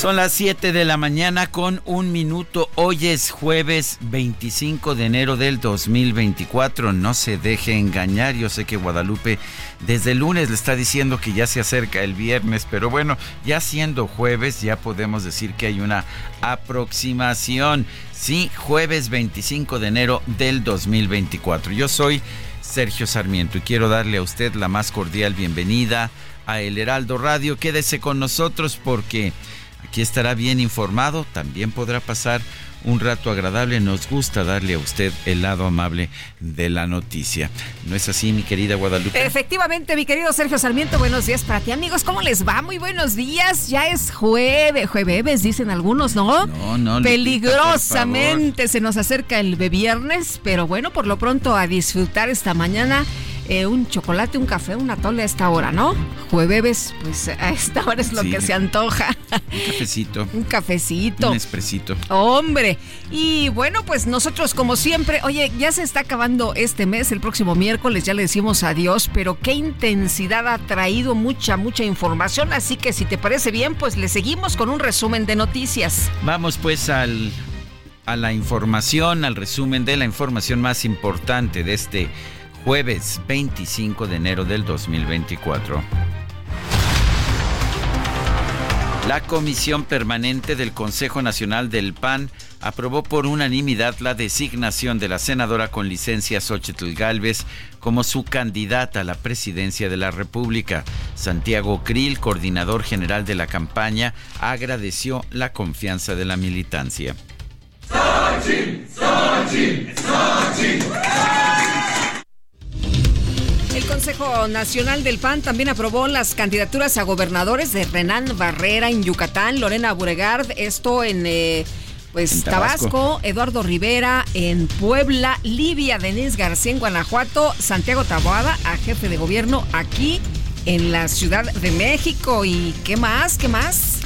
Son las 7 de la mañana con un minuto. Hoy es jueves 25 de enero del 2024. No se deje engañar. Yo sé que Guadalupe desde el lunes le está diciendo que ya se acerca el viernes, pero bueno, ya siendo jueves ya podemos decir que hay una aproximación. Sí, jueves 25 de enero del 2024. Yo soy Sergio Sarmiento y quiero darle a usted la más cordial bienvenida a El Heraldo Radio. Quédese con nosotros porque... Aquí estará bien informado, también podrá pasar un rato agradable. Nos gusta darle a usted el lado amable de la noticia. ¿No es así, mi querida Guadalupe? Efectivamente, mi querido Sergio Sarmiento, buenos días para ti, amigos. ¿Cómo les va? Muy buenos días. Ya es jueves, jueves, dicen algunos, ¿no? No, no. Peligrosamente se nos acerca el viernes, pero bueno, por lo pronto a disfrutar esta mañana eh, un chocolate, un café, una tole a esta hora, ¿no? Jueves, pues a esta hora es lo que se antoja. Un cafecito. un cafecito. Un espresito. Hombre. Y bueno, pues nosotros como siempre, oye, ya se está acabando este mes, el próximo miércoles ya le decimos adiós, pero qué intensidad ha traído mucha, mucha información, así que si te parece bien, pues le seguimos con un resumen de noticias. Vamos pues al a la información, al resumen de la información más importante de este jueves 25 de enero del 2024. La Comisión Permanente del Consejo Nacional del PAN aprobó por unanimidad la designación de la senadora con licencia Xochitl Galvez como su candidata a la presidencia de la República. Santiago Krill, coordinador general de la campaña, agradeció la confianza de la militancia. Consejo Nacional del PAN también aprobó las candidaturas a gobernadores de Renan Barrera en Yucatán, Lorena Buregard, esto en eh, pues En Tabasco. Tabasco. Eduardo Rivera en Puebla, Livia Denise García en Guanajuato, Santiago Taboada a jefe de gobierno aquí en la Ciudad de México. ¿Y qué más? ¿Qué más?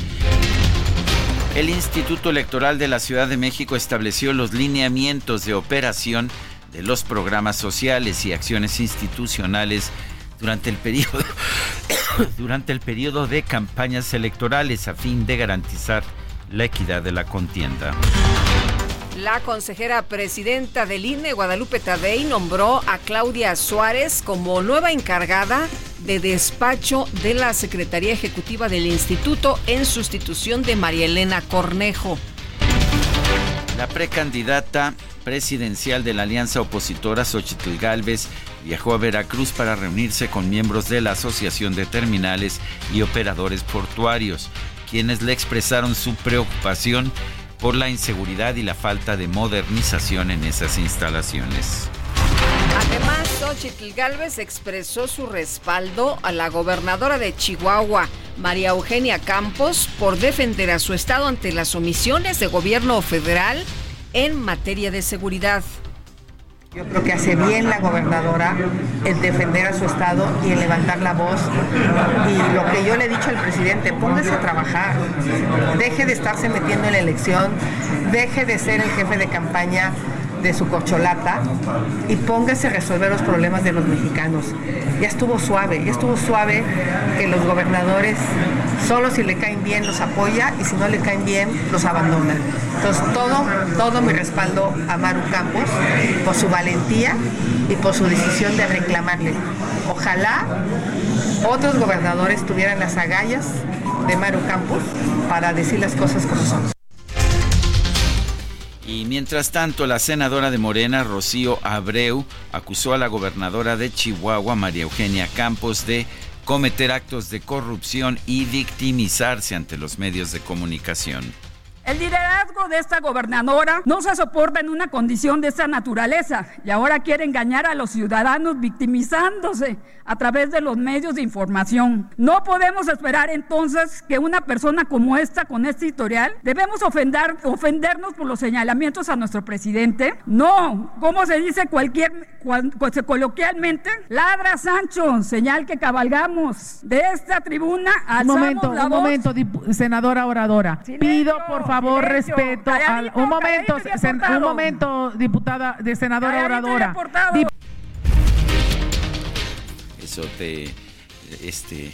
El Instituto Electoral de la Ciudad de México estableció los lineamientos de operación de los programas sociales y acciones institucionales durante el periodo durante el de campañas electorales a fin de garantizar la equidad de la contienda. La consejera presidenta del INE, Guadalupe Tadei, nombró a Claudia Suárez como nueva encargada de despacho de la Secretaría Ejecutiva del Instituto en sustitución de María Elena Cornejo. La precandidata presidencial de la alianza opositora Xochitl Gálvez viajó a Veracruz para reunirse con miembros de la Asociación de Terminales y Operadores Portuarios, quienes le expresaron su preocupación por la inseguridad y la falta de modernización en esas instalaciones. Además, Xochitl Gálvez expresó su respaldo a la gobernadora de Chihuahua, María Eugenia Campos, por defender a su estado ante las omisiones de gobierno federal en materia de seguridad. Yo creo que hace bien la gobernadora en defender a su estado y en levantar la voz. Y lo que yo le he dicho al presidente, póngase a trabajar, deje de estarse metiendo en la elección, deje de ser el jefe de campaña de su corcholata y póngase a resolver los problemas de los mexicanos. Ya estuvo suave, ya estuvo suave que los gobernadores solo si le caen bien los apoya y si no le caen bien los abandona. Entonces todo, todo mi respaldo a Maru Campos por su valentía y por su decisión de reclamarle. Ojalá otros gobernadores tuvieran las agallas de Maru Campos para decir las cosas como son. Y mientras tanto, la senadora de Morena, Rocío Abreu, acusó a la gobernadora de Chihuahua, María Eugenia Campos, de cometer actos de corrupción y victimizarse ante los medios de comunicación. El liderazgo de esta gobernadora no se soporta en una condición de esta naturaleza y ahora quiere engañar a los ciudadanos victimizándose a través de los medios de información. No podemos esperar entonces que una persona como esta, con este historial, debemos ofender, ofendernos por los señalamientos a nuestro presidente. No, como se dice cualquier, pues, coloquialmente, ladra Sancho, señal que cabalgamos de esta tribuna. Un momento, un momento, senadora oradora. Pido por favor favor, respeto. Al, un momento, un momento, diputada, de senadora oradora. Eso te, este,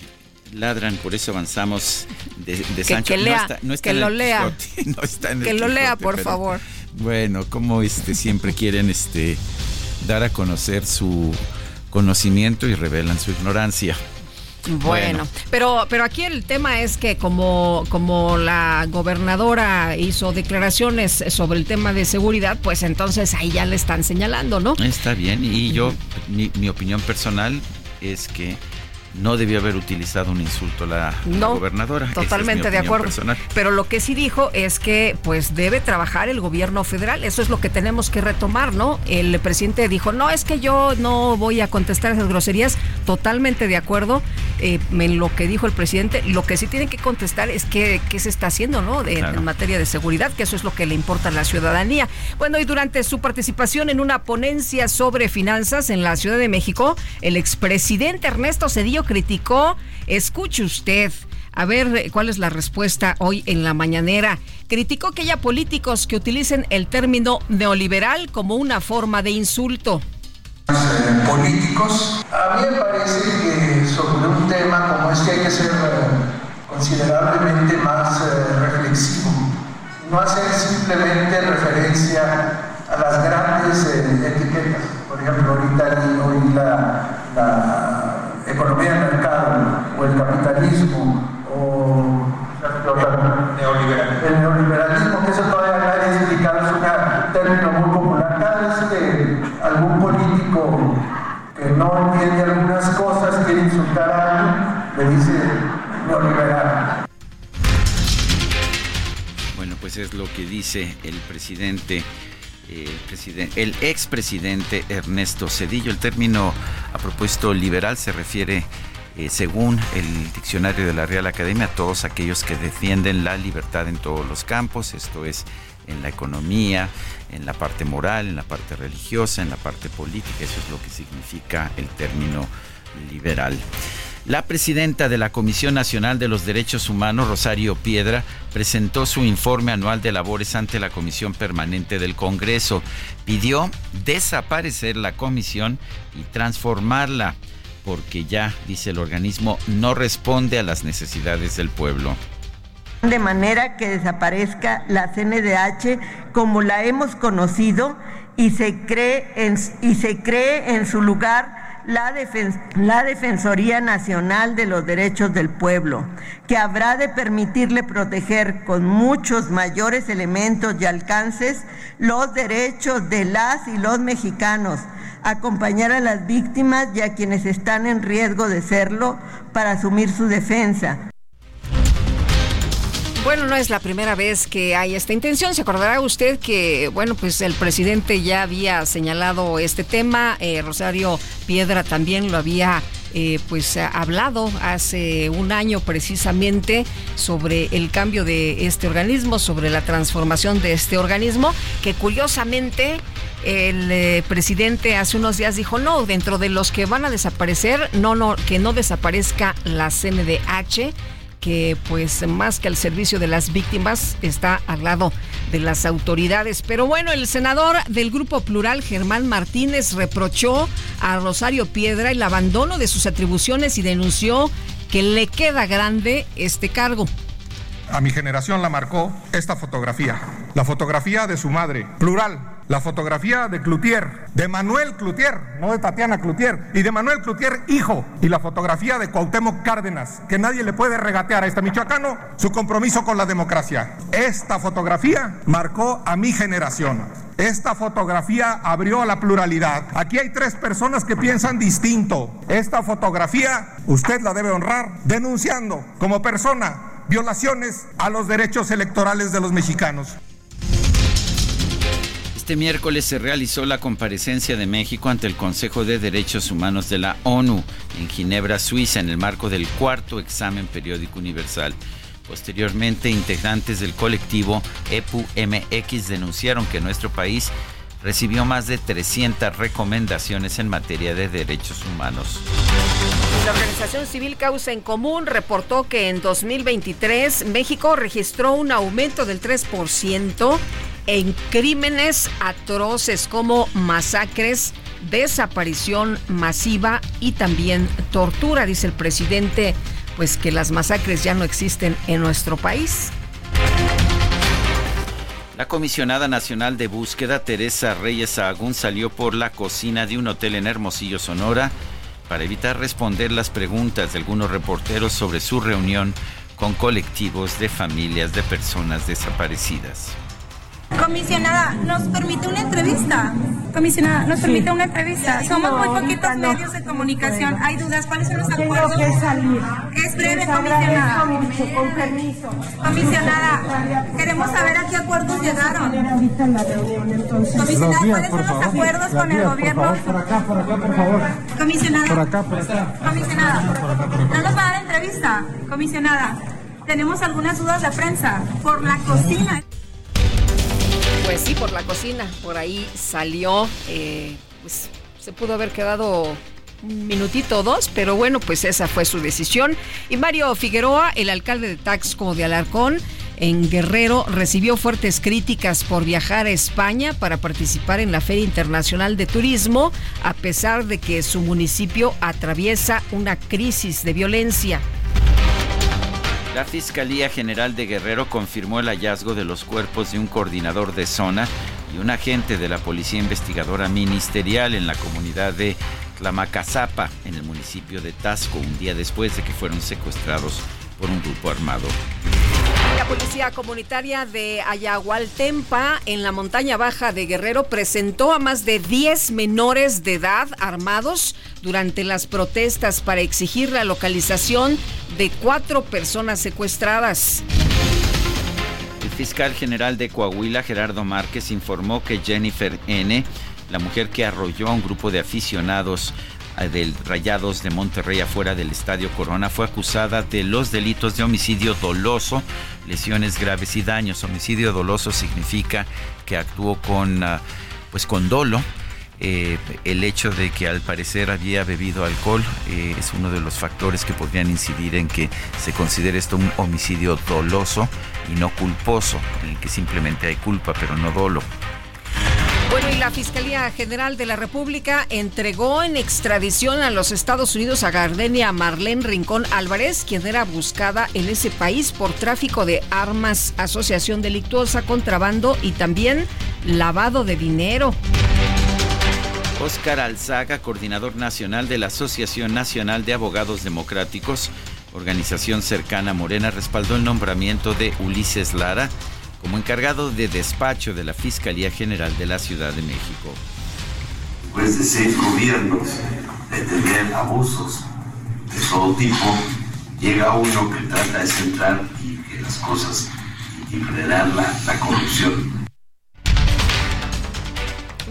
ladran, por eso avanzamos de, de Sancho. Que, lea, no está, que lo lea. que lo lea, por favor. Bueno, como este siempre quieren este dar a conocer su conocimiento y revelan su ignorancia. Bueno, pero pero aquí el tema es que como como la gobernadora hizo declaraciones sobre el tema de seguridad, pues entonces ahí ya le están señalando, ¿no? Está bien y yo mi, mi opinión personal es que no debió haber utilizado un insulto la, gobernadora. Totalmente de acuerdo. Pero lo que sí dijo es que pues debe trabajar el gobierno federal. Eso es lo que tenemos que retomar, ¿no? El presidente dijo, no, es que yo no voy a contestar esas groserías. Totalmente de acuerdo eh, en lo que dijo el presidente. Lo que sí tiene que contestar es qué, qué se está haciendo, ¿no? En materia de seguridad, que eso es lo que le importa a la ciudadanía. Bueno, y durante su participación en una ponencia sobre finanzas en la Ciudad de México, el expresidente Ernesto Cedillo criticó. Escuche usted. A ver cuál es la respuesta hoy en la mañanera. Criticó que haya políticos que utilicen el término neoliberal como una forma de insulto. Eh, políticos, a mí me parece que sobre un tema como este hay que ser eh, considerablemente más eh, reflexivo. No hacer simplemente referencia a las grandes etiquetas. Por ejemplo, ahorita hoy la economía de mercado o el capitalismo o el neoliberalismo, que eso todavía nadie explicado, es un término muy popular. Cada vez que algún político que no entiende algunas cosas quiere insultar a alguien, le dice neoliberal. Bueno, pues es lo que dice el presidente el, expresidente Ernesto Cedillo. El término a propósito liberal se refiere, eh, según el diccionario de la Real Academia, a todos aquellos que defienden la libertad en todos los campos, esto es en la economía, en la parte moral, en la parte religiosa, en la parte política, eso es lo que significa el término liberal. La presidenta de la Comisión Nacional de los Derechos Humanos, Rosario Piedra, presentó su informe anual de labores ante la Comisión Permanente del Congreso. Pidió desaparecer la comisión y transformarla, porque ya, dice el organismo, no responde a las necesidades del pueblo. De manera que desaparezca la CNDH como la hemos conocido y se cree en, y se cree en su lugar la, la, Defensoría Nacional de los Derechos del Pueblo, que habrá de permitirle proteger con muchos mayores elementos y alcances los derechos de las y los mexicanos, acompañar a las víctimas y a quienes están en riesgo de serlo para asumir su defensa bueno, no es la primera vez que hay esta intención. Se acordará usted que, bueno, pues el presidente ya había señalado este tema. Eh, Rosario Piedra también lo había eh, pues hablado hace un año precisamente sobre el cambio de este organismo, sobre la transformación de este organismo, que curiosamente el eh, presidente hace unos días dijo no, dentro de los que van a desaparecer, no, no, que no desaparezca la CNDH que pues más que al servicio de las víctimas está al lado de las autoridades. Pero bueno, el senador del Grupo Plural, Germán Martínez, reprochó a Rosario Piedra el abandono de sus atribuciones y denunció que le queda grande este cargo. A mi generación la marcó esta fotografía, la fotografía de su madre, plural, la fotografía de Cloutier, de Manuel Cloutier, no de Tatiana Cloutier, y de Manuel Cloutier, hijo, y la fotografía de Cuauhtémoc Cárdenas, que nadie le puede regatear a este michoacano su compromiso con la democracia. Esta fotografía marcó a mi generación. Esta fotografía abrió a la pluralidad. Aquí hay tres personas que piensan distinto. Esta fotografía usted la debe honrar denunciando como persona violaciones a los derechos electorales de los mexicanos. Este miércoles se realizó la comparecencia de México ante el Consejo de Derechos Humanos de la ONU en Ginebra, Suiza, en el marco del cuarto examen periódico universal. Posteriormente, integrantes del colectivo EPU-MX denunciaron que nuestro país recibió más de 300 recomendaciones en materia de derechos humanos. La organización civil Causa en Común reportó que en 2023 México registró un aumento del 3% en crímenes atroces como masacres, desaparición masiva y también tortura, dice el presidente, pues que las masacres ya no existen en nuestro país. La comisionada nacional de búsqueda, Teresa Reyes Sahagún, salió por la cocina de un hotel en Hermosillo, Sonora, para evitar responder las preguntas de algunos reporteros sobre su reunión con colectivos de familias de personas desaparecidas. Comisionada, ¿nos permite una entrevista? Comisionada, ¿nos permite una entrevista? Somos muy poquitos medios de comunicación. Hay dudas, ¿cuáles son los acuerdos? Tengo que salir. Es breve, comisionada. Con permiso. Comisionada, queremos saber a qué acuerdos llegaron. Comisionada, ¿cuáles son los acuerdos con el gobierno? Por acá, por acá, por favor. Comisionada. Por acá, por acá. Comisionada, no nos va a dar entrevista. Comisionada, tenemos algunas dudas de prensa por la cocina. Pues sí, por la cocina, por ahí salió, eh, pues se pudo haber quedado un minutito o dos, pero bueno, pues esa fue su decisión. Y Mario Figueroa, el alcalde de Taxco de Alarcón, en Guerrero, recibió fuertes críticas por viajar a España para participar en la Feria Internacional de Turismo, a pesar de que su municipio atraviesa una crisis de violencia. La Fiscalía General de Guerrero confirmó el hallazgo de los cuerpos de un coordinador de zona y un agente de la Policía Investigadora Ministerial en la comunidad de Tlamacazapa, en el municipio de Tasco, un día después de que fueron secuestrados por un grupo armado. La policía comunitaria de Ayahualtempa, en la montaña baja de Guerrero, presentó a más de 10 menores de edad armados durante las protestas para exigir la localización de cuatro personas secuestradas. El fiscal general de Coahuila, Gerardo Márquez, informó que Jennifer N., la mujer que arrolló a un grupo de aficionados del Rayados de Monterrey afuera del Estadio Corona fue acusada de los delitos de homicidio doloso, lesiones graves y daños. Homicidio doloso significa que actuó con, uh, pues con dolo. Eh, el hecho de que al parecer había bebido alcohol eh, es uno de los factores que podrían incidir en que se considere esto un homicidio doloso y no culposo, en el que simplemente hay culpa pero no dolo. Bueno, y la Fiscalía General de la República entregó en extradición a los Estados Unidos a Gardenia Marlene Rincón Álvarez, quien era buscada en ese país por tráfico de armas, asociación delictuosa, contrabando y también lavado de dinero. Oscar Alzaga, coordinador nacional de la Asociación Nacional de Abogados Democráticos, organización cercana a Morena, respaldó el nombramiento de Ulises Lara como encargado de despacho de la Fiscalía General de la Ciudad de México. Después de seis gobiernos de tener abusos de todo tipo, llega uno que trata de centrar y que las cosas y frenar la, la corrupción.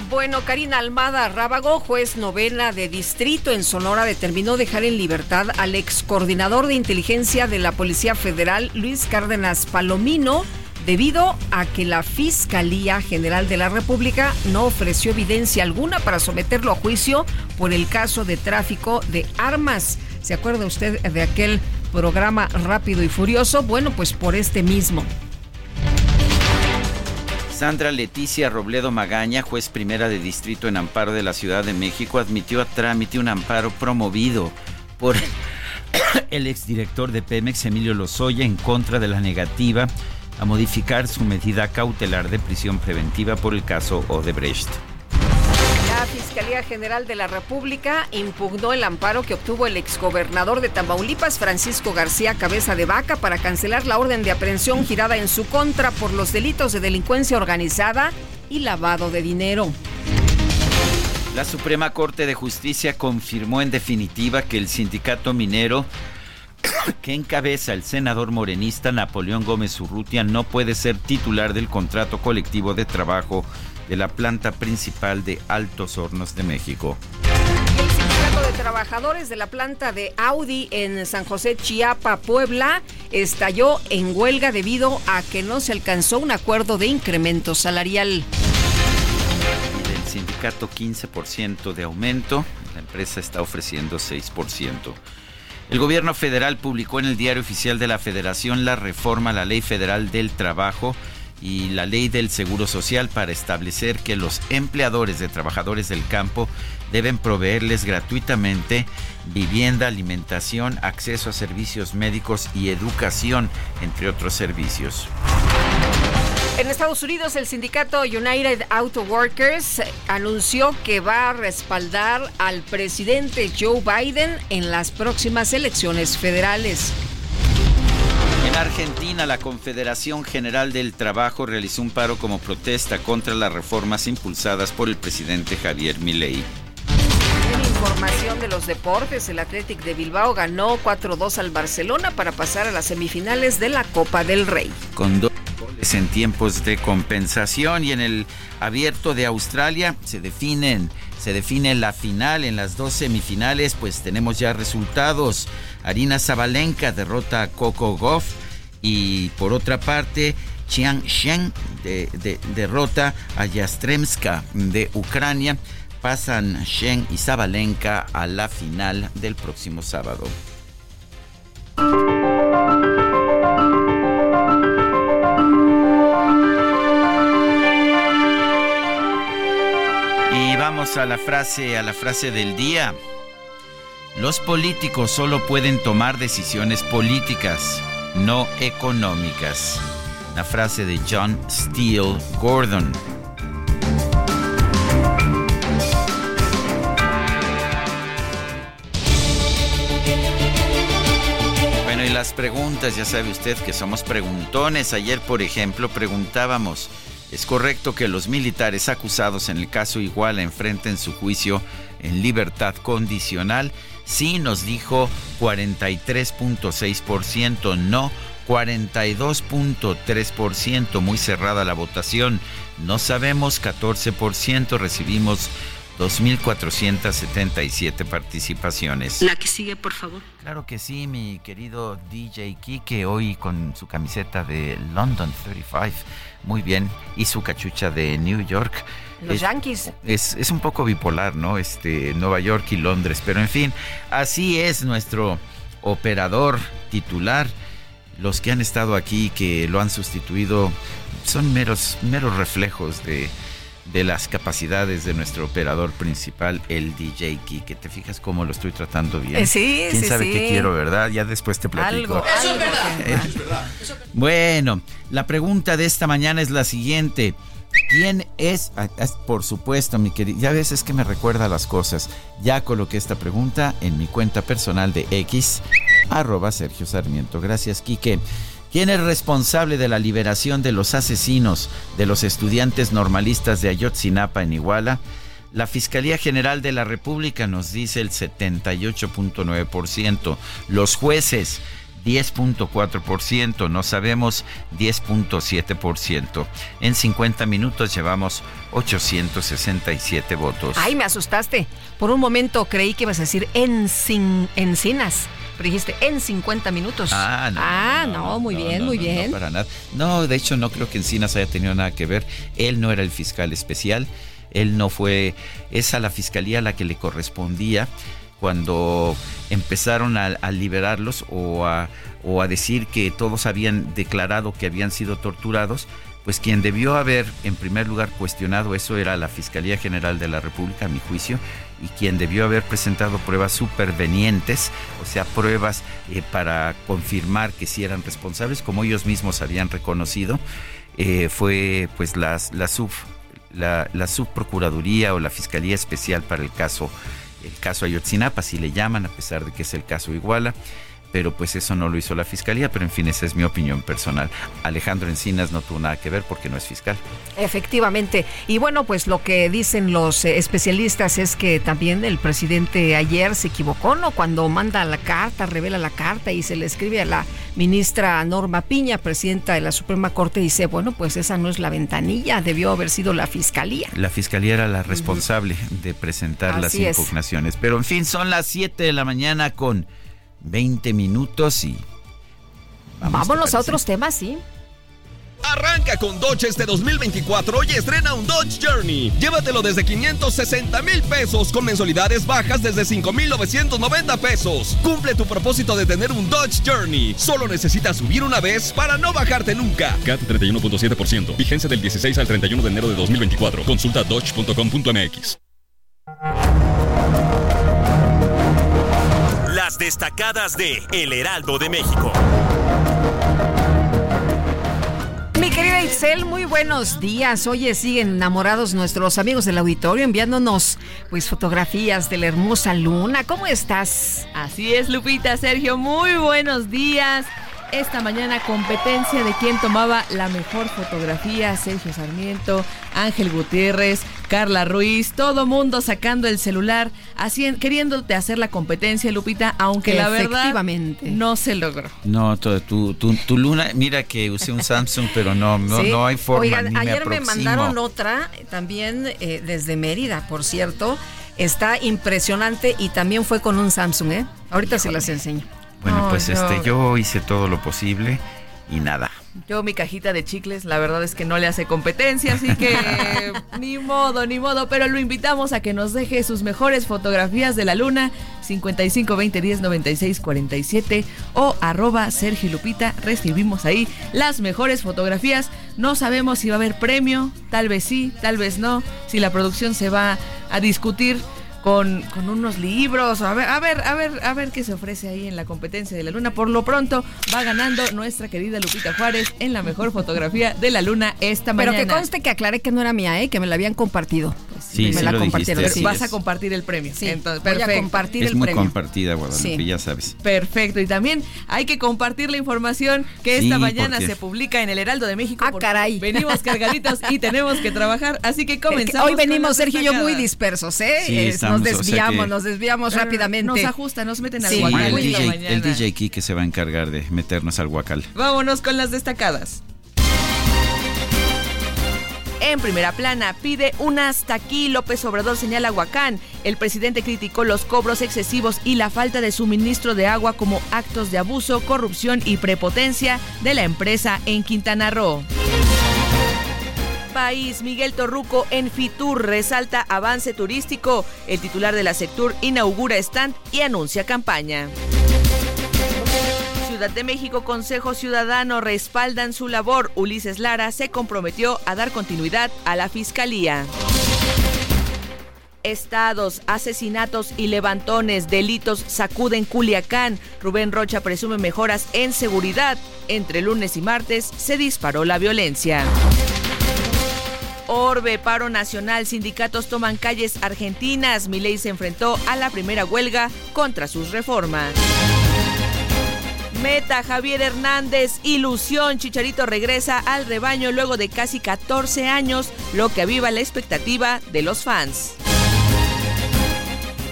Bueno, Karina Almada Rábago, juez novena de distrito en Sonora, determinó dejar en libertad al ex coordinador de inteligencia de la Policía Federal, Luis Cárdenas Palomino, debido a que la Fiscalía General de la República no ofreció evidencia alguna para someterlo a juicio por el caso de tráfico de armas. ¿Se acuerda usted de aquel programa Rápido y Furioso, bueno, pues por este mismo. Sandra Leticia Robledo Magaña, juez primera de distrito en amparo de la Ciudad de México, admitió a trámite un amparo promovido por el exdirector de Pemex, Emilio Lozoya, en contra de la negativa a modificar su medida cautelar de prisión preventiva por el caso Odebrecht. La Fiscalía General de la República impugnó el amparo que obtuvo el exgobernador de Tamaulipas, Francisco García Cabeza de Vaca, para cancelar la orden de aprehensión girada en su contra por los delitos de delincuencia organizada y lavado de dinero. La Suprema Corte de Justicia confirmó en definitiva que el sindicato minero que encabeza el senador morenista Napoleón Gómez Urrutia no puede ser titular del contrato colectivo de trabajo de la planta principal de Altos Hornos de México. El sindicato de trabajadores de la planta de Audi en San José, Chiapa, Puebla, estalló en huelga debido a que no se alcanzó un acuerdo de incremento salarial. Y del sindicato 15% de aumento, la empresa está ofreciendo 6%. El gobierno federal publicó en el Diario Oficial de la Federación la reforma a la Ley Federal del Trabajo y la ley del Seguro Social para establecer que los empleadores de trabajadores del campo deben proveerles gratuitamente vivienda, alimentación, acceso a servicios médicos y educación, entre otros servicios. En Estados Unidos, el sindicato United Auto Workers anunció que va a respaldar al presidente Joe Biden en las próximas elecciones federales. En Argentina, la Confederación General del Trabajo realizó un paro como protesta contra las reformas impulsadas por el presidente Javier Milei. En información de los deportes, el Athletic de Bilbao ganó 4-2 al Barcelona para pasar a las semifinales de la Copa del Rey. Con en tiempos de compensación y en el abierto de Australia se definen se define la final en las dos semifinales, pues tenemos ya resultados. Arina Zabalenka derrota a Coco Goff y por otra parte Chiang Shen derrota a Yastremska de Ucrania. Pasan Shen y Zabalenka a la final del próximo sábado. Vamos a la frase, a la frase del día. Los políticos solo pueden tomar decisiones políticas, no económicas. La frase de John Steele Gordon. Bueno, y las preguntas, ya sabe usted que somos preguntones. Ayer, por ejemplo, preguntábamos, ¿es correcto que los militares acusados en el caso Iguala enfrenten su juicio en libertad condicional? Sí, nos dijo 43.6%, no 42.3%, muy cerrada la votación. No sabemos 14%, recibimos 2.477 participaciones. La que sigue, por favor. Claro que sí, mi querido DJ Kike, hoy con su camiseta de London 35, muy bien, y su cachucha de New York. Los es, Yankees. Es, es, un poco bipolar, ¿no? Este, Nueva York y Londres, pero en fin, así es nuestro operador titular. Los que han estado aquí, que lo han sustituido, son meros, meros reflejos de, de las capacidades de nuestro operador principal, el DJ que te fijas cómo lo estoy tratando bien. Eh, sí, ¿Quién sí, sabe sí. qué quiero, verdad? Ya después te platico. Algo, Eso es algo verdad. Eso es verdad. Bueno, la pregunta de esta mañana es la siguiente. ¿Quién es? Ah, Por supuesto, mi querido. Ya ves, es que me recuerda las cosas. Ya coloqué esta pregunta en mi cuenta personal de X, arroba Sergio Sarmiento. Gracias, Quique. ¿Quién es responsable de la liberación de los asesinos de los estudiantes normalistas de Ayotzinapa en Iguala? La Fiscalía General de la República nos dice el 78.9%. Los jueces 10.4%, no sabemos 10.7%. En 50 minutos llevamos 867 votos. Ay, me asustaste. Por un momento creí que ibas a decir encin, encinas. Pero dijiste en 50 minutos. Ah, no. Ah, no, muy bien, no, muy bien. No, para nada. No, de hecho no creo que Encinas haya tenido nada que ver. Él no era el fiscal especial. Él no fue, es a la fiscalía a la que le correspondía cuando empezaron a, liberarlos o a, o a decir que todos habían declarado que habían sido torturados, pues quien debió haber en primer lugar cuestionado eso era la Fiscalía General de la República, a mi juicio, y quien debió haber presentado pruebas supervenientes, o sea, pruebas eh, para confirmar que sí eran responsables, como ellos mismos habían reconocido, eh, fue pues la, sub, la subprocuraduría o la Fiscalía Especial para el caso, el caso Ayotzinapa, si le llaman, a pesar de que es el caso Iguala pero pues eso no lo hizo la fiscalía, pero en fin, esa es mi opinión personal. Alejandro Encinas no tuvo nada que ver porque no es fiscal. Efectivamente. Y bueno, pues lo que dicen los eh, especialistas es que también el presidente ayer se equivocó, ¿no? Cuando manda la carta, revela la carta y se le escribe a la ministra Norma Piña, presidenta de la Suprema Corte, dice, bueno, pues esa no es la ventanilla, debió haber sido la fiscalía. La fiscalía era la responsable de presentar las impugnaciones. Pero en fin, son las 7 de la mañana con 20 minutos y... Vámonos a otros temas, sí. Arranca con Dodge este 2024 y estrena un Dodge Journey. Llévatelo desde 560 mil pesos con mensualidades bajas desde 5,990 pesos. Cumple tu propósito de tener un Dodge Journey. Solo necesitas subir una vez para no bajarte nunca. CAT 31.7%. Vigencia del 16 al 31 de enero de 2024. Consulta dodge.com.mx. destacadas de El Heraldo de México. Mi querida Itzel, muy buenos días. Oye, siguen enamorados nuestros amigos del auditorio enviándonos pues fotografías de la hermosa luna. ¿Cómo estás? Así es, Lupita, Sergio, muy buenos días esta mañana competencia de quién tomaba la mejor fotografía, Sergio Sarmiento, Ángel Gutiérrez, Carla Ruiz, todo mundo sacando el celular, haciendo, queriéndote hacer la competencia, Lupita, aunque la verdad no se logró. No, tu, tu, luna, mira que usé un Samsung, pero no, no, hay forma. Oigan, ayer me, mandaron otra, también eh, desde Mérida, por cierto. Está impresionante y también fue con un Samsung, ¿eh? Ahorita se las enseño. Bueno, pues este, yo hice todo lo posible y nada. Yo mi cajita de chicles, la verdad es que no le hace competencia, así que ni modo, ni modo, pero lo invitamos a que nos deje sus mejores fotografías de la luna 55 20 10 96 47 o arroba Sergio Lupita, recibimos ahí las mejores fotografías. No sabemos si va a haber premio, tal vez sí, tal vez no, si la producción se va a discutir con, con, unos libros. A ver, a ver, a ver, a ver qué se ofrece ahí en la competencia de la luna. Por lo pronto va ganando nuestra querida Lupita Juárez en la mejor fotografía de la luna esta mañana. Pero que conste que aclaré que no era mía, ¿eh? que me la habían compartido. sí, me la compartieron. Vas a compartir el premio. Sí, Entonces, voy a compartir es el muy compartida, Guadalupe, ya sabes. Perfecto. Y también hay que compartir la información que esta mañana se publica en el Heraldo de México. Ah, caray. Venimos cargaditos y tenemos que trabajar. Así que comenzamos. Hoy venimos, Sergio y yo, muy dispersos, ¿eh? Nos desviamos, nos desviamos rápidamente. Nos ajusta, nos meten al El DJ, el DJ Kike se va a encargar de meternos al guacal. Vámonos con las destacadas. En primera plana, pide un hasta aquí. López Obrador señala Huacán. El presidente criticó los cobros excesivos y la falta de suministro de agua como actos de abuso, corrupción y prepotencia de la empresa en Quintana Roo. Miguel Torruco en Fitur resalta avance turístico. El titular de la Sectur inaugura stand y anuncia campaña. Ciudad de México, Consejo Ciudadano respaldan su labor. Ulises Lara se comprometió a dar continuidad a la Fiscalía. Estados, asesinatos y levantones, delitos sacuden Culiacán. Rubén Rocha presume mejoras en seguridad. Entre lunes y martes se disparó la violencia. Orbe, paro nacional, sindicatos toman calles argentinas. Milei se enfrentó a la primera huelga contra sus reformas. Meta Javier Hernández, ilusión, Chicharito regresa al rebaño luego de casi 14 años, lo que aviva la expectativa de los fans.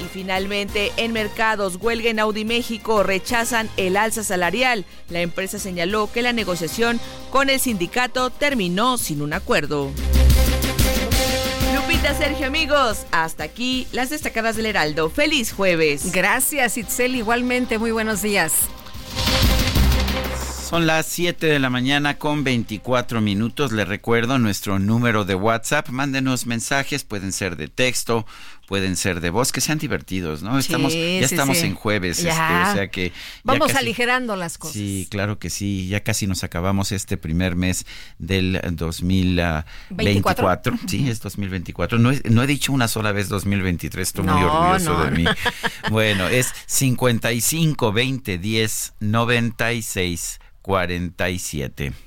Y finalmente, en mercados, huelga en Audi México, rechazan el alza salarial. La empresa señaló que la negociación con el sindicato terminó sin un acuerdo. Lupita, Sergio, amigos, hasta aquí las destacadas del Heraldo. Feliz jueves. Gracias, Itzel, igualmente, muy buenos días. Son las 7 de la mañana con 24 minutos. Le recuerdo nuestro número de WhatsApp. Mándenos mensajes, pueden ser de texto, pueden ser de voz, que sean divertidos, ¿no? Estamos, ya estamos en jueves, este, o sea que... Vamos aligerando las cosas. Sí, claro que sí, ya casi nos acabamos este primer mes del 2024. Sí, es 2024. No, no he dicho una sola vez 2023, estoy muy orgulloso de mí. Bueno, es 55 20 10 96 47.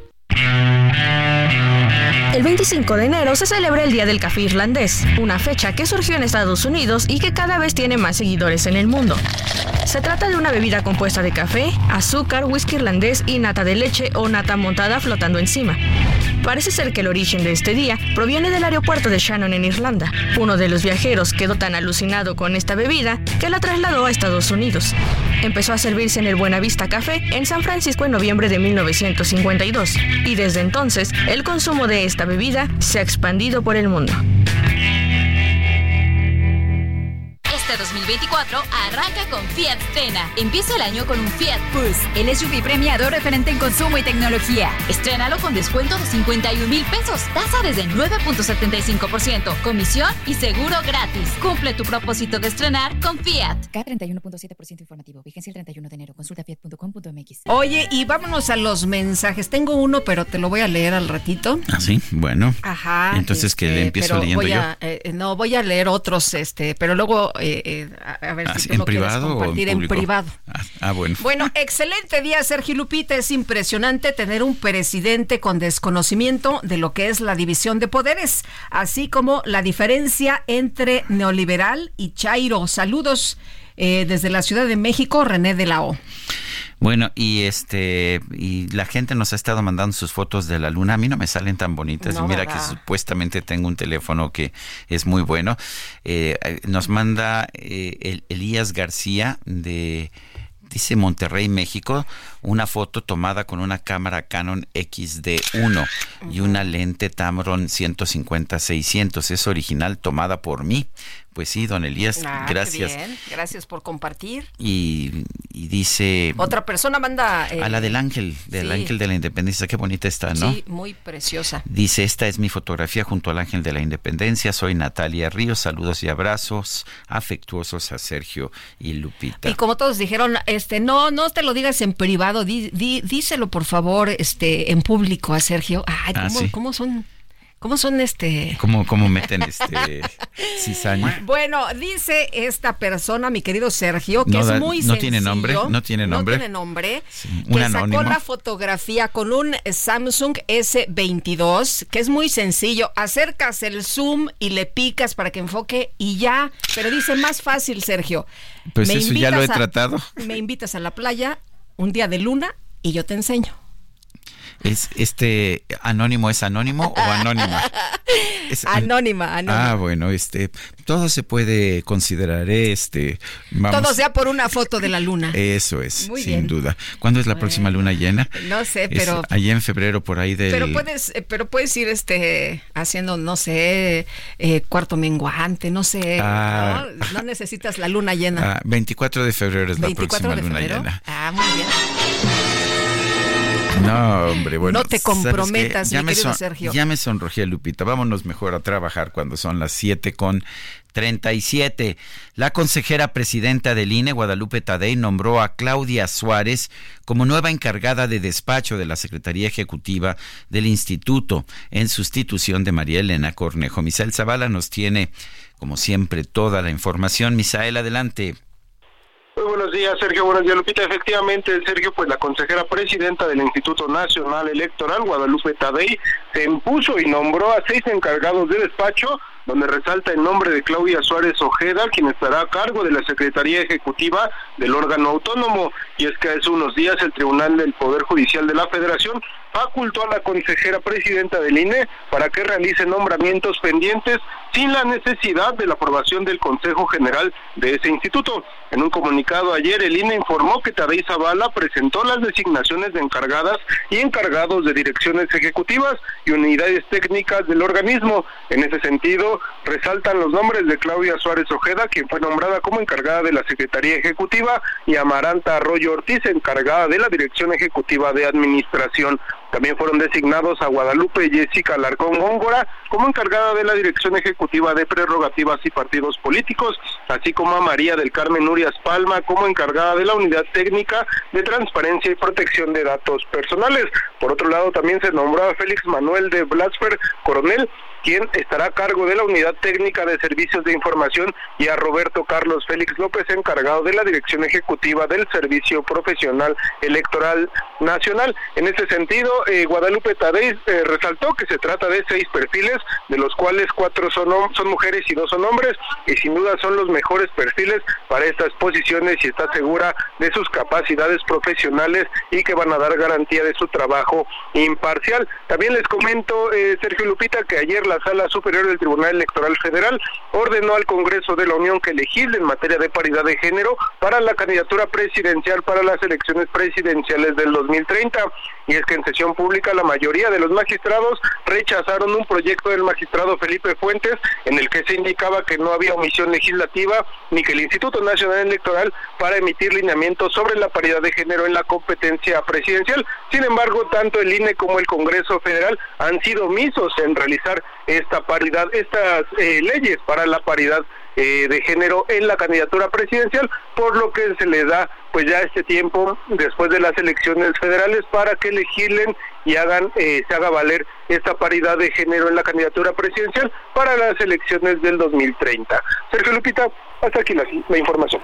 El 25 de enero se celebra el Día del Café Irlandés, una fecha que surgió en Estados Unidos y que cada vez tiene más seguidores en el mundo. Se trata de una bebida compuesta de café, azúcar, whisky irlandés y nata de leche o nata montada flotando encima. Parece ser que el origen de este día proviene del aeropuerto de Shannon en Irlanda. Uno de los viajeros quedó tan alucinado con esta bebida que la trasladó a Estados Unidos. Empezó a servirse en el Buenavista Café en San Francisco en noviembre de 1952 y desde entonces el consumo de esta bebida se ha expandido por el mundo. Este 2024 arranca con Fiat Stena. Empieza el año con un Fiat Bus, el SUV premiado referente en consumo y tecnología. Estrénalo con descuento de 51 mil pesos, tasa desde 9.75%, comisión y seguro gratis. Cumple tu propósito de estrenar con Fiat. K31.7% informativo, vigencia el 31 de enero. Consulta fiat.com.mx. Oye, y vámonos a los mensajes. Tengo uno, pero te lo voy a leer al ratito. Ah, sí, bueno. Ajá. Entonces que le este, empiezo leyendo voy yo. a, eh, no, voy a leer otros, este, pero luego eh, eh, a, ver Ah, si tú ¿en lo quieres privado o en compartir en, privado. Ah, ah, bueno. Bueno, excelente día, Sergio Lupita. Es impresionante tener un presidente con desconocimiento de lo que es la división de poderes, así como la diferencia entre neoliberal y Chairo. Saludos eh, desde la Ciudad de México, René de la O. Bueno, y este y la gente nos ha estado mandando sus fotos de la luna. A mí no me salen tan bonitas. No, y mira ¿verdad? que supuestamente tengo un teléfono que es muy bueno. Eh, eh, nos manda eh, el- Elías García de dice Monterrey, México, una foto tomada con una cámara Canon XD1 y una lente Tamron 150-600. Es original tomada por mí. Pues sí, don Elías, Ah, gracias. bien. Gracias por compartir. Y, y dice Otra persona manda... eh, a la del ángel, del sí. ángel de la independencia, qué bonita está, ¿no? Sí, muy preciosa. Dice, esta es mi fotografía junto al ángel de la independencia, soy Natalia Ríos, saludos y abrazos afectuosos a Sergio y Lupita. Y como todos dijeron, este, no, no te lo digas en privado, di- di- díselo por favor, este, en público a Sergio. Ay, Ah, ¿cómo, sí. cómo son, cómo son este? ¿Cómo, cómo meten este cizaña? Bueno, dice esta persona, mi querido Sergio, que No es muy no tiene sencillo, nombre, no tiene nombre. No tiene nombre. un que anónimo. sacó la fotografía con un Samsung S22, que es muy sencillo. Acercas el zoom y le picas para que enfoque y ya. Pero dice más fácil, Sergio. Pues eso ya lo he a- tratado. Me invitas a la playa un día de luna y yo te enseño. ¿Es este anónimo es anónimo o anónima? Es an- Anónima, anónima. Ah, bueno, este todo se puede considerar este vamos Todo sea por una foto de la luna. Eso es, Muy sin bien. duda. ¿Cuándo es la próxima luna llena? No sé, Es pero allá en febrero por ahí del Pero puedes, eh, pero puedes ir este haciendo, no sé, eh, cuarto menguante, no sé. Ah. ¿no? No necesitas la luna llena. Ah, 24 de febrero es la 24 próxima de luna febrero. llena. Ah, muy bien. No, hombre, bueno. No te comprometas, mi querido Sergio. Ya me sonrojé, Lupita. Vámonos mejor a trabajar cuando son las 7 con 37. La consejera presidenta del INE, Guadalupe Tadei, nombró a Claudia Suárez como nueva encargada de despacho de la Secretaría Ejecutiva del Instituto, en sustitución de María Elena Cornejo. Misael Zavala nos tiene, como siempre, toda la información. Misael, adelante. Muy buenos días, Sergio. Buenos días, Lupita. Efectivamente, Sergio, pues la consejera presidenta del Instituto Nacional Electoral, Guadalupe Tadei, se impuso y nombró a seis encargados de despacho donde resalta el nombre de Claudia Suárez Ojeda, quien estará a cargo de la Secretaría Ejecutiva del órgano autónomo. Y es que hace unos días el Tribunal del Poder Judicial de la Federación facultó a la consejera presidenta del INE para que realice nombramientos pendientes sin la necesidad de la aprobación del Consejo General de ese instituto. En un comunicado ayer, el INE informó que Tadei Zavala presentó las designaciones de encargadas y encargados de direcciones ejecutivas y unidades técnicas del organismo. En ese sentido, resaltan los nombres de Claudia Suárez Ojeda, quien fue nombrada como encargada de la Secretaría Ejecutiva, y Amaranta Arroyo Ortiz, encargada de la Dirección Ejecutiva de Administración. También fueron designados a Guadalupe Jessica Larcón Góngora como encargada de la Dirección Ejecutiva de Prerrogativas y Partidos Políticos, así como a María del Carmen Nurias Palma como encargada de la Unidad Técnica de Transparencia y Protección de Datos Personales. Por otro lado, también se nombró a Félix Manuel de Blasper Coronel quien estará a cargo de la Unidad Técnica de Servicios de Información, y a Roberto Carlos Félix López, encargado de la Dirección Ejecutiva del Servicio Profesional Electoral Nacional. En ese sentido, eh, Guadalupe Tadei eh, resaltó que se trata de seis perfiles, de los cuales cuatro son, son mujeres y dos son hombres, y sin duda son los mejores perfiles para estas posiciones y está segura de sus capacidades profesionales y que van a dar garantía de su trabajo imparcial. También les comento, eh, Sergio Lupita, que ayer la Sala Superior del Tribunal Electoral Federal ordenó al Congreso de la Unión que legisle en materia de paridad de género para la candidatura presidencial para las elecciones presidenciales del 2030. Y es que en sesión pública la mayoría de los magistrados rechazaron un proyecto del magistrado Felipe Fuentes en el que se indicaba que no había omisión legislativa ni que el Instituto Nacional Electoral para emitir lineamientos sobre la paridad de género en la competencia presidencial. Sin embargo, tanto el INE como el Congreso Federal han sido omisos en realizar esta paridad, estas eh, leyes para la paridad eh, de género en la candidatura presidencial, por lo que se le da pues ya este tiempo después de las elecciones federales para que legislen y hagan eh, se haga valer esta paridad de género en la candidatura presidencial para las elecciones del 2030. Sergio Lupita, hasta aquí la, la información.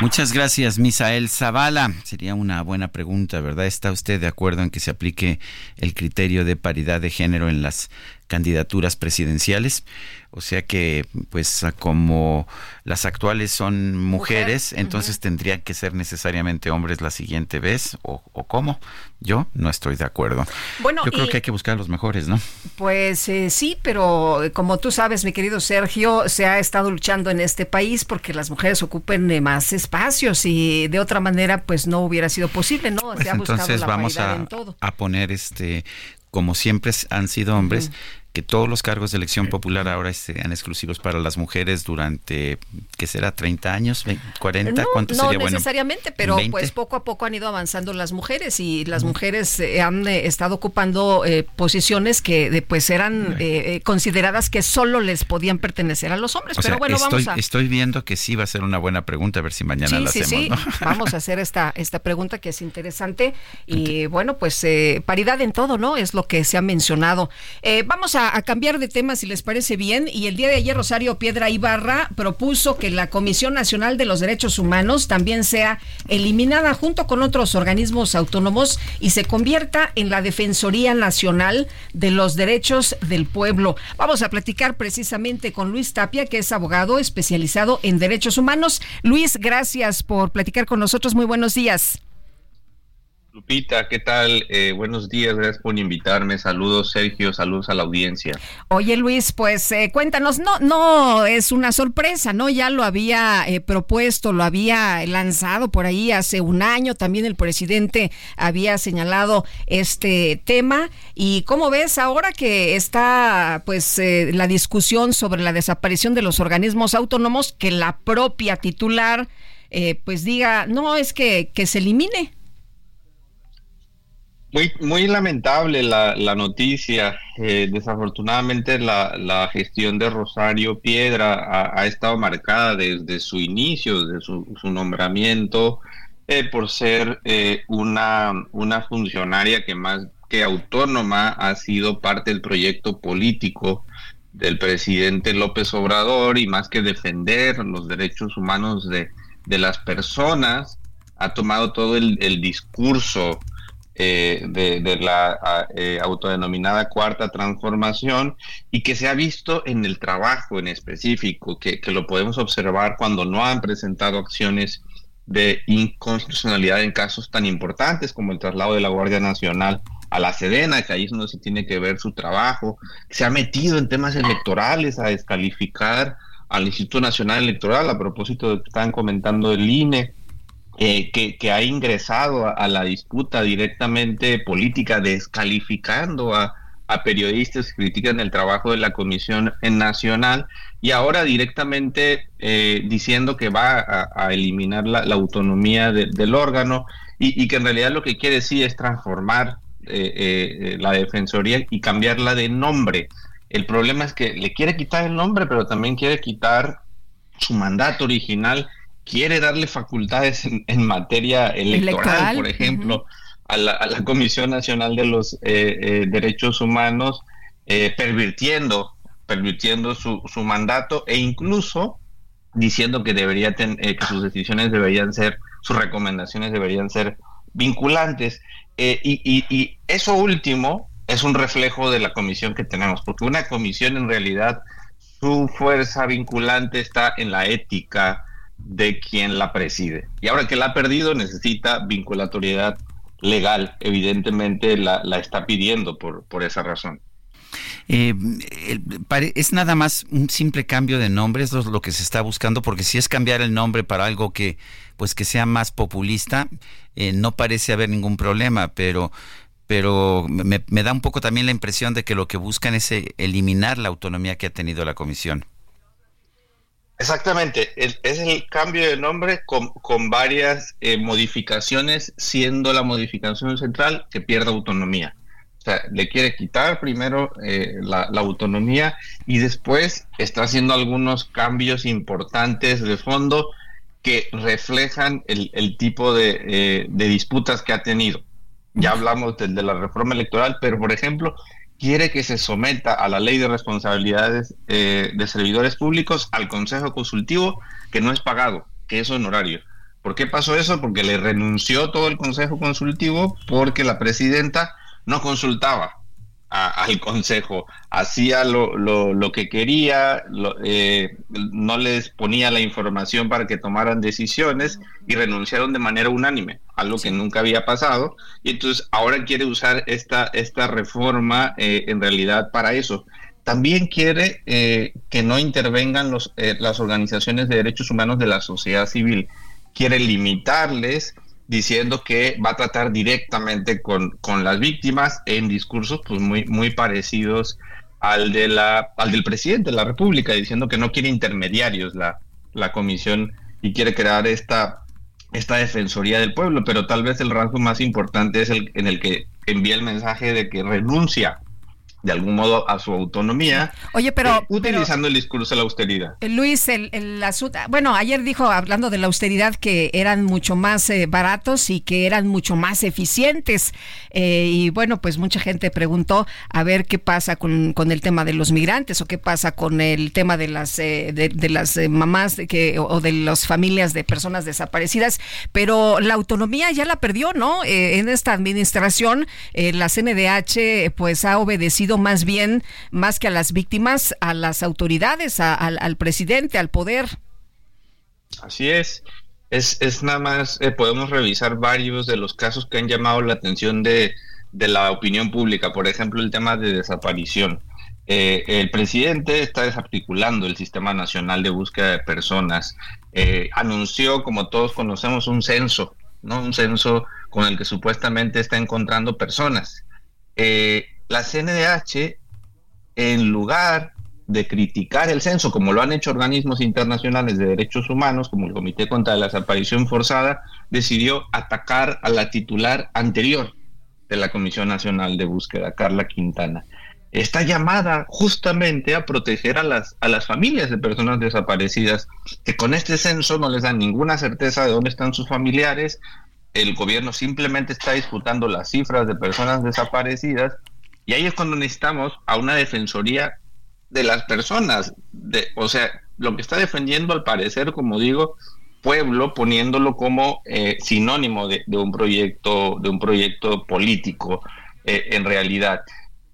Muchas gracias, Misael Zavala. Sería una buena pregunta, ¿verdad? ¿Está usted de acuerdo en que se aplique el criterio de paridad de género en las candidaturas presidenciales? O sea que, pues, como las actuales son mujeres, entonces tendrían que ser necesariamente hombres la siguiente vez, o, o cómo. Yo no estoy de acuerdo. Bueno, yo creo que hay que buscar a los mejores, ¿no? Pues eh, sí, pero como tú sabes, mi querido Sergio, se ha estado luchando en este país porque las mujeres ocupen eh, más espacios y de otra manera, pues no hubiera sido posible, ¿no? Pues entonces vamos a, a poner este como siempre han sido hombres, que todos los cargos de elección popular ahora sean exclusivos para las mujeres durante, ¿qué será? ¿30 años? ¿40? No, ¿Cuánto no sería necesariamente, pero pues poco a poco han ido avanzando las mujeres y las mujeres eh, han eh, estado ocupando eh, posiciones que pues eran consideradas que solo les podían pertenecer a los hombres. pero bueno, estoy, vamos a... Estoy viendo que sí va a ser una buena pregunta, a ver si mañana la hacemos. Sí. vamos a hacer esta, esta pregunta que es interesante y bueno, pues paridad en todo, ¿no? Es lo que se ha mencionado. vamos a a, cambiar de tema, si les parece bien. Y el día de ayer, Rosario Piedra Ibarra propuso que la Comisión Nacional de los Derechos Humanos también sea eliminada junto con otros organismos autónomos y se convierta en la Defensoría Nacional de los Derechos del Pueblo. Vamos a platicar precisamente con Luis Tapia, que es abogado especializado en derechos humanos. Luis, gracias por platicar con nosotros. Muy buenos días. Lupita, ¿qué tal? Eh, buenos días, gracias por invitarme. Saludos, Sergio, saludos a la audiencia. Oye, Luis, pues eh, cuéntanos, no, no es una sorpresa, ¿no? Ya lo había eh, propuesto, lo había lanzado por ahí hace un año. También el presidente había señalado este tema. ¿Y cómo ves ahora que está, pues, la discusión sobre la desaparición de los organismos autónomos, que la propia titular, pues, diga, no, es que se elimine? Muy, muy lamentable la, la noticia. Eh, desafortunadamente la, la, gestión de Rosario Piedra ha, estado marcada desde su inicio, desde su, nombramiento, eh, por ser eh, una, una funcionaria que más que autónoma ha sido parte del proyecto político del presidente López Obrador y más que defender los derechos humanos de, de las personas, ha tomado todo el, el discurso eh, de, la eh, autodenominada cuarta transformación y que se ha visto en el trabajo en específico, que, lo podemos observar cuando no han presentado acciones de inconstitucionalidad en casos tan importantes como el traslado de la Guardia Nacional a la Sedena, que ahí es donde se tiene que ver su trabajo, se ha metido en temas electorales a descalificar al Instituto Nacional Electoral a propósito de que están comentando el INE, eh, que, ha ingresado a, la disputa directamente política, descalificando a, periodistas que critican el trabajo de la Comisión Nacional y ahora directamente eh, diciendo que va a, eliminar la, autonomía del órgano y, que en realidad lo que quiere decir es transformar eh, la Defensoría y cambiarla de nombre. El problema es que le quiere quitar el nombre, pero también quiere quitar su mandato original quiere darle facultades en, materia electoral, por ejemplo, a, la, Comisión Nacional de los eh, eh, Derechos Humanos, eh, pervirtiendo, pervirtiendo su, su, mandato e incluso diciendo que debería que sus decisiones deberían ser, sus recomendaciones deberían ser vinculantes. Y, y eso último es un reflejo de la comisión que tenemos, porque una comisión en realidad su fuerza vinculante está en la ética, de quien la preside. Y ahora que la ha perdido, necesita vinculatoriedad legal. Evidentemente la, está pidiendo por, por esa razón. Eh, es nada más un simple cambio de nombre, es lo que se está buscando, porque si es cambiar el nombre para algo que, pues que sea más populista, eh, no parece haber ningún problema, pero, pero me, me, da un poco también la impresión de que lo que buscan es eh, eliminar la autonomía que ha tenido la comisión. Exactamente, es el cambio de nombre con, varias eh, modificaciones, siendo la modificación central que pierda autonomía. O sea, le quiere quitar primero eh, la, autonomía y después está haciendo algunos cambios importantes de fondo que reflejan el, tipo eh, de, disputas que ha tenido. Ya hablamos de la reforma electoral, pero por ejemplo, quiere que se someta a la ley de responsabilidades eh, de servidores públicos al Consejo Consultivo que no es pagado, que es honorario. ¿Por qué pasó eso? Porque le renunció todo el Consejo Consultivo porque la presidenta no consultaba al Consejo, hacía lo, lo, que quería, eh, no les ponía la información para que tomaran decisiones y renunciaron de manera unánime, algo que nunca había pasado. Y entonces ahora quiere usar esta, esta reforma eh, en realidad para eso. También quiere eh, que no intervengan los, las organizaciones de derechos humanos de la sociedad civil. Quiere limitarles diciendo que va a tratar directamente con, con las víctimas en discursos pues muy, muy parecidos al, de la, al del presidente de la República, diciendo que no quiere intermediarios la, la comisión y quiere crear esta, esta defensoría del pueblo, pero tal vez el rasgo más importante es el en el que envía el mensaje de que renuncia de algún modo a su autonomía. Oye, pero... Eh, utilizando el discurso de la austeridad. Eh, Luis, el, el asunto... Bueno, ayer dijo, hablando de la austeridad, que eran mucho más eh, baratos y que eran mucho más eficientes. y bueno, pues mucha gente preguntó a ver qué pasa con, con, el tema de los migrantes o qué pasa con el tema de las, de, de, las mamás de que, o de las familias de personas desaparecidas. Pero la autonomía ya la perdió, ¿no? en esta administración, la CNDH pues ha obedecido más bien, más que a las víctimas, a las autoridades, al, presidente, al poder. Así es. Es, es nada más, eh, podemos revisar varios de los casos que han llamado la atención de, la opinión pública. Por ejemplo, el tema de desaparición. Eh, el presidente está desarticulando el Sistema Nacional de Búsqueda de Personas. Eh, anunció, como todos conocemos, un censo, ¿no? Un censo con el que supuestamente está encontrando personas. Eh, la CNDH, en lugar de criticar el censo, como lo han hecho organismos internacionales de derechos humanos, como el Comité contra la Desaparición Forzada, decidió atacar a la titular anterior, de la Comisión Nacional de Búsqueda, Carla Quintana, está llamada justamente a proteger a las, a las familias de personas desaparecidas, que con este censo no les dan ninguna certeza de dónde están sus familiares, el gobierno simplemente está disputando las cifras de personas desaparecidas, y ahí es cuando necesitamos a una defensoría de las personas, de, o sea, lo que está defendiendo al parecer, como digo, pueblo, poniéndolo como eh, sinónimo de, un proyecto, de un proyecto político eh, en realidad.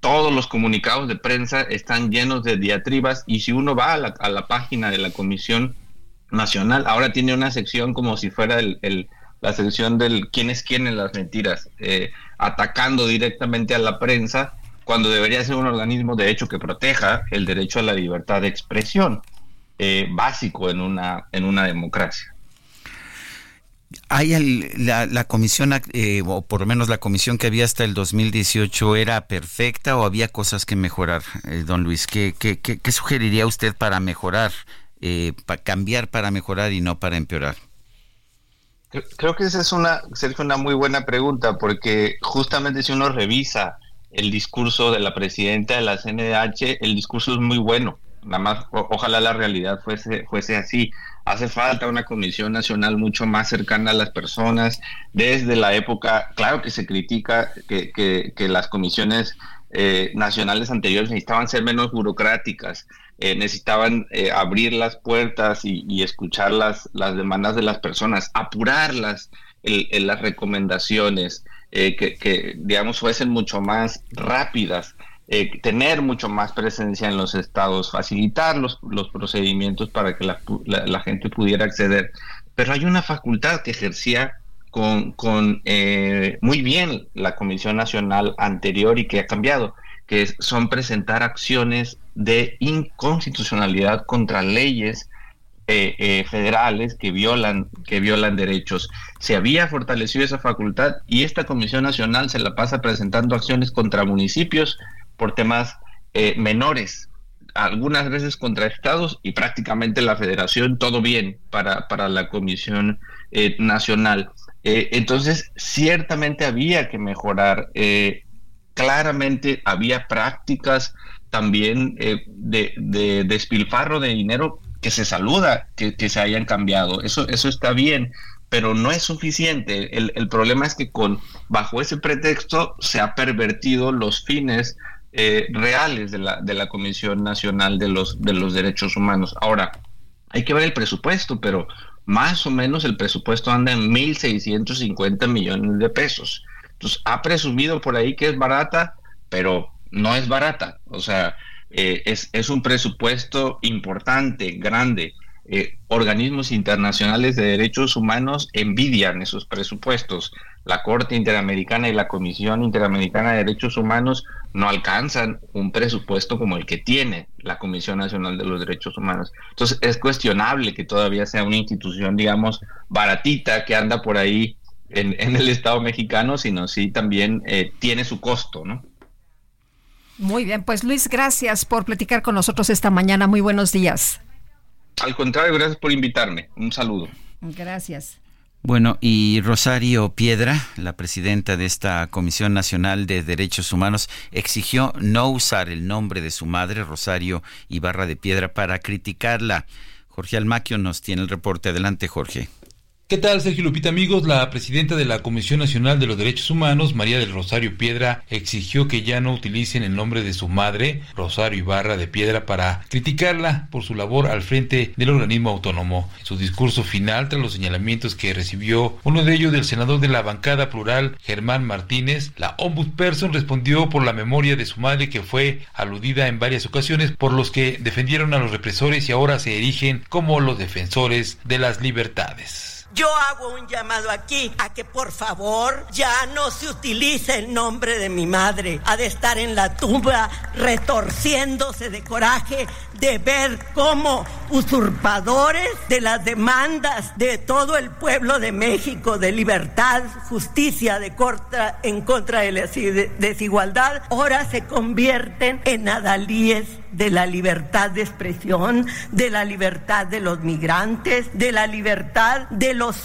Todos los comunicados de prensa están llenos de diatribas y si uno va a la, página de la Comisión Nacional, ahora tiene una sección como si fuera el, la sección del quién es quién en las mentiras, eh, atacando directamente a la prensa cuando debería ser un organismo de hecho que proteja el derecho a la libertad de expresión, eh, básico en una, en una democracia. ¿Hay la, comisión, eh, o por lo menos la comisión que había hasta el 2018, era perfecta o había cosas que mejorar, eh, don Luis? ¿Qué, sugeriría usted para mejorar, para cambiar para mejorar y no para empeorar? Creo que esa es una, Sergio, una muy buena pregunta, porque justamente si uno revisa el discurso de la presidenta de la CNDH, el discurso es muy bueno. Nada más, ojalá la realidad fuese, fuese así hace falta una comisión nacional mucho más cercana a las personas. Desde la época, claro que se critica que, que, las comisiones eh, nacionales anteriores necesitaban ser menos burocráticas, eh, necesitaban eh, abrir las puertas y, escuchar las, las demandas de las personas, apurarlas en las recomendaciones, que, que, digamos, fuesen mucho más rápidas. Eh, tener mucho más presencia en los estados, facilitar los, los procedimientos para que la, gente pudiera acceder. Pero hay una facultad que ejercía con, con eh, muy bien la Comisión Nacional anterior y que ha cambiado, que son presentar acciones de inconstitucionalidad contra leyes eh, federales que violan que violan derechos. Se había fortalecido esa facultad y esta Comisión Nacional se la pasa presentando acciones contra municipios por temas eh, menores, algunas veces contra estados y prácticamente la federación, todo bien para, para la Comisión eh, Nacional. Eh, entonces, ciertamente había que mejorar. claramente había prácticas también de, de, despilfarro de dinero que se saluda que, que, se hayan cambiado. Eso, eso está bien, pero no es suficiente. El, el problema es que con bajo ese pretexto se ha pervertido los fines eh, reales de la, de la Comisión Nacional de los, de los Derechos Humanos. Ahora, hay que ver el presupuesto, pero más o menos el presupuesto anda en 1.650 millones de pesos. Entonces, ha presumido por ahí que es barata, pero no es barata. O sea, eh, es, un presupuesto importante, grande. Eh, organismos internacionales de derechos humanos envidian esos presupuestos la Corte Interamericana y la Comisión Interamericana de Derechos Humanos no alcanzan un presupuesto como el que tiene la Comisión Nacional de los Derechos Humanos. Entonces es cuestionable que todavía sea una institución, digamos, baratita que anda por ahí en, el Estado mexicano, sino sí también eh, tiene su costo, ¿no? Muy bien, pues Luis, gracias por platicar con nosotros esta mañana. Muy buenos días. Al contrario, gracias por invitarme. Un saludo. Gracias. Bueno, y Rosario Piedra, la presidenta de esta Comisión Nacional de Derechos Humanos, exigió no usar el nombre de su madre, Rosario Ibarra de Piedra, para criticarla. Jorge Almaquio nos tiene el reporte. Adelante, Jorge. ¿Qué tal, Sergio Lupita, amigos? La presidenta de la Comisión Nacional de los Derechos Humanos, María del Rosario Piedra, exigió que ya no utilicen el nombre de su madre, Rosario Ibarra de Piedra, para criticarla por su labor al frente del organismo autónomo. En su discurso final, tras los señalamientos que recibió uno de ellos del senador de la bancada plural, Germán Martínez, la ombudsperson respondió por la memoria de su madre que fue aludida en varias ocasiones por los que defendieron a los represores y ahora se erigen como los defensores de las libertades. Yo hago un llamado aquí a que por favor ya no se utilice el nombre de mi madre. Ha de estar en la tumba retorciéndose de coraje de ver cómo usurpadores de las demandas de todo el pueblo de México de libertad, justicia de contra, en contra de la desigualdad, ahora se convierten en adalíes de la libertad de expresión, de la libertad de los migrantes, de la libertad de los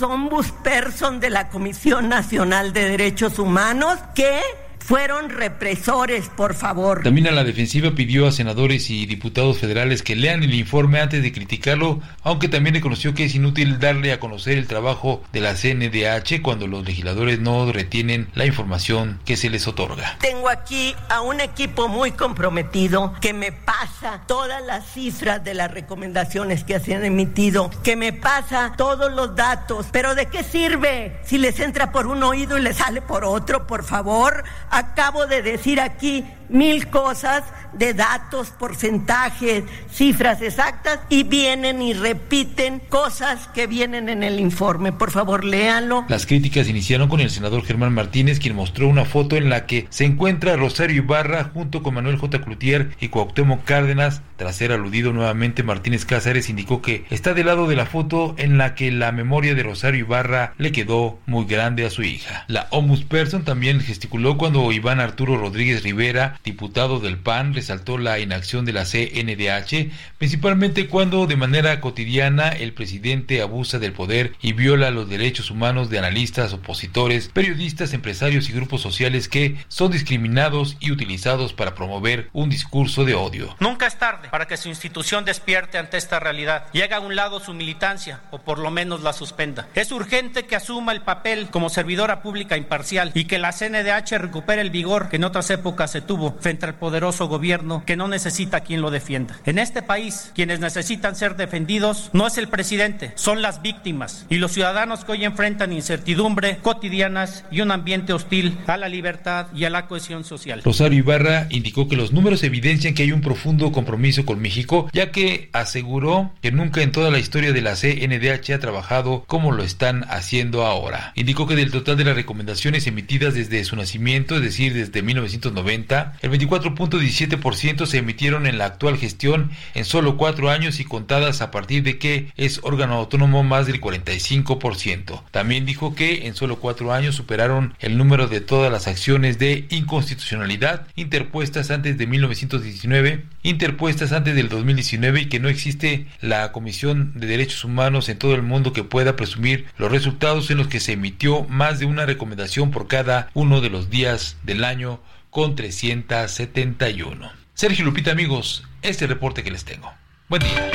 person de la Comisión Nacional de Derechos Humanos que fueron represores, por favor. También a la defensiva pidió a senadores y diputados federales que lean el informe antes de criticarlo, aunque también reconoció que es inútil darle a conocer el trabajo de la CNDH cuando los legisladores no retienen la información que se les otorga. Tengo aquí a un equipo muy comprometido que me pasa todas las cifras de las recomendaciones que se han emitido, que me pasa todos los datos, pero ¿de qué sirve si les entra por un oído y les sale por otro, por favor? Acabo de decir aquí mil cosas de datos, porcentajes, cifras exactas y vienen y repiten cosas que vienen en el informe. Por favor, léanlo. Las críticas iniciaron con el senador Germán Martínez, quien mostró una foto en la que se encuentra Rosario Ibarra junto con Manuel J. Cloutier y Cuauhtémoc Cárdenas. Tras ser aludido nuevamente, Martínez Cázares indicó que está del lado de la foto en la que la memoria de Rosario Ibarra le quedó muy grande a su hija. La Person también gesticuló cuando Iván Arturo Rodríguez Rivera, diputado del PAN, resaltó la inacción de la CNDH, principalmente cuando de manera cotidiana el presidente abusa del poder y viola los derechos humanos de analistas, opositores, periodistas, empresarios y grupos sociales que son discriminados y utilizados para promover un discurso de odio. Nunca es tarde para que su institución despierte ante esta realidad y a un lado su militancia o por lo menos la suspenda. Es urgente que asuma el papel como servidora pública imparcial y que la CNDH recupere el vigor que en otras épocas se tuvo frente al poderoso gobierno que no necesita quien lo defienda. En este país, quienes necesitan ser defendidos no es el presidente, son las víctimas y los ciudadanos que hoy enfrentan incertidumbre cotidianas y un ambiente hostil a la libertad y a la cohesión social. Rosario Ibarra indicó que los números evidencian que hay un profundo compromiso con México, ya que aseguró que nunca en toda la historia de la CNDH ha trabajado como lo están haciendo ahora. Indicó que del total de las recomendaciones emitidas desde su nacimiento, es decir, desde 1990, el 24.17% se emitieron en la actual gestión en solo cuatro años y contadas a partir de que es órgano autónomo más del 45%. También dijo que en solo cuatro años superaron el número de todas las acciones de inconstitucionalidad interpuestas antes de 1919, interpuestas antes del 2019 y que no existe la Comisión de Derechos Humanos en todo el mundo que pueda presumir los resultados en los que se emitió más de una recomendación por cada uno de los días del año con 371. Sergio Lupita, amigos, este reporte que les tengo. Buen día.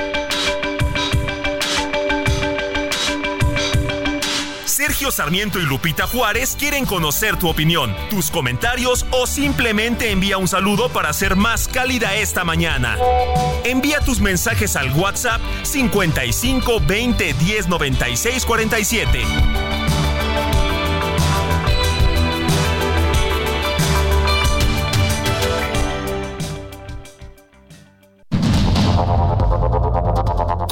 Sergio Sarmiento y Lupita Juárez quieren conocer tu opinión, tus comentarios o simplemente envía un saludo para ser más cálida esta mañana. Envía tus mensajes al WhatsApp 55 20 10 96 47.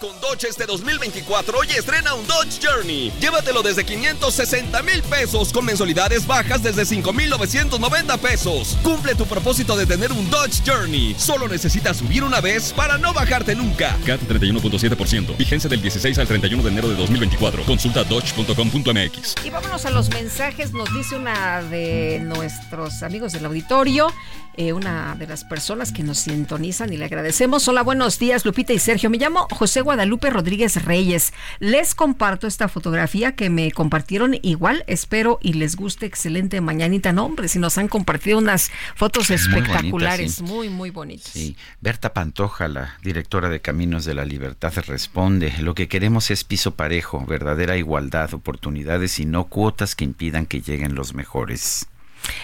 Con Dodge este 2024 y estrena un Dodge Journey. Llévatelo desde 560 mil pesos con mensualidades bajas desde 5,990 pesos. Cumple tu propósito de tener un Dodge Journey. Solo necesitas subir una vez para no bajarte nunca. CAT 31.7%. Vigencia del 16 al 31 de enero de 2024. Consulta dodge.com.mx. Y vámonos a los mensajes. Nos dice una de nuestros amigos del auditorio, eh, una de las personas que nos sintonizan y le agradecemos. Hola, buenos días, Lupita y Sergio. Me llamo José Guadalupe Rodríguez Reyes. Les comparto esta fotografía que me compartieron igual. Espero y les guste. Excelente mañanita. No, hombre, si nos han compartido unas fotos espectaculares, muy, muy bonitas. Sí, Berta Pantoja, la directora de Caminos de la Libertad, responde, lo que queremos es piso parejo, verdadera igualdad, oportunidades y no cuotas que impidan que lleguen los mejores.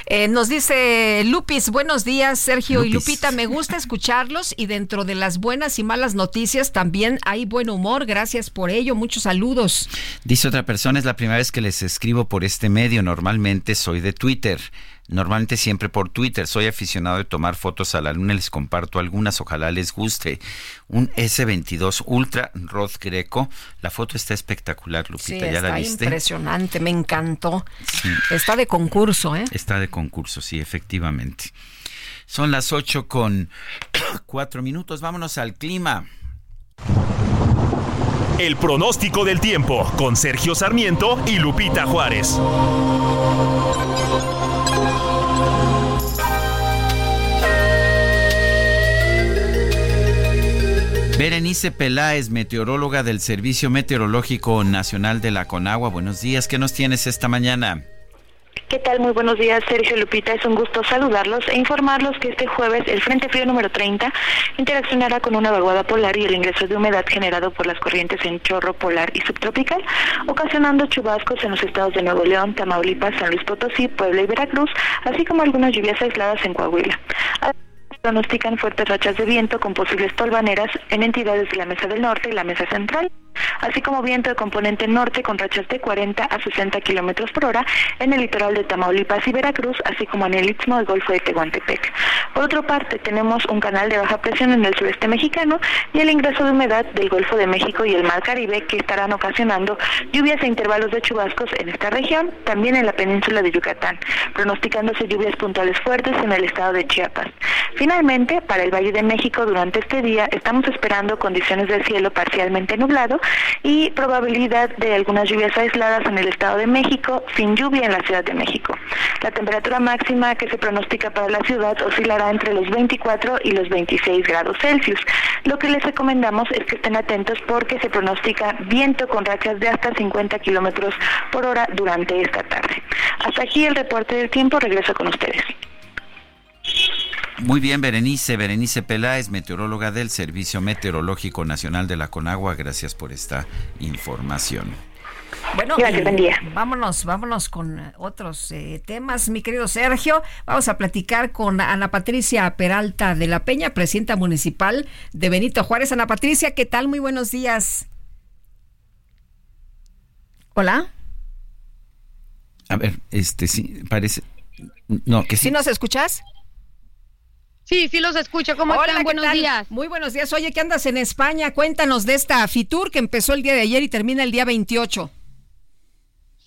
Eh, nos dice Lupis, buenos días Sergio y. Lupita, me gusta escucharlos y dentro de las buenas y malas noticias también hay buen humor, gracias por ello, muchos saludos. Dice otra persona, es la primera vez que les escribo por este medio, normalmente soy de Twitter. Normalmente siempre por Twitter. Soy aficionado de tomar fotos a la luna. Les comparto algunas. Ojalá les guste. Un S22 Ultra Rod Greco. La foto está espectacular, Lupita. Sí, ¿Ya la está viste? impresionante, me encantó. Sí. Está de concurso, ¿eh? Está de concurso, sí, efectivamente. Son las 8 con 4 minutos. Vámonos al clima. El pronóstico del tiempo con Sergio Sarmiento y Lupita Juárez. Berenice Peláez, meteoróloga del Servicio Meteorológico Nacional de la Conagua. Buenos días, ¿qué nos tienes esta mañana? ¿Qué tal? Muy buenos días, Sergio Lupita. Es un gusto saludarlos e informarlos que este jueves el Frente Frío número 30 interaccionará con una vaguada polar y el ingreso de humedad generado por las corrientes en chorro polar y subtropical, ocasionando chubascos en los estados de Nuevo León, Tamaulipas, San Luis Potosí, Puebla y Veracruz, así como algunas lluvias aisladas en Coahuila pronostican fuertes rachas de viento con posibles tolvaneras en entidades de la Mesa del Norte y la Mesa Central así como viento de componente norte con rachas de 40 a 60 kilómetros por hora en el litoral de Tamaulipas y Veracruz, así como en el istmo del Golfo de Tehuantepec. Por otra parte, tenemos un canal de baja presión en el sureste mexicano y el ingreso de humedad del Golfo de México y el Mar Caribe que estarán ocasionando lluvias e intervalos de chubascos en esta región, también en la península de Yucatán, pronosticándose lluvias puntuales fuertes en el estado de Chiapas. Finalmente, para el Valle de México durante este día estamos esperando condiciones de cielo parcialmente nublado y probabilidad de algunas lluvias aisladas en el Estado de México, sin lluvia en la Ciudad de México. La temperatura máxima que se pronostica para la ciudad oscilará entre los 24 y los 26 grados Celsius. Lo que les recomendamos es que estén atentos porque se pronostica viento con rachas de hasta 50 kilómetros por hora durante esta tarde. Hasta aquí el reporte del tiempo. Regreso con ustedes. Muy bien, Berenice. Berenice Peláez, meteoróloga del Servicio Meteorológico Nacional de la Conagua. Gracias por esta información. Bueno, vámonos, vámonos con otros eh, temas, mi querido Sergio. Vamos a platicar con Ana Patricia Peralta de la Peña, presidenta municipal de Benito Juárez. Ana Patricia, ¿qué tal? Muy buenos días. Hola. A ver, este sí, parece. No, que sí. ¿Sí nos escuchas? Sí, sí los escucho. ¿Cómo están? Buenos días. Muy buenos días. Oye, ¿qué andas en España? Cuéntanos de esta Fitur que empezó el día de ayer y termina el día 28.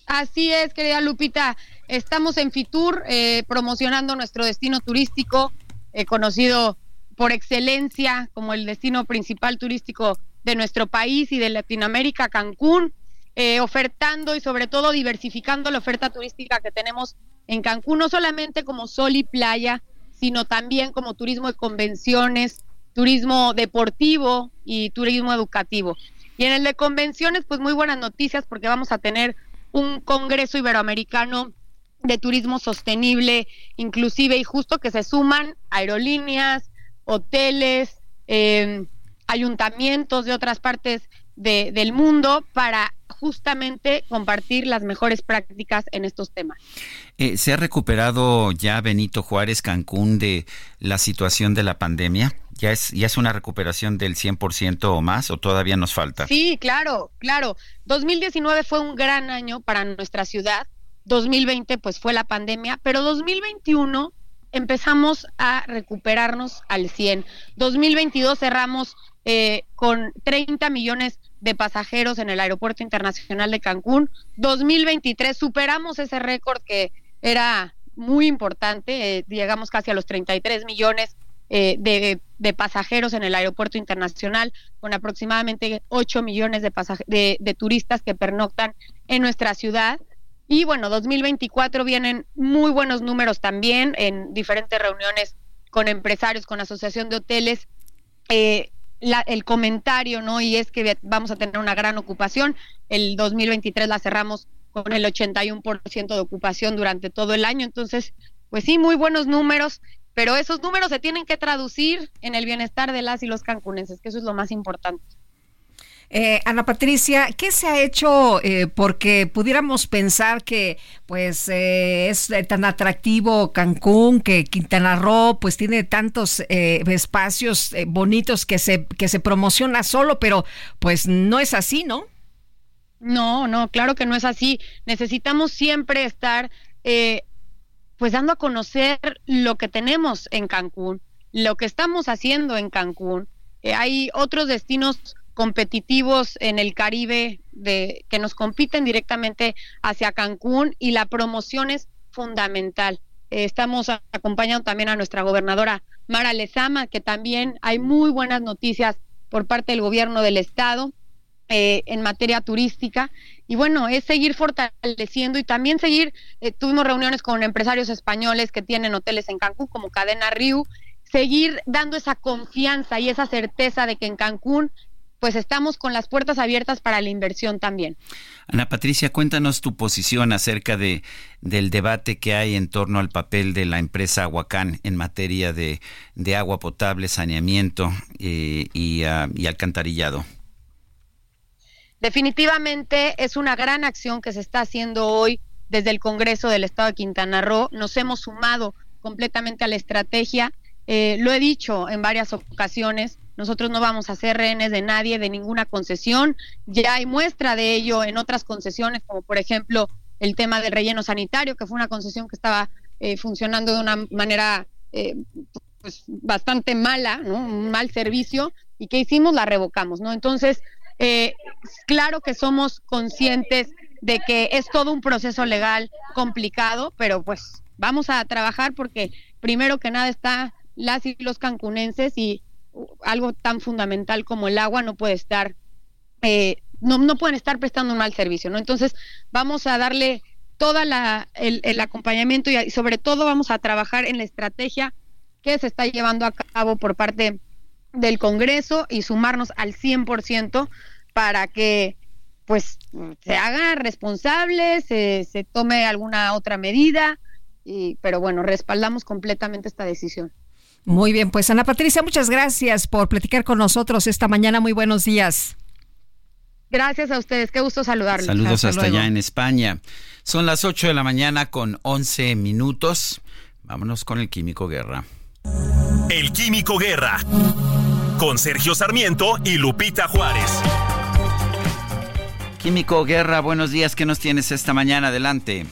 Así es, querida Lupita. Estamos en Fitur eh, promocionando nuestro destino turístico, eh, conocido por excelencia como el destino principal turístico de nuestro país y de Latinoamérica, Cancún, eh, ofertando y sobre todo diversificando la oferta turística que tenemos en Cancún, no solamente como sol y playa, sino también como turismo de convenciones, turismo deportivo y turismo educativo. Y en el de convenciones, pues muy buenas noticias porque vamos a tener un Congreso Iberoamericano de Turismo Sostenible, inclusive y justo que se suman aerolíneas, hoteles, eh, ayuntamientos de otras partes del mundo para justamente compartir las mejores prácticas en estos temas. Eh, ¿Se ha recuperado ya Benito Juárez, Cancún, de la situación de la pandemia? ¿Ya es, ¿Ya es una recuperación del 100% o más o todavía nos falta? Sí, claro, claro. 2019 fue un gran año para nuestra ciudad. 2020 pues fue la pandemia, pero 2021 empezamos a recuperarnos al 100. 2022 cerramos eh, con 30 millones de pasajeros en el Aeropuerto Internacional de Cancún. 2023 superamos ese récord que era muy importante, eh, llegamos casi a los 33 millones eh, de, pasajeros en el aeropuerto internacional, con aproximadamente 8 millones de, de, turistas que pernoctan en nuestra ciudad. Y bueno, 2024 vienen muy buenos números también en diferentes reuniones con empresarios, con asociación de hoteles. Eh, el comentario, ¿no? Y es que vamos a tener una gran ocupación. El 2023 la cerramos con el 81% de ocupación durante todo el año. Entonces, pues sí, muy buenos números, pero esos números se tienen que traducir en el bienestar de las y los cancunenses, que eso es lo más importante. Eh, Ana Patricia, ¿qué se ha hecho eh, porque pudiéramos pensar que pues eh, es tan atractivo Cancún, que Quintana Roo pues tiene tantos espacios bonitos que se, que se promociona solo, pero pues no es así, ¿no? No, no, claro que no es así. Necesitamos siempre estar pues dando a conocer lo que tenemos en Cancún, lo que estamos haciendo en Cancún. hay otros destinos competitivos en el Caribe de, que nos compiten directamente hacia Cancún y la promoción es fundamental. Estamos acompañando también a nuestra gobernadora Mara Lezama, que también hay muy buenas noticias por parte del gobierno del estado eh, en materia turística. Y bueno, es seguir fortaleciendo y también seguir, eh, tuvimos reuniones con empresarios españoles que tienen hoteles en Cancún como Cadena Riu, seguir dando esa confianza y esa certeza de que en Cancún pues estamos con las puertas abiertas para la inversión también. Ana Patricia, cuéntanos tu posición acerca de del debate que hay en torno al papel de la empresa Aguacán en materia de, agua potable, saneamiento eh, y, ah, y alcantarillado. Definitivamente es una gran acción que se está haciendo hoy desde el Congreso del Estado de Quintana Roo. Nos hemos sumado completamente a la estrategia. Eh, lo he dicho en varias ocasiones, nosotros no vamos a ser rehenes de nadie, de ninguna concesión. Ya hay muestra de ello en otras concesiones, como por ejemplo el tema del relleno sanitario, que fue una concesión que estaba eh, funcionando de una manera eh, pues, bastante mala, ¿no? un mal servicio, y que hicimos la revocamos, ¿no? Entonces, eh, claro que somos conscientes de que es todo un proceso legal complicado, pero pues vamos a trabajar porque primero que nada está las y los cancunenses y algo tan fundamental como el agua no puede estar, eh, no, no pueden estar prestando un mal servicio, ¿no? Entonces, vamos a darle toda la, el, el acompañamiento y, sobre todo vamos a trabajar en la estrategia que se está llevando a cabo por parte del Congreso y sumarnos al 100% para que pues se haga responsable, se, se tome alguna otra medida, y, pero bueno, respaldamos completamente esta decisión. Muy bien, pues Ana Patricia, muchas gracias por platicar con nosotros esta mañana. Muy buenos días. Gracias a ustedes, qué gusto saludarlos. Saludos hasta, allá en España. Son las 8 de la mañana con 11 minutos. Vámonos con el Químico Guerra. El Químico Guerra. Con Sergio Sarmiento y Lupita Juárez. Químico Guerra, buenos días. ¿Qué nos tienes esta mañana? Adelante.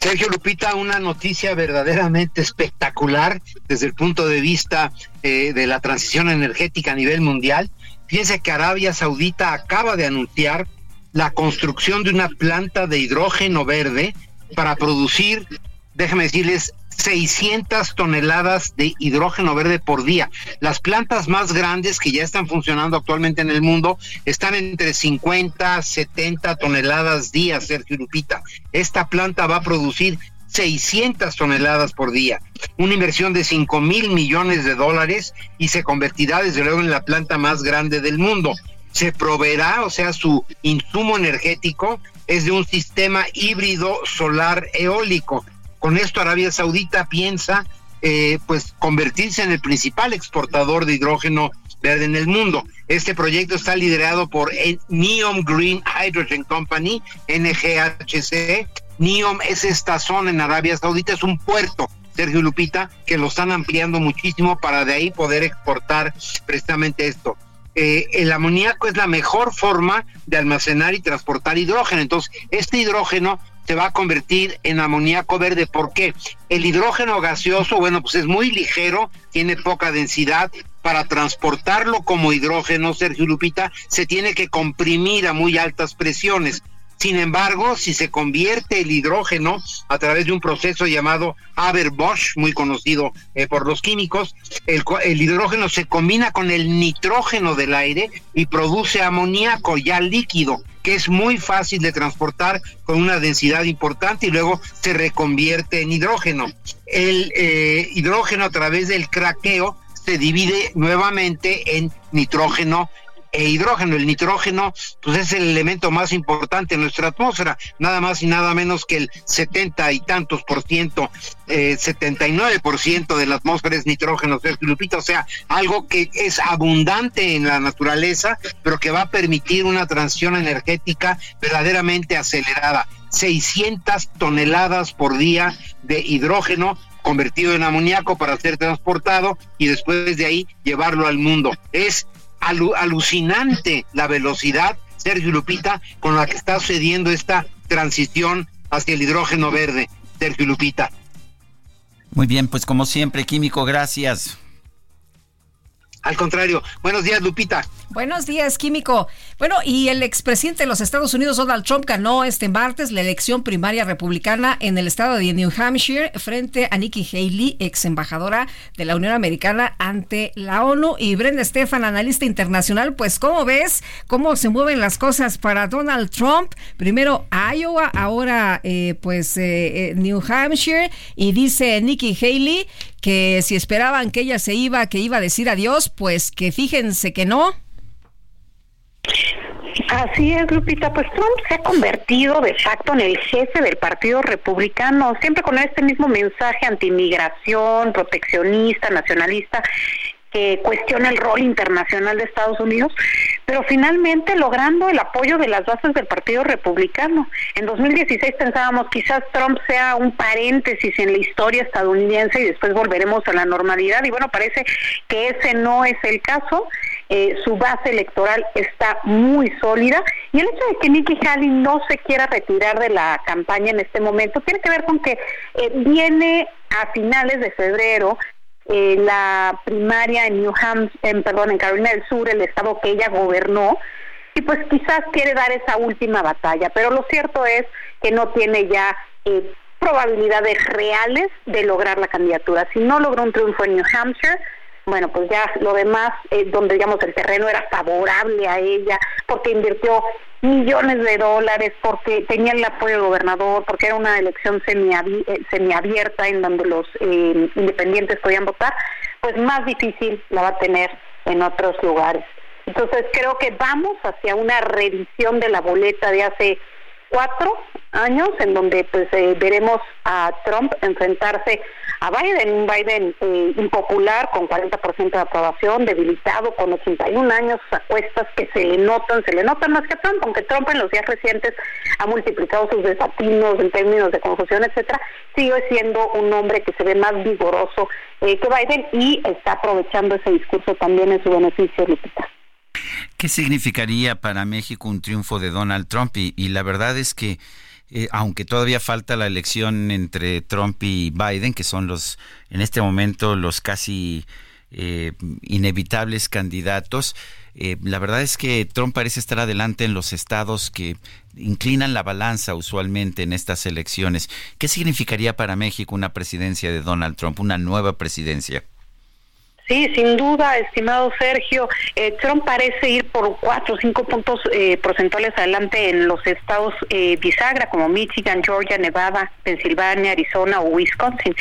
Sergio Lupita, una noticia verdaderamente espectacular desde el punto de vista eh, de la transición energética a nivel mundial. Fíjense que Arabia Saudita acaba de anunciar la construcción de una planta de hidrógeno verde para producir, déjame decirles, 600 toneladas de hidrógeno verde por día. Las plantas más grandes que ya están funcionando actualmente en el mundo están entre 50, 70 toneladas día, Sergio Lupita. Esta planta va a producir 600 toneladas por día, una inversión de 5 mil millones de dólares y se convertirá desde luego en la planta más grande del mundo. Se proveerá, o sea, su insumo energético es de un sistema híbrido solar eólico con esto Arabia Saudita piensa eh, pues convertirse en el principal exportador de hidrógeno verde en el mundo. Este proyecto está liderado por NEOM Green Hydrogen Company, NGHC. NEOM es esta zona en Arabia Saudita, es un puerto, Sergio Lupita, que lo están ampliando muchísimo para de ahí poder exportar precisamente esto. Eh, el amoníaco es la mejor forma de almacenar y transportar hidrógeno. Entonces, este hidrógeno se va a convertir en amoníaco verde. ¿Por qué? El hidrógeno gaseoso, bueno, pues es muy ligero, tiene poca densidad. Para transportarlo como hidrógeno, Sergio Lupita, se tiene que comprimir a muy altas presiones. Sin embargo, si se convierte el hidrógeno a través de un proceso llamado Haber-Bosch, muy conocido eh, por los químicos, el, el, hidrógeno se combina con el nitrógeno del aire y produce amoníaco ya líquido que es muy fácil de transportar con una densidad importante y luego se reconvierte en hidrógeno. El eh, hidrógeno a través del craqueo se divide nuevamente en nitrógeno e hidrógeno. El nitrógeno, pues es el elemento más importante en nuestra atmósfera, nada más y nada menos que el setenta y tantos por ciento, eh, 79 por ciento de la atmósfera es nitrógeno, o sea, algo que es abundante en la naturaleza, pero que va a permitir una transición energética verdaderamente acelerada. 600 toneladas por día de hidrógeno convertido en amoníaco para ser transportado y después de ahí llevarlo al mundo. Es alucinante la velocidad, Sergio Lupita, con la que está sucediendo esta transición hacia el hidrógeno verde, Sergio Lupita. Muy bien, pues como siempre, Químico, gracias. Al contrario, buenos días, Lupita. Buenos días, Químico. Bueno, y el expresidente de los Estados Unidos, Donald Trump, ganó este martes la elección primaria republicana en el estado de New Hampshire frente a Nikki Haley, ex embajadora de la Unión Americana ante la ONU. Y Brenda Stefan, analista internacional, pues, ¿cómo ves cómo se mueven las cosas para Donald Trump? Primero Iowa, ahora, eh, pues, eh, eh, New Hampshire. Y dice Nikki Haley que si esperaban que ella se iba, que iba a decir adiós, pues que fíjense que no. Así es, Lupita. Pues Trump se ha convertido de facto en el jefe del Partido Republicano, siempre con este mismo mensaje antimigración, proteccionista, nacionalista que cuestiona el rol internacional de Estados Unidos, pero finalmente logrando el apoyo de las bases del Partido Republicano. En 2016 pensábamos quizás Trump sea un paréntesis en la historia estadounidense y después volveremos a la normalidad y bueno, parece que ese no es el caso. Eh, su base electoral está muy sólida y el hecho de que Nikki Haley no se quiera retirar de la campaña en este momento tiene que ver con que eh, viene a finales de febrero eh, la primaria en New Hampshire, en, perdón, en Carolina del Sur, el estado que ella gobernó, y pues quizás quiere dar esa última batalla, pero lo cierto es que no tiene ya eh, probabilidades reales de lograr la candidatura. Si no logró un triunfo en New Hampshire, bueno, pues ya lo demás, eh, donde digamos el terreno era favorable a ella, porque invirtió millones de dólares, porque tenía el apoyo del gobernador, porque era una elección eh, semiabierta en donde los eh, independientes podían votar, pues más difícil la va a tener en otros lugares. Entonces creo que vamos hacia una revisión de la boleta de hace cuatro años en donde pues eh, veremos a Trump enfrentarse a Biden, un Biden eh, impopular con 40% de aprobación, debilitado con 81 años a cuestas que se le notan, se le notan más que Trump, aunque Trump en los días recientes ha multiplicado sus desatinos en términos de confusión, etcétera, sigue siendo un hombre que se ve más vigoroso eh, que Biden y está aprovechando ese discurso también en su beneficio, Lupita. ¿Qué significaría para México un triunfo de Donald Trump? Y, la verdad es que, eh, aunque todavía falta la elección entre Trump y Biden, que son los, en este momento, los casi eh, inevitables candidatos, eh, la verdad es que Trump parece estar adelante en los estados que inclinan la balanza usualmente en estas elecciones. ¿Qué significaría para México una presidencia de Donald Trump, una nueva presidencia? Sí, sin duda, estimado Sergio. Eh, Trump parece ir por cuatro o cinco puntos eh, porcentuales adelante en los estados eh, bisagra como Michigan, Georgia, Nevada, Pensilvania, Arizona o Wisconsin.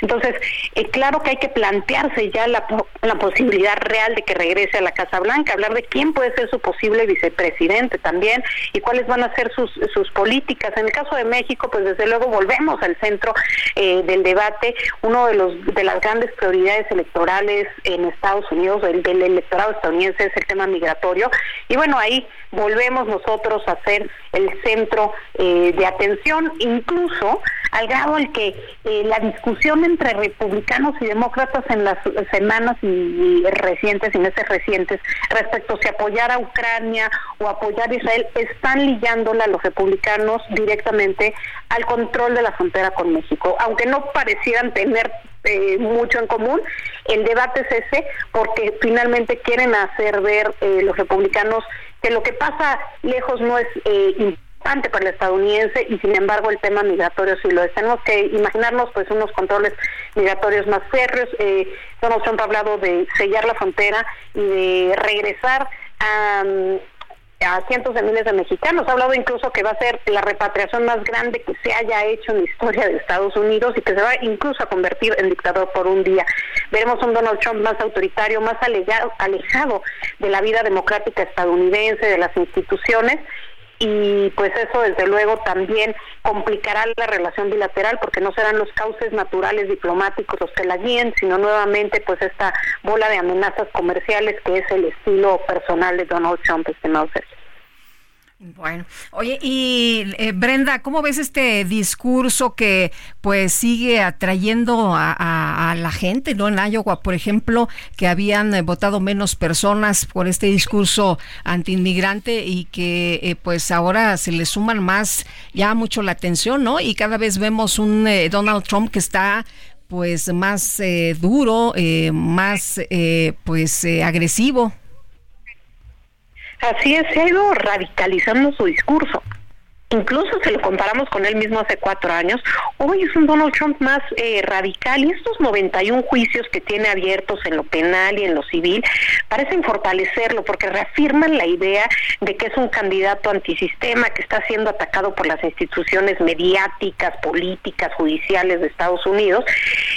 Entonces, eh, claro que hay que plantearse ya la, la posibilidad real de que regrese a la Casa Blanca, hablar de quién puede ser su posible vicepresidente también y cuáles van a ser sus, sus políticas. En el caso de México, pues desde luego volvemos al centro del debate. Uno de los de las grandes prioridades electorales en Estados Unidos, el del electorado estadounidense es el tema migratorio. Y bueno, ahí volvemos nosotros a ser el centro eh, de atención, incluso al grado al que eh, la discusión entre republicanos y demócratas en las semanas y, recientes y meses recientes respecto a si apoyar a Ucrania o apoyar a Israel están ligándola a los republicanos directamente al control de la frontera con México, aunque no parecieran tener eh, mucho en común. El debate es ese porque finalmente quieren hacer ver eh, los republicanos que lo que pasa lejos no es eh, importante para el estadounidense y sin embargo el tema migratorio sí lo es. Tenemos que imaginarnos pues unos controles migratorios más férreos. Eh, Donald Trump ha hablado de sellar la frontera y de regresar a a cientos de miles de mexicanos. Ha hablado incluso que va a ser la repatriación más grande que se haya hecho en la historia de Estados Unidos y que se va incluso a convertir en dictador por un día. Veremos un Donald Trump más autoritario, más alejado, alejado de la vida democrática estadounidense, de las instituciones y pues eso desde luego también complicará la relación bilateral porque no serán los cauces naturales diplomáticos los que la guíen, sino nuevamente pues esta bola de amenazas comerciales que es el estilo personal de Donald Trump, estimado Sergio. Bueno, oye, y eh, Brenda, ¿cómo ves este discurso que pues sigue atrayendo a, la gente, ¿no? En Iowa, por ejemplo, que habían eh, votado menos personas por este discurso antiinmigrante y que eh, pues ahora se le suman más, ya mucho la atención, ¿no? Y cada vez vemos un Donald Trump que está pues más duro, más pues agresivo. Así es, se ha ido radicalizando su discurso. Incluso si lo comparamos con él mismo hace cuatro años, hoy es un Donald Trump más eh, radical. Y estos 91 juicios que tiene abiertos en lo penal y en lo civil parecen fortalecerlo porque reafirman la idea de que es un candidato antisistema que está siendo atacado por las instituciones mediáticas, políticas, judiciales de Estados Unidos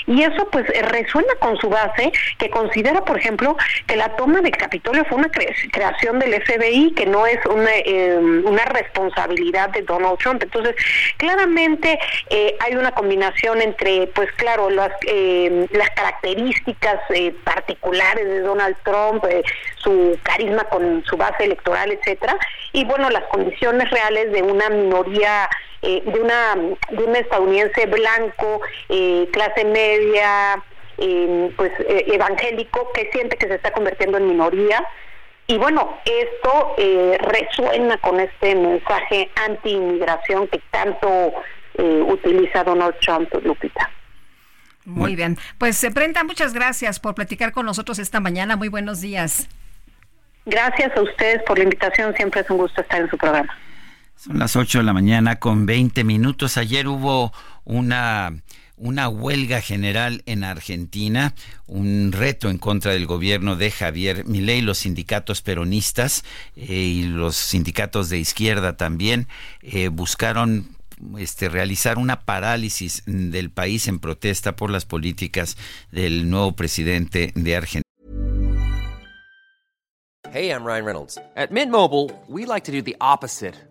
y eso pues resuena con su base que considera, por ejemplo, que la toma del Capitolio fue una creación del FBI, que no es una, eh, una responsabilidad de Donald Trump. Entonces, claramente eh, hay una combinación entre, pues claro, las, eh, las características eh, particulares de Donald Trump, su carisma con su base electoral, etcétera, y bueno, las condiciones reales de una minoría de una de un estadounidense blanco, clase media, pues evangélico que siente que se está convirtiendo en minoría y bueno, esto eh, resuena con este mensaje anti-inmigración que tanto eh, utiliza Donald Trump, Lupita. Muy bien. Pues, eh, Brenda, muchas gracias por platicar con nosotros esta mañana. Muy buenos días. Gracias a ustedes por la invitación. Siempre es un gusto estar en su programa. Son las 8 de la mañana con 20 minutos. Ayer hubo una una huelga general en Argentina, un reto en contra del gobierno de Javier Milei, los sindicatos peronistas eh, y los sindicatos de izquierda también eh, buscaron este, realizar una parálisis del país en protesta por las políticas del nuevo presidente de Argentina. Hey, I'm Ryan Reynolds. At Mint Mobile, we like to do the opposite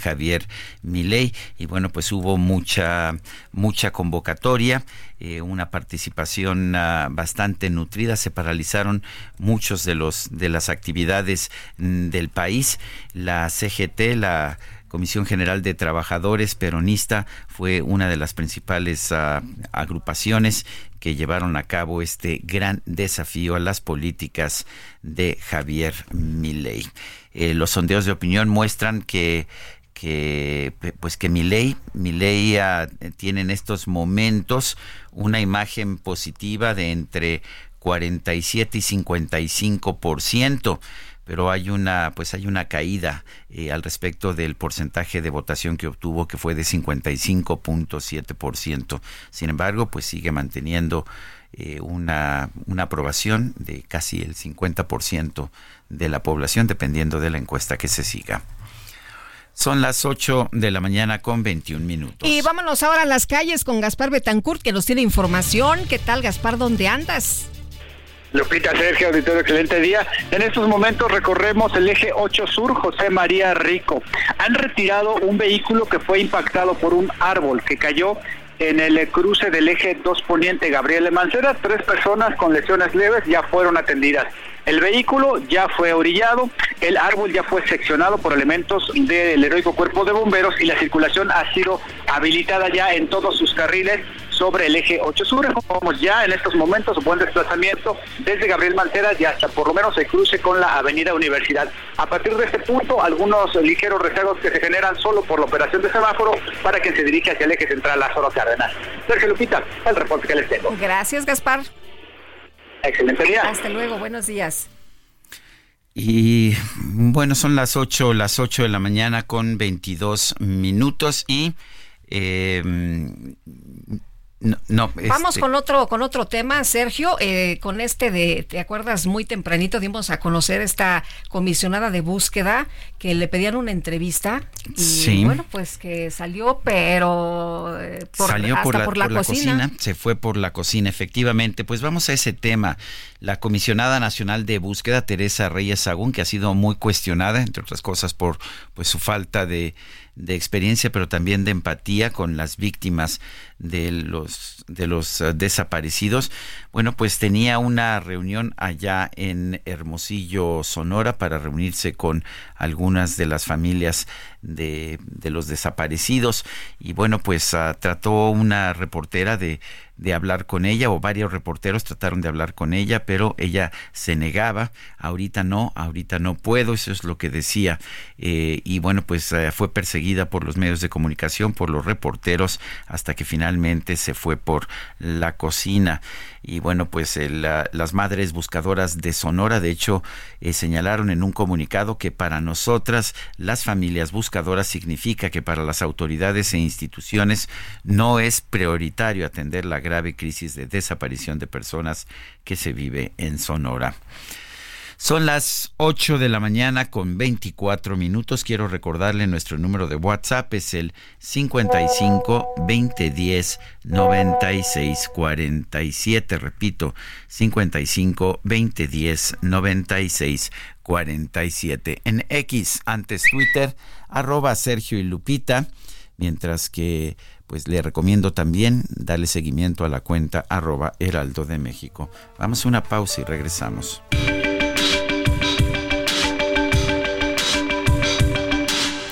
Javier Milei, y bueno, pues hubo mucha, mucha convocatoria, eh, una participación uh, bastante nutrida, se paralizaron muchos de los de las actividades mm, del país. La CGT, la Comisión General de Trabajadores Peronista fue una de las principales uh, agrupaciones que llevaron a cabo este gran desafío a las políticas de Javier Milei. Eh, los sondeos de opinión muestran que que pues que Milei, ah, tiene en estos momentos una imagen positiva de entre 47 y 55 por ciento pero hay una pues hay una caída eh, al respecto del porcentaje de votación que obtuvo que fue de 55.7%. Sin embargo, pues sigue manteniendo eh, una, una aprobación de casi el 50% de la población, dependiendo de la encuesta que se siga. Son las 8 de la mañana con 21 minutos. Y vámonos ahora a las calles con Gaspar Betancourt, que nos tiene información. ¿Qué tal, Gaspar? ¿Dónde andas? Lupita Sergio, auditorio, excelente día. En estos momentos recorremos el eje 8 Sur, José María Rico. Han retirado un vehículo que fue impactado por un árbol que cayó en el cruce del eje 2 Poniente Gabriel Mancera. Tres personas con lesiones leves ya fueron atendidas. El vehículo ya fue orillado, el árbol ya fue seccionado por elementos del heroico cuerpo de bomberos y la circulación ha sido habilitada ya en todos sus carriles sobre el eje 8 sur. Como ya en estos momentos un buen desplazamiento desde Gabriel Mancera y hasta por lo menos se cruce con la avenida Universidad. A partir de este punto, algunos ligeros rezagos que se generan solo por la operación de semáforo para que se dirija hacia el eje central a Zoro Cárdenas. Sergio Lupita, el reporte que les tengo. Gracias, Gaspar. Excelente día. Hasta luego, buenos días. Y bueno, son las 8, las 8 de la mañana con 22 minutos y eh, no, Vamos este con otro con otro tema, Sergio, eh, con este de, ¿te acuerdas? Muy tempranito dimos a conocer esta comisionada de búsqueda que le pedían una entrevista y bueno, pues que salió, pero eh, por, salió por la, cocina. se fue por la cocina, efectivamente. Pues vamos a ese tema. La comisionada nacional de búsqueda, Teresa Reyes Sagún, que ha sido muy cuestionada, entre otras cosas, por pues su falta de de experiencia, pero también de empatía con las víctimas de los de los eh, desaparecidos. Bueno, pues tenía una reunión allá en Hermosillo, Sonora, para reunirse con algunas de las familias de, de los desaparecidos. Y bueno, pues ah, trató una reportera de de hablar con ella o varios reporteros trataron de hablar con ella, pero ella se negaba, ahorita no, ahorita no puedo, eso es lo que decía. Eh, y bueno, pues eh, fue perseguida por los medios de comunicación, por los reporteros, hasta que finalmente se fue por la cocina y bueno, pues las madres buscadoras de Sonora, de hecho, eh, señalaron en un comunicado que para nosotras las familias buscadoras significa que para las autoridades e instituciones no es prioritario atender la grave crisis de desaparición de personas que se vive en Sonora. Son las 8 de la mañana con 24 minutos. Quiero recordarle nuestro número de WhatsApp es el 55 2010 96 47. Repito, 55 2010 96 47. En X, antes Twitter, arroba Sergio y Lupita. Mientras que pues le recomiendo también darle seguimiento a la cuenta arroba Heraldo de México. Vamos a una pausa y regresamos.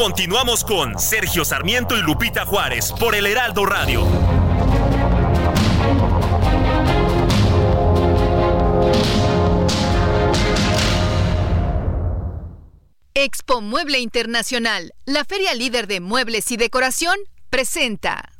Continuamos con Sergio Sarmiento y Lupita Juárez por el Heraldo Radio. Expo Mueble Internacional, la feria líder de muebles y decoración, presenta.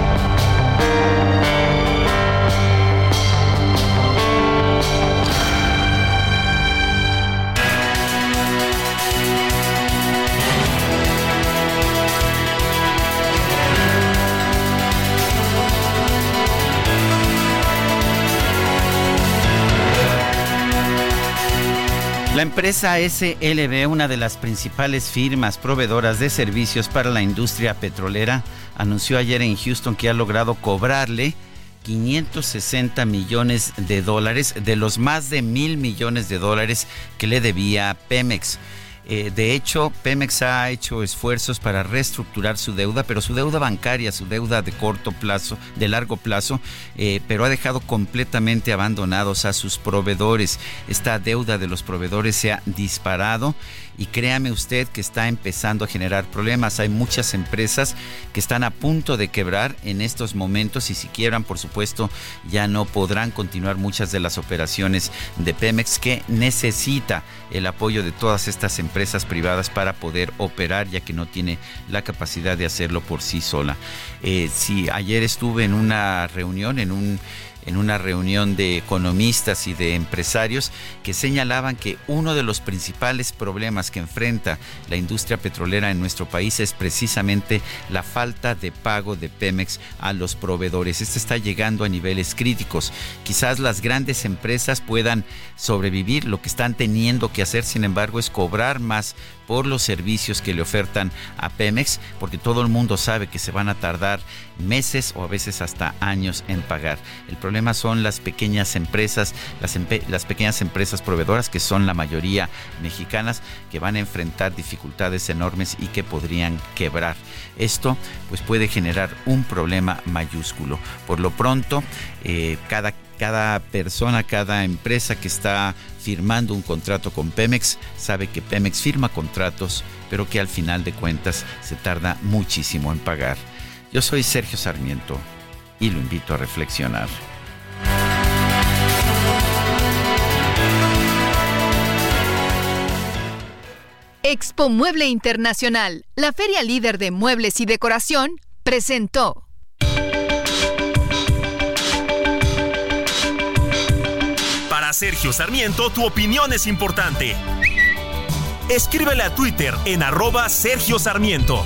La empresa SLB, una de las principales firmas proveedoras de servicios para la industria petrolera, anunció ayer en Houston que ha logrado cobrarle 560 millones de dólares de los más de mil millones de dólares que le debía Pemex. Eh, de hecho, Pemex ha hecho esfuerzos para reestructurar su deuda, pero su deuda bancaria, su deuda de corto plazo, de largo plazo, eh, pero ha dejado completamente abandonados a sus proveedores. Esta deuda de los proveedores se ha disparado y créame usted que está empezando a generar problemas. Hay muchas empresas que están a punto de quebrar en estos momentos y si quiebran, por supuesto, ya no podrán continuar muchas de las operaciones de Pemex que necesita el apoyo de todas estas empresas privadas para poder operar ya que no tiene la capacidad de hacerlo por sí sola. Eh, si ayer estuve en una reunión, en un en una reunión de economistas y de empresarios que señalaban que uno de los principales problemas que enfrenta la industria petrolera en nuestro país es precisamente la falta de pago de Pemex a los proveedores. Este está llegando a niveles críticos. Quizás las grandes empresas puedan sobrevivir, lo que están teniendo que hacer, sin embargo, es cobrar más por los servicios que le ofertan a Pemex, porque todo el mundo sabe que se van a tardar meses o a veces hasta años en pagar. El problema son las pequeñas empresas, las, pequeñas empresas proveedoras, que son la mayoría mexicanas, que van a enfrentar dificultades enormes y que podrían quebrar. Esto pues puede generar un problema mayúsculo. Por lo pronto, eh, cada cada persona, cada empresa que está firmando un contrato con Pemex sabe que Pemex firma contratos, pero que al final de cuentas se tarda muchísimo en pagar. Yo soy Sergio Sarmiento y lo invito a reflexionar. Expo Mueble Internacional, la feria líder de muebles y decoración, presentó. Sergio Sarmiento, tu opinión es importante. Escríbele a Twitter en arroba Sergio Sarmiento.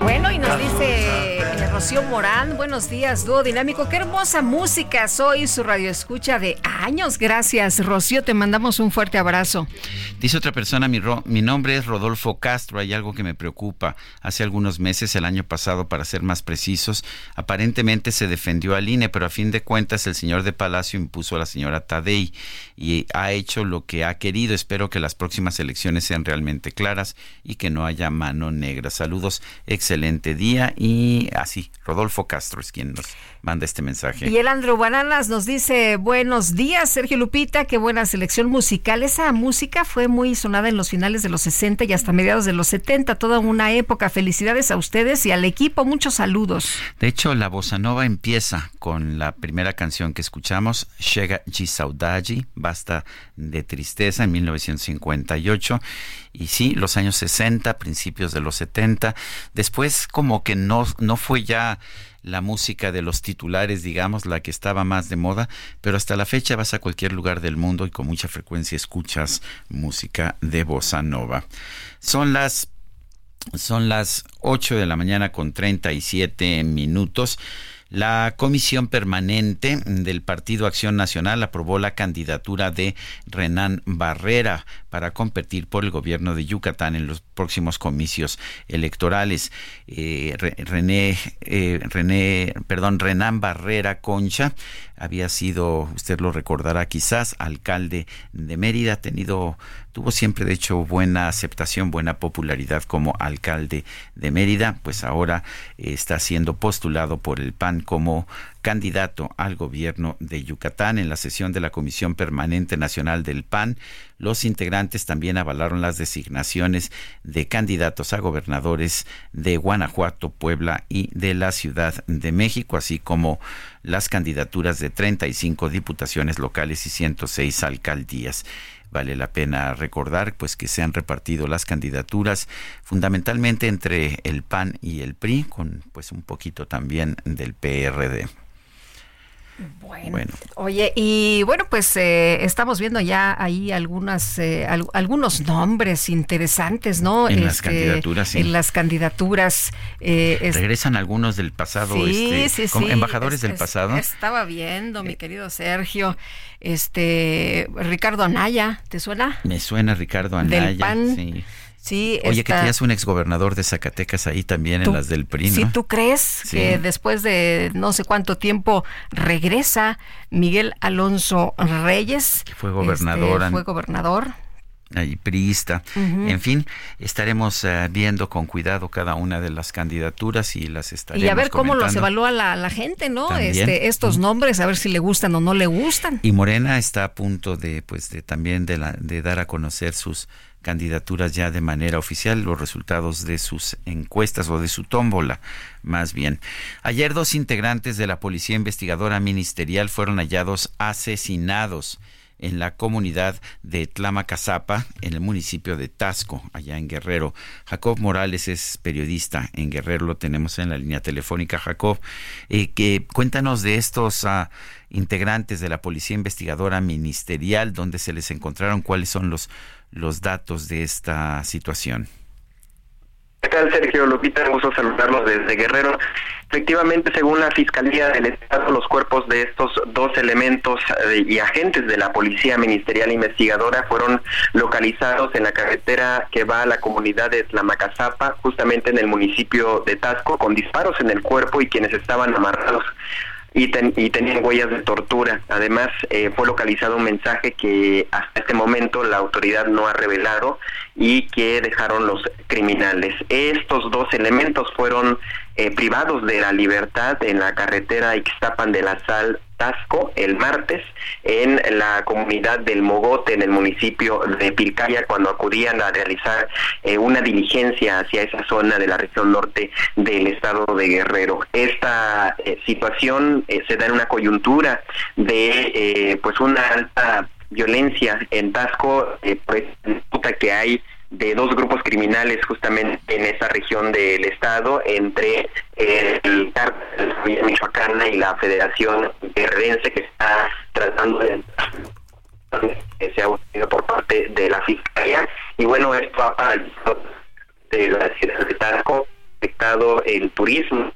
Bueno, y nos dice Rocío Morán, buenos días, dúo dinámico, qué hermosa música, soy su radio escucha de años, gracias Rocío, te mandamos un fuerte abrazo. Dice otra persona, mi, mi nombre es Rodolfo Castro, hay algo que me preocupa. Hace algunos meses, el año pasado, para ser más precisos, aparentemente se defendió al INE, pero a fin de cuentas el señor de Palacio impuso a la señora Tadei y ha hecho lo que ha querido. Espero que las próximas elecciones sean realmente claras y que no haya mano negra. Saludos, excelente día y así, Rodolfo Castro es quien nos manda este mensaje. Y el Andrew Bananas nos dice, buenos días, Sergio Lupita, qué buena selección musical. Esa música fue muy sonada en los finales de los 60 y hasta mediados de los 70, toda una época. Felicidades a ustedes y al equipo, muchos saludos. De hecho, la bossa nova empieza con la primera canción que escuchamos, Chega de Saudade, Basta de Tristeza, en 1958 y sí, los años 60, principios de los 70. Después como que no, no fue ya la música de los titulares, digamos, la que estaba más de moda, pero hasta la fecha vas a cualquier lugar del mundo y con mucha frecuencia escuchas música de bossa nova. Son las son las 8 de la mañana con 37 minutos. La Comisión Permanente del Partido Acción Nacional aprobó la candidatura de Renan Barrera para competir por el gobierno de Yucatán en los próximos comicios electorales. Eh, René, eh, René, perdón, Renan Barrera Concha había sido, usted lo recordará quizás, alcalde de Mérida, tenido, tuvo siempre de hecho buena aceptación, buena popularidad como alcalde de Mérida, pues ahora está siendo postulado por el PAN como candidato al gobierno de Yucatán. En la sesión de la Comisión Permanente Nacional del PAN, los integrantes también avalaron las designaciones de candidatos a gobernadores de Guanajuato, Puebla y de la Ciudad de México, así como las candidaturas de 35 diputaciones locales y 106 alcaldías vale la pena recordar pues que se han repartido las candidaturas fundamentalmente entre el PAN y el PRI con pues un poquito también del PRD. Bueno, oye, y bueno, pues eh, estamos viendo ya ahí algunas, eh, algunos nombres interesantes, ¿no? En las este, candidaturas, sí. En las candidaturas. Eh, Regresan algunos del pasado, sí, este, sí, embajadores del pasado. Estaba viendo, mi querido Sergio, este, Ricardo Anaya, ¿te suena? Me suena Ricardo Anaya, del PAN. sí. Oye, que tenías un exgobernador de Zacatecas ahí también en las del PRI, ¿no? tú crees que después de no sé cuánto tiempo regresa Miguel Alonso Reyes? Que fue gobernador. Este, fue gobernador ahí priista. En fin, estaremos eh, viendo con cuidado cada una de las candidaturas y las estaremos Y a ver cómo los evalúa la, gente, ¿no? Este, estos nombres, a ver si le gustan o no le gustan. Y Morena está a punto de, pues, de también de, la, de dar a conocer sus candidaturas ya de manera oficial, los resultados de sus encuestas o de su tómbola, más bien. Ayer dos integrantes de la Policía Investigadora Ministerial fueron hallados asesinados en la comunidad de Tlamacazapa, en el municipio de Tasco, allá en Guerrero. Jacob Morales es periodista en Guerrero, lo tenemos en la línea telefónica. Jacob, eh, que cuéntanos de estos ah, integrantes de la Policía Investigadora Ministerial, donde se les encontraron, cuáles son los los datos de esta situación. ¿Qué Sergio Lupita? Gusto saludarlos desde Guerrero. Efectivamente, según la Fiscalía del Estado, los cuerpos de estos dos elementos eh, y agentes de la Policía Ministerial Investigadora fueron localizados en la carretera que va a la comunidad de Tlamacazapa, justamente en el municipio de Tasco, con disparos en el cuerpo y quienes estaban amarrados y, y tenían huellas de tortura. Además, eh, fue localizado un mensaje que hasta este momento la autoridad no ha revelado y que dejaron los criminales. Estos dos elementos fueron eh, privados de la libertad en la carretera Ixtapan de la Sal Tasco el martes en la comunidad del Mogote, en el municipio de Pilcaya, cuando acudían a realizar eh, una diligencia hacia esa zona de la región norte del estado de Guerrero. Esta eh, situación eh, se da en una coyuntura de pues una alta violencia en Tasco, pues que hay de dos grupos criminales justamente en esa región del estado entre el cártel de Michoacana y la Federación Guerrerense que está tratando de que se ha obtenido por parte de la Fiscalía. Y bueno esto ha paralizado de la ciudad de Tasco afectado el turismo.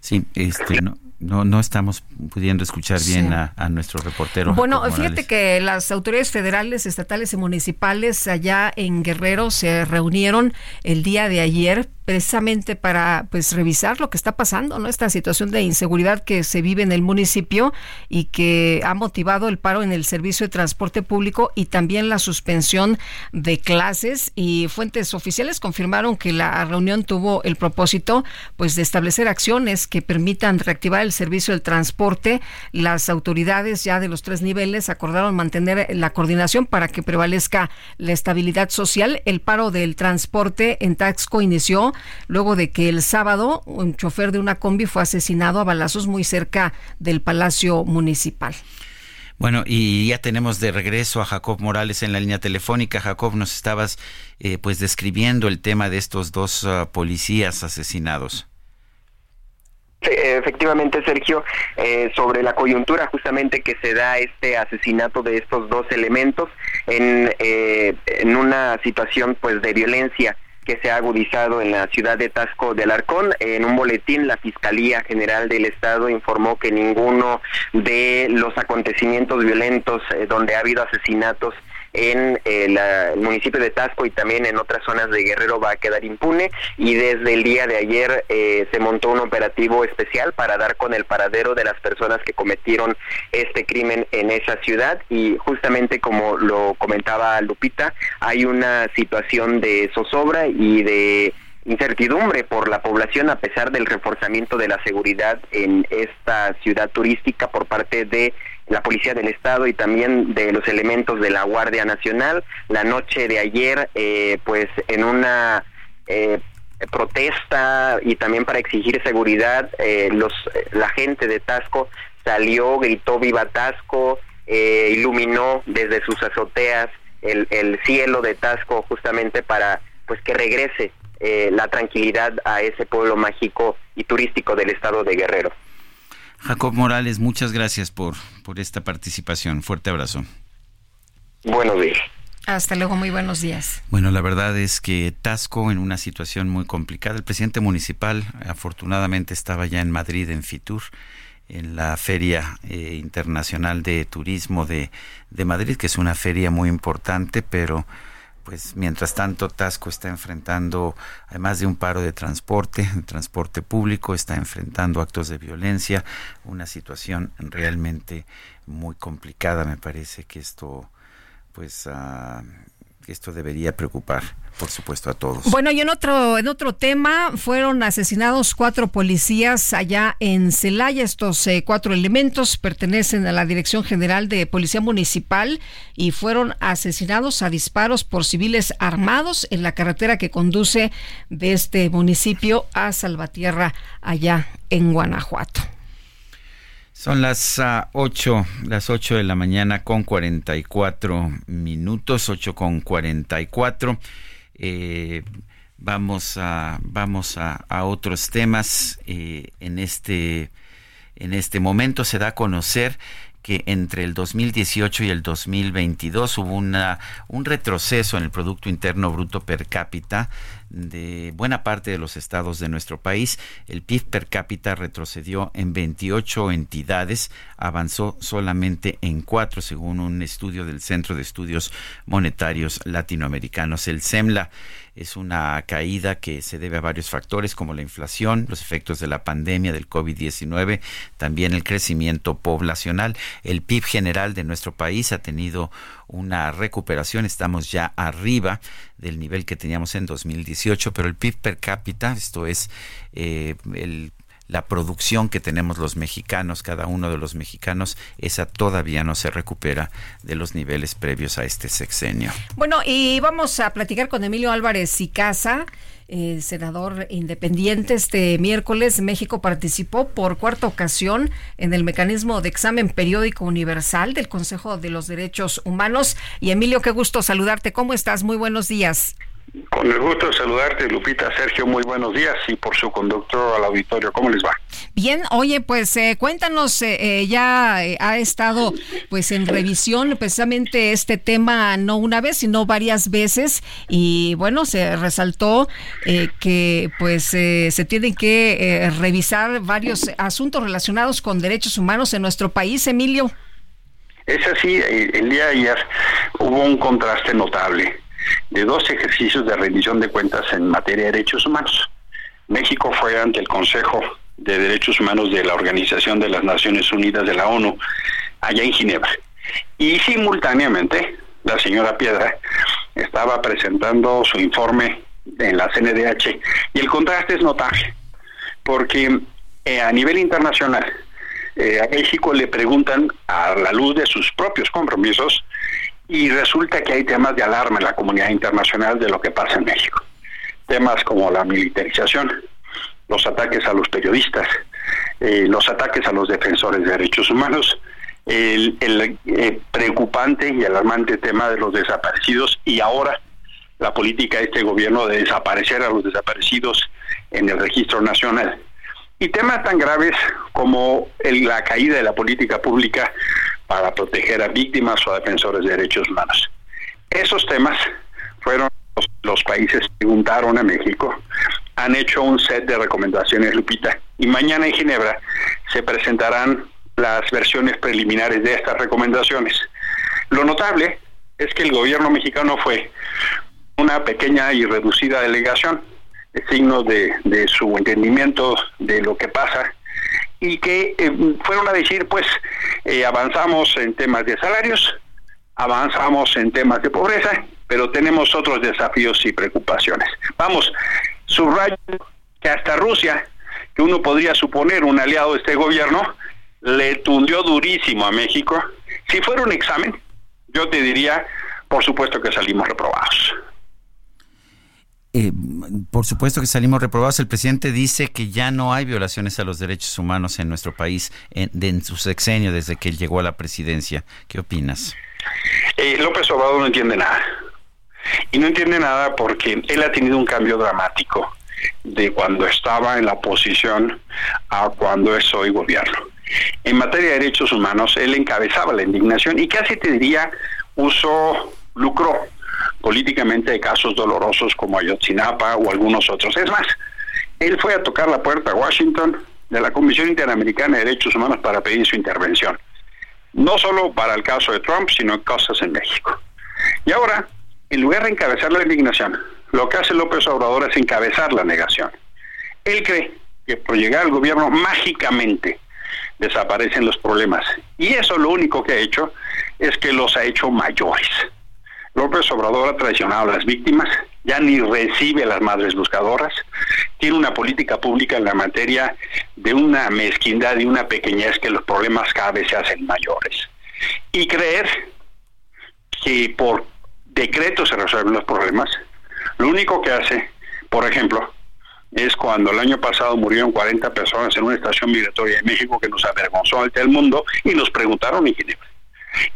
Sí, este, no, no, no estamos pudiendo escuchar bien a, nuestro reportero. Bueno, fíjate que las autoridades federales, estatales y municipales allá en Guerrero se reunieron el día de ayer precisamente para pues revisar lo que está pasando, ¿no? Esta situación de inseguridad que se vive en el municipio y que ha motivado el paro en el servicio de transporte público y también la suspensión de clases y fuentes oficiales confirmaron que la reunión tuvo el propósito pues de establecer acciones que permitan reactivar el servicio del transporte. Las autoridades ya de los tres niveles acordaron mantener la coordinación para que prevalezca la estabilidad social. El paro del transporte en Taxco inició luego de que el sábado un chofer de una combi fue asesinado a balazos muy cerca del Palacio Municipal. Bueno, y ya tenemos de regreso a Jacob Morales en la línea telefónica. Jacob, nos estabas eh, pues describiendo el tema de estos dos ah, policías asesinados. Efectivamente, Sergio, eh, sobre la coyuntura justamente que se da este asesinato de estos dos elementos en, eh, en una situación pues de violencia que se ha agudizado en la ciudad de Tasco del Arcón. En un boletín, la Fiscalía General del Estado informó que ninguno de los acontecimientos violentos eh, donde ha habido asesinatos en el municipio de Tasco y también en otras zonas de Guerrero va a quedar impune. Y desde el día de ayer eh, se montó un operativo especial para dar con el paradero de las personas que cometieron este crimen en esa ciudad. Y justamente como lo comentaba Lupita, hay una situación de zozobra y de incertidumbre por la población a pesar del reforzamiento de la seguridad en esta ciudad turística por parte de la Policía del Estado y también de los elementos de la Guardia Nacional. La noche de ayer, eh, pues en una eh, protesta y también para exigir seguridad, eh, los la gente de Tasco salió, gritó viva Tasco, iluminó desde sus azoteas el, el cielo de Tasco justamente para pues que regrese la tranquilidad a ese pueblo mágico y turístico del estado de Guerrero. Jacob Morales, muchas gracias por, por esta participación. Fuerte abrazo. Buenos días. Hasta luego, muy buenos días. Bueno, la verdad es que Tasco en una situación muy complicada. El presidente municipal afortunadamente estaba ya en Madrid, en Fitur, en la Feria eh, Internacional de Turismo de, de Madrid, que es una feria muy importante, pero pues mientras tanto Tasco está enfrentando, además de un paro de transporte, transporte público, está enfrentando actos de violencia, una situación realmente muy complicada. Me parece que esto, pues, uh, esto debería preocupar por supuesto a todos. Bueno, y en otro en otro tema fueron asesinados cuatro policías allá en Celaya. Estos eh, cuatro elementos pertenecen a la Dirección General de Policía Municipal y fueron asesinados a disparos por civiles armados en la carretera que conduce de este municipio a Salvatierra allá en Guanajuato. Son las 8, ah, las 8 de la mañana con 44 minutos, 8 con 44. Eh, vamos a, vamos a, otros temas. Eh, en, este, en este momento se da a conocer que entre el 2018 y el 2022 hubo una, un retroceso en el Producto Interno Bruto per cápita de buena parte de los estados de nuestro país. El PIB per cápita retrocedió en 28 entidades, avanzó solamente en cuatro, según un estudio del Centro de Estudios Monetarios Latinoamericanos, el CEMLA es una caída que se debe a varios factores como la inflación, los efectos de la pandemia del COVID-19, también el crecimiento poblacional. El PIB general de nuestro país ha tenido una recuperación, estamos ya arriba del nivel que teníamos en 2018, pero el PIB per cápita, esto es eh, el la producción que tenemos los mexicanos, cada uno de los mexicanos, esa todavía no se recupera de los niveles previos a este sexenio. Bueno, y vamos a platicar con Emilio Álvarez y Casa. Senador independiente. Este miércoles México participó por cuarta ocasión en el mecanismo de examen periódico universal del Consejo de los Derechos Humanos. Y Emilio, qué gusto saludarte. ¿Cómo estás? Muy buenos días. Con el gusto de saludarte, Lupita. Sergio, muy buenos días y por su conductor al auditorio, ¿cómo les va? Bien, oye, pues eh, cuéntanos, eh, eh, ya ha estado pues en revisión precisamente este tema no una vez, sino varias veces y bueno, se resaltó que pues se tienen que revisar varios asuntos relacionados con derechos humanos en nuestro país, Emilio. Es así, el día de ayer hubo un contraste notable de dos ejercicios de rendición de cuentas en materia de derechos humanos. México fue ante el Consejo de Derechos Humanos de la Organización de las Naciones Unidas de la ONU, allá en Ginebra. Y simultáneamente, la señora Piedra estaba presentando su informe en la CNDH. Y el contraste es notable, porque eh, a nivel internacional, eh, a México le preguntan, a la luz de sus propios compromisos, y resulta que hay temas de alarma en la comunidad internacional de lo que pasa en México. Temas como la militarización, los ataques a los periodistas, eh, los ataques a los defensores de derechos humanos, el, eh, preocupante y alarmante tema de los desaparecidos y ahora la política de este gobierno de desaparecer a los desaparecidos en el registro nacional. Y temas tan graves como la caída de la política pública para proteger a víctimas o a defensores de derechos humanos. Esos temas fueron los, países que preguntaron a México, han hecho un set de recomendaciones, Lupita, y mañana en Ginebra se presentarán las versiones preliminares de estas recomendaciones. Lo notable es que el gobierno mexicano fue una pequeña y reducida delegación, signos de, de su entendimiento de lo que pasa y que eh, fueron a decir, pues, eh, avanzamos en temas de salarios, avanzamos en temas de pobreza, pero tenemos otros desafíos y preocupaciones. Vamos, subrayo que hasta Rusia, que uno podría suponer un aliado de este gobierno, le tundió durísimo a México. Si fuera un examen, yo te diría, por supuesto que salimos reprobados. Eh, por supuesto que salimos reprobados. El presidente dice que ya no hay violaciones a los derechos humanos en nuestro país en, su sexenio desde que él llegó a la presidencia. ¿Qué opinas? Eh, López Obrador no entiende nada. Y no entiende nada porque él ha tenido un cambio dramático de cuando estaba en la oposición a cuando es hoy gobierno. En materia de derechos humanos, él encabezaba la indignación y casi te diría uso lucro políticamente de casos dolorosos como Ayotzinapa o algunos otros. Es más, él fue a tocar la puerta a Washington de la Comisión Interamericana de Derechos Humanos para pedir su intervención. No solo para el caso de Trump, sino en cosas en México. Y ahora, en lugar de encabezar la indignación, lo que hace López Obrador es encabezar la negación. Él cree que por llegar al gobierno mágicamente desaparecen los problemas. Y eso lo único que ha hecho es que los ha hecho mayores. López Obrador ha traicionado a las víctimas, ya ni recibe a las madres buscadoras, tiene una política pública en la materia de una mezquindad y una pequeñez que los problemas cada vez se hacen mayores. Y creer que por decreto se resuelven los problemas, lo único que hace, por ejemplo, es cuando el año pasado murieron 40 personas en una estación migratoria de México que nos avergonzó ante el mundo y nos preguntaron en Ginebra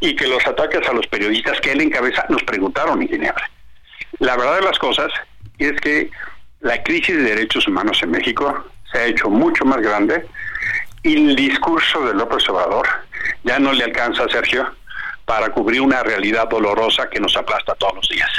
y que los ataques a los periodistas que él encabeza nos preguntaron en Ginebra. La verdad de las cosas es que la crisis de derechos humanos en México se ha hecho mucho más grande y el discurso de López Obrador ya no le alcanza a Sergio para cubrir una realidad dolorosa que nos aplasta todos los días.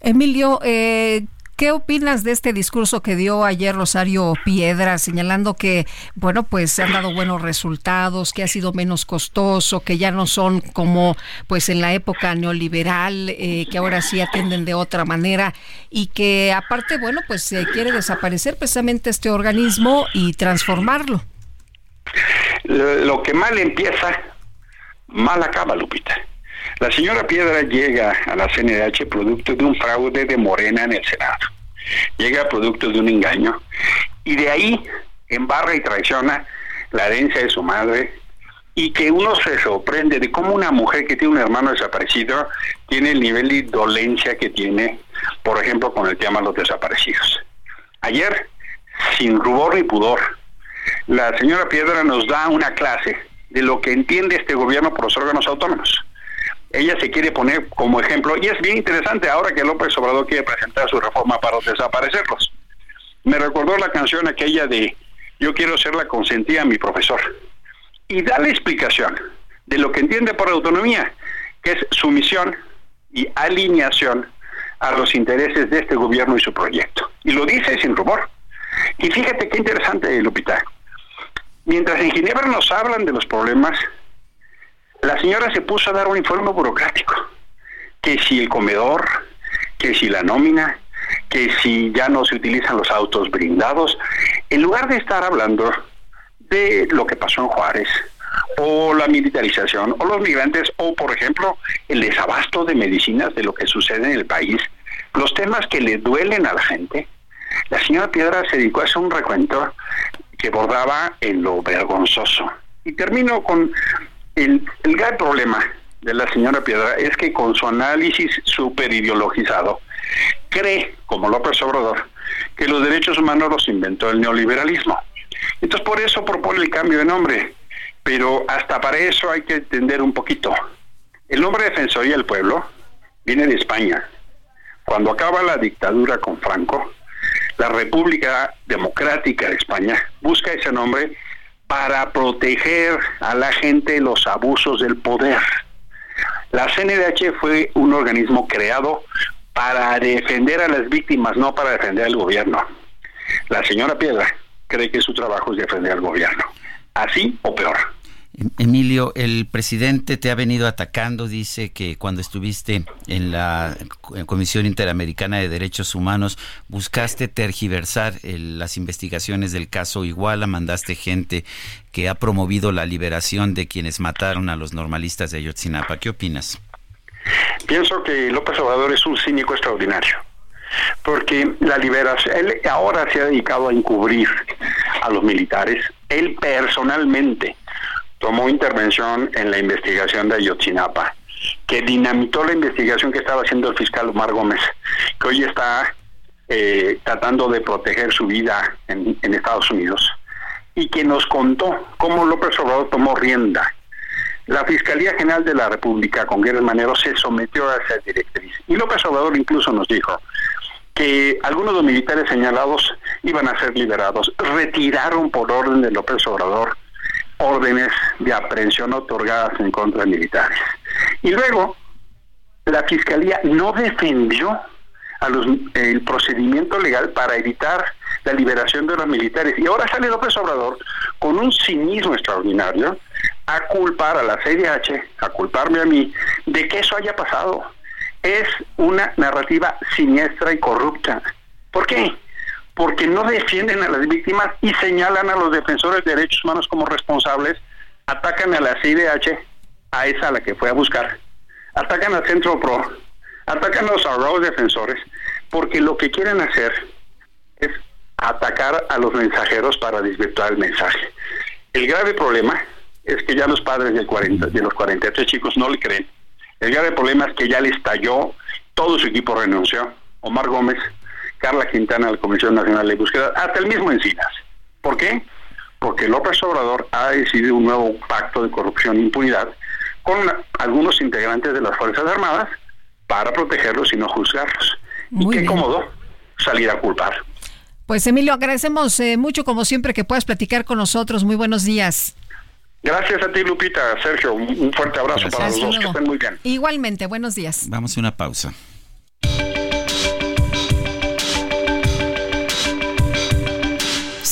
Emilio, eh, ¿Qué opinas de este discurso que dio ayer Rosario Piedra, señalando que, bueno, pues se han dado buenos resultados, que ha sido menos costoso, que ya no son como, pues en la época neoliberal, eh, que ahora sí atienden de otra manera y que aparte, bueno, pues se quiere desaparecer precisamente este organismo y transformarlo? Lo que mal empieza, mal acaba, Lupita. La señora Piedra llega a la CNDH producto de un fraude de Morena en el Senado. Llega producto de un engaño. Y de ahí embarra y traiciona la herencia de su madre y que uno se sorprende de cómo una mujer que tiene un hermano desaparecido tiene el nivel de dolencia que tiene, por ejemplo, con el tema de los desaparecidos. Ayer, sin rubor ni pudor, la señora Piedra nos da una clase de lo que entiende este gobierno por los órganos autónomos. Ella se quiere poner como ejemplo, y es bien interesante ahora que López Obrador quiere presentar su reforma para desaparecerlos. Me recordó la canción aquella de Yo quiero ser la consentida mi profesor. Y da la explicación de lo que entiende por autonomía, que es sumisión y alineación a los intereses de este gobierno y su proyecto. Y lo dice sin rumor. Y fíjate qué interesante, Lupita. Mientras en Ginebra nos hablan de los problemas, la señora se puso a dar un informe burocrático. Que si el comedor, que si la nómina, que si ya no se utilizan los autos brindados, en lugar de estar hablando de lo que pasó en Juárez, o la militarización, o los migrantes, o por ejemplo el desabasto de medicinas de lo que sucede en el país, los temas que le duelen a la gente, la señora Piedra se dedicó a hacer un recuento que bordaba en lo vergonzoso. Y termino con el, gran problema de la señora Piedra es que con su análisis súper ideologizado, cree, como López Obrador, que los derechos humanos los inventó el neoliberalismo. Entonces por eso propone el cambio de nombre, pero hasta para eso hay que entender un poquito. El nombre Defensoría del Pueblo viene de España. Cuando acaba la dictadura con Franco, la República Democrática de España busca ese nombre para proteger a la gente de los abusos del poder. La CNDH fue un organismo creado para defender a las víctimas, no para defender al gobierno. La señora Piedra cree que su trabajo es defender al gobierno. Así o peor. Emilio, el presidente te ha venido atacando, dice que cuando estuviste en la Comisión Interamericana de Derechos Humanos buscaste tergiversar las investigaciones del caso Iguala, mandaste gente que ha promovido la liberación de quienes mataron a los normalistas de Ayotzinapa. ¿Qué opinas? Pienso que López Obrador es un cínico extraordinario, porque la liberación, él ahora se ha dedicado a encubrir a los militares, él personalmente tomó intervención en la investigación de Ayotzinapa, que dinamitó la investigación que estaba haciendo el fiscal Omar Gómez, que hoy está eh, tratando de proteger su vida en, en Estados Unidos, y que nos contó cómo López Obrador tomó rienda. La Fiscalía General de la República, con Guerrero Manero, se sometió a esa directriz. Y López Obrador incluso nos dijo que algunos de los militares señalados iban a ser liberados. Retiraron por orden de López Obrador órdenes de aprehensión otorgadas en contra de militares. Y luego, la Fiscalía no defendió a los, el procedimiento legal para evitar la liberación de los militares. Y ahora sale López Obrador con un cinismo extraordinario a culpar a la CDH, a culparme a mí, de que eso haya pasado. Es una narrativa siniestra y corrupta. ¿Por qué? Porque no defienden a las víctimas y señalan a los defensores de derechos humanos como responsables, atacan a la CIDH, a esa a la que fue a buscar, atacan al Centro PRO, atacan a los ahorrados defensores, porque lo que quieren hacer es atacar a los mensajeros para desvirtuar el mensaje. El grave problema es que ya los padres del 40, de los 43 chicos no le creen. El grave problema es que ya le estalló, todo su equipo renunció. Omar Gómez Carla Quintana de la Comisión Nacional de Búsqueda, hasta el mismo Encinas. ¿Por qué? Porque López Obrador ha decidido un nuevo pacto de corrupción e impunidad con algunos integrantes de las Fuerzas Armadas para protegerlos y no juzgarlos. y qué cómodo salir a culpar. Pues Emilio, agradecemos eh, mucho como siempre que puedas platicar con nosotros. Muy buenos días. Gracias a ti, Lupita. Sergio, un fuerte abrazo para los dos. Que estén muy bien. Igualmente, buenos días. Vamos a una pausa.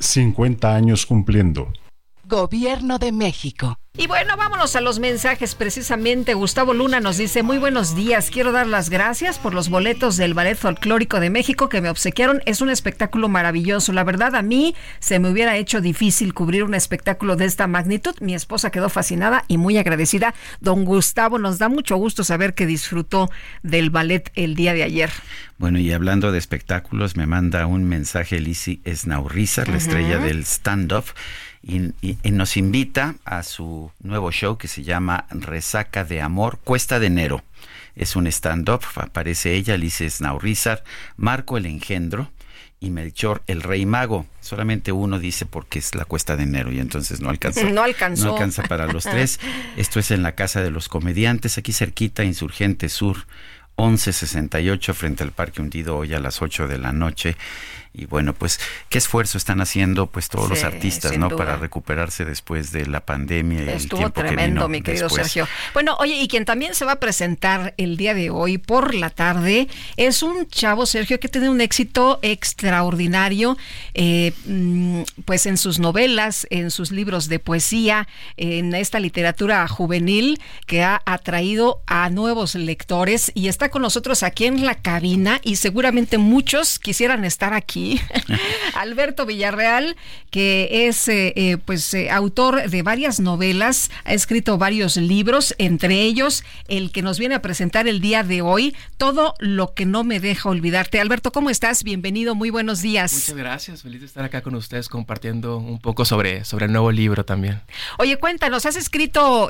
50 años cumpliendo. Gobierno de México. Y bueno, vámonos a los mensajes precisamente. Gustavo Luna nos dice, muy buenos días, quiero dar las gracias por los boletos del Ballet Folclórico de México que me obsequiaron. Es un espectáculo maravilloso. La verdad, a mí se me hubiera hecho difícil cubrir un espectáculo de esta magnitud. Mi esposa quedó fascinada y muy agradecida. Don Gustavo, nos da mucho gusto saber que disfrutó del ballet el día de ayer. Bueno, y hablando de espectáculos, me manda un mensaje Lizzie Snaurrizar, la estrella del stand-up y, nos invita a su nuevo show que se llama Resaca de Amor, Cuesta de Enero. Es un stand-up, aparece ella, Alice Snaurrizar, Marco el Engendro y Melchor el Rey Mago. Solamente uno dice porque es la cuesta de enero y entonces no alcanza. No alcanzó. No alcanza para los tres. Esto es en la Casa de los Comediantes, aquí cerquita, Insurgente Sur 1168 frente al Parque Hundido hoy a las 8 de la noche y bueno, pues qué esfuerzo están haciendo pues todos los artistas, ¿no? Para recuperarse después de la pandemia y Estuvo el tiempo tremendo, que mi querido después. Sergio. Bueno, oye, y quien también se va a presentar el día de hoy por la tarde es un chavo, Sergio, que tiene un éxito extraordinario, eh, mm, pues en sus novelas, en sus libros de poesía, en esta literatura juvenil que ha atraído a nuevos lectores y está con nosotros aquí en la cabina y seguramente muchos quisieran estar aquí Alberto Villarreal, que es eh, eh, pues eh, autor de varias novelas, ha escrito varios libros, entre ellos el que nos viene a presentar el día de hoy, Todo lo que no me deja olvidarte. Alberto, ¿cómo estás? Bienvenido, muy buenos días. Muchas gracias, feliz de estar acá con ustedes compartiendo un poco sobre, sobre el nuevo libro también. Oye, cuéntanos, has escrito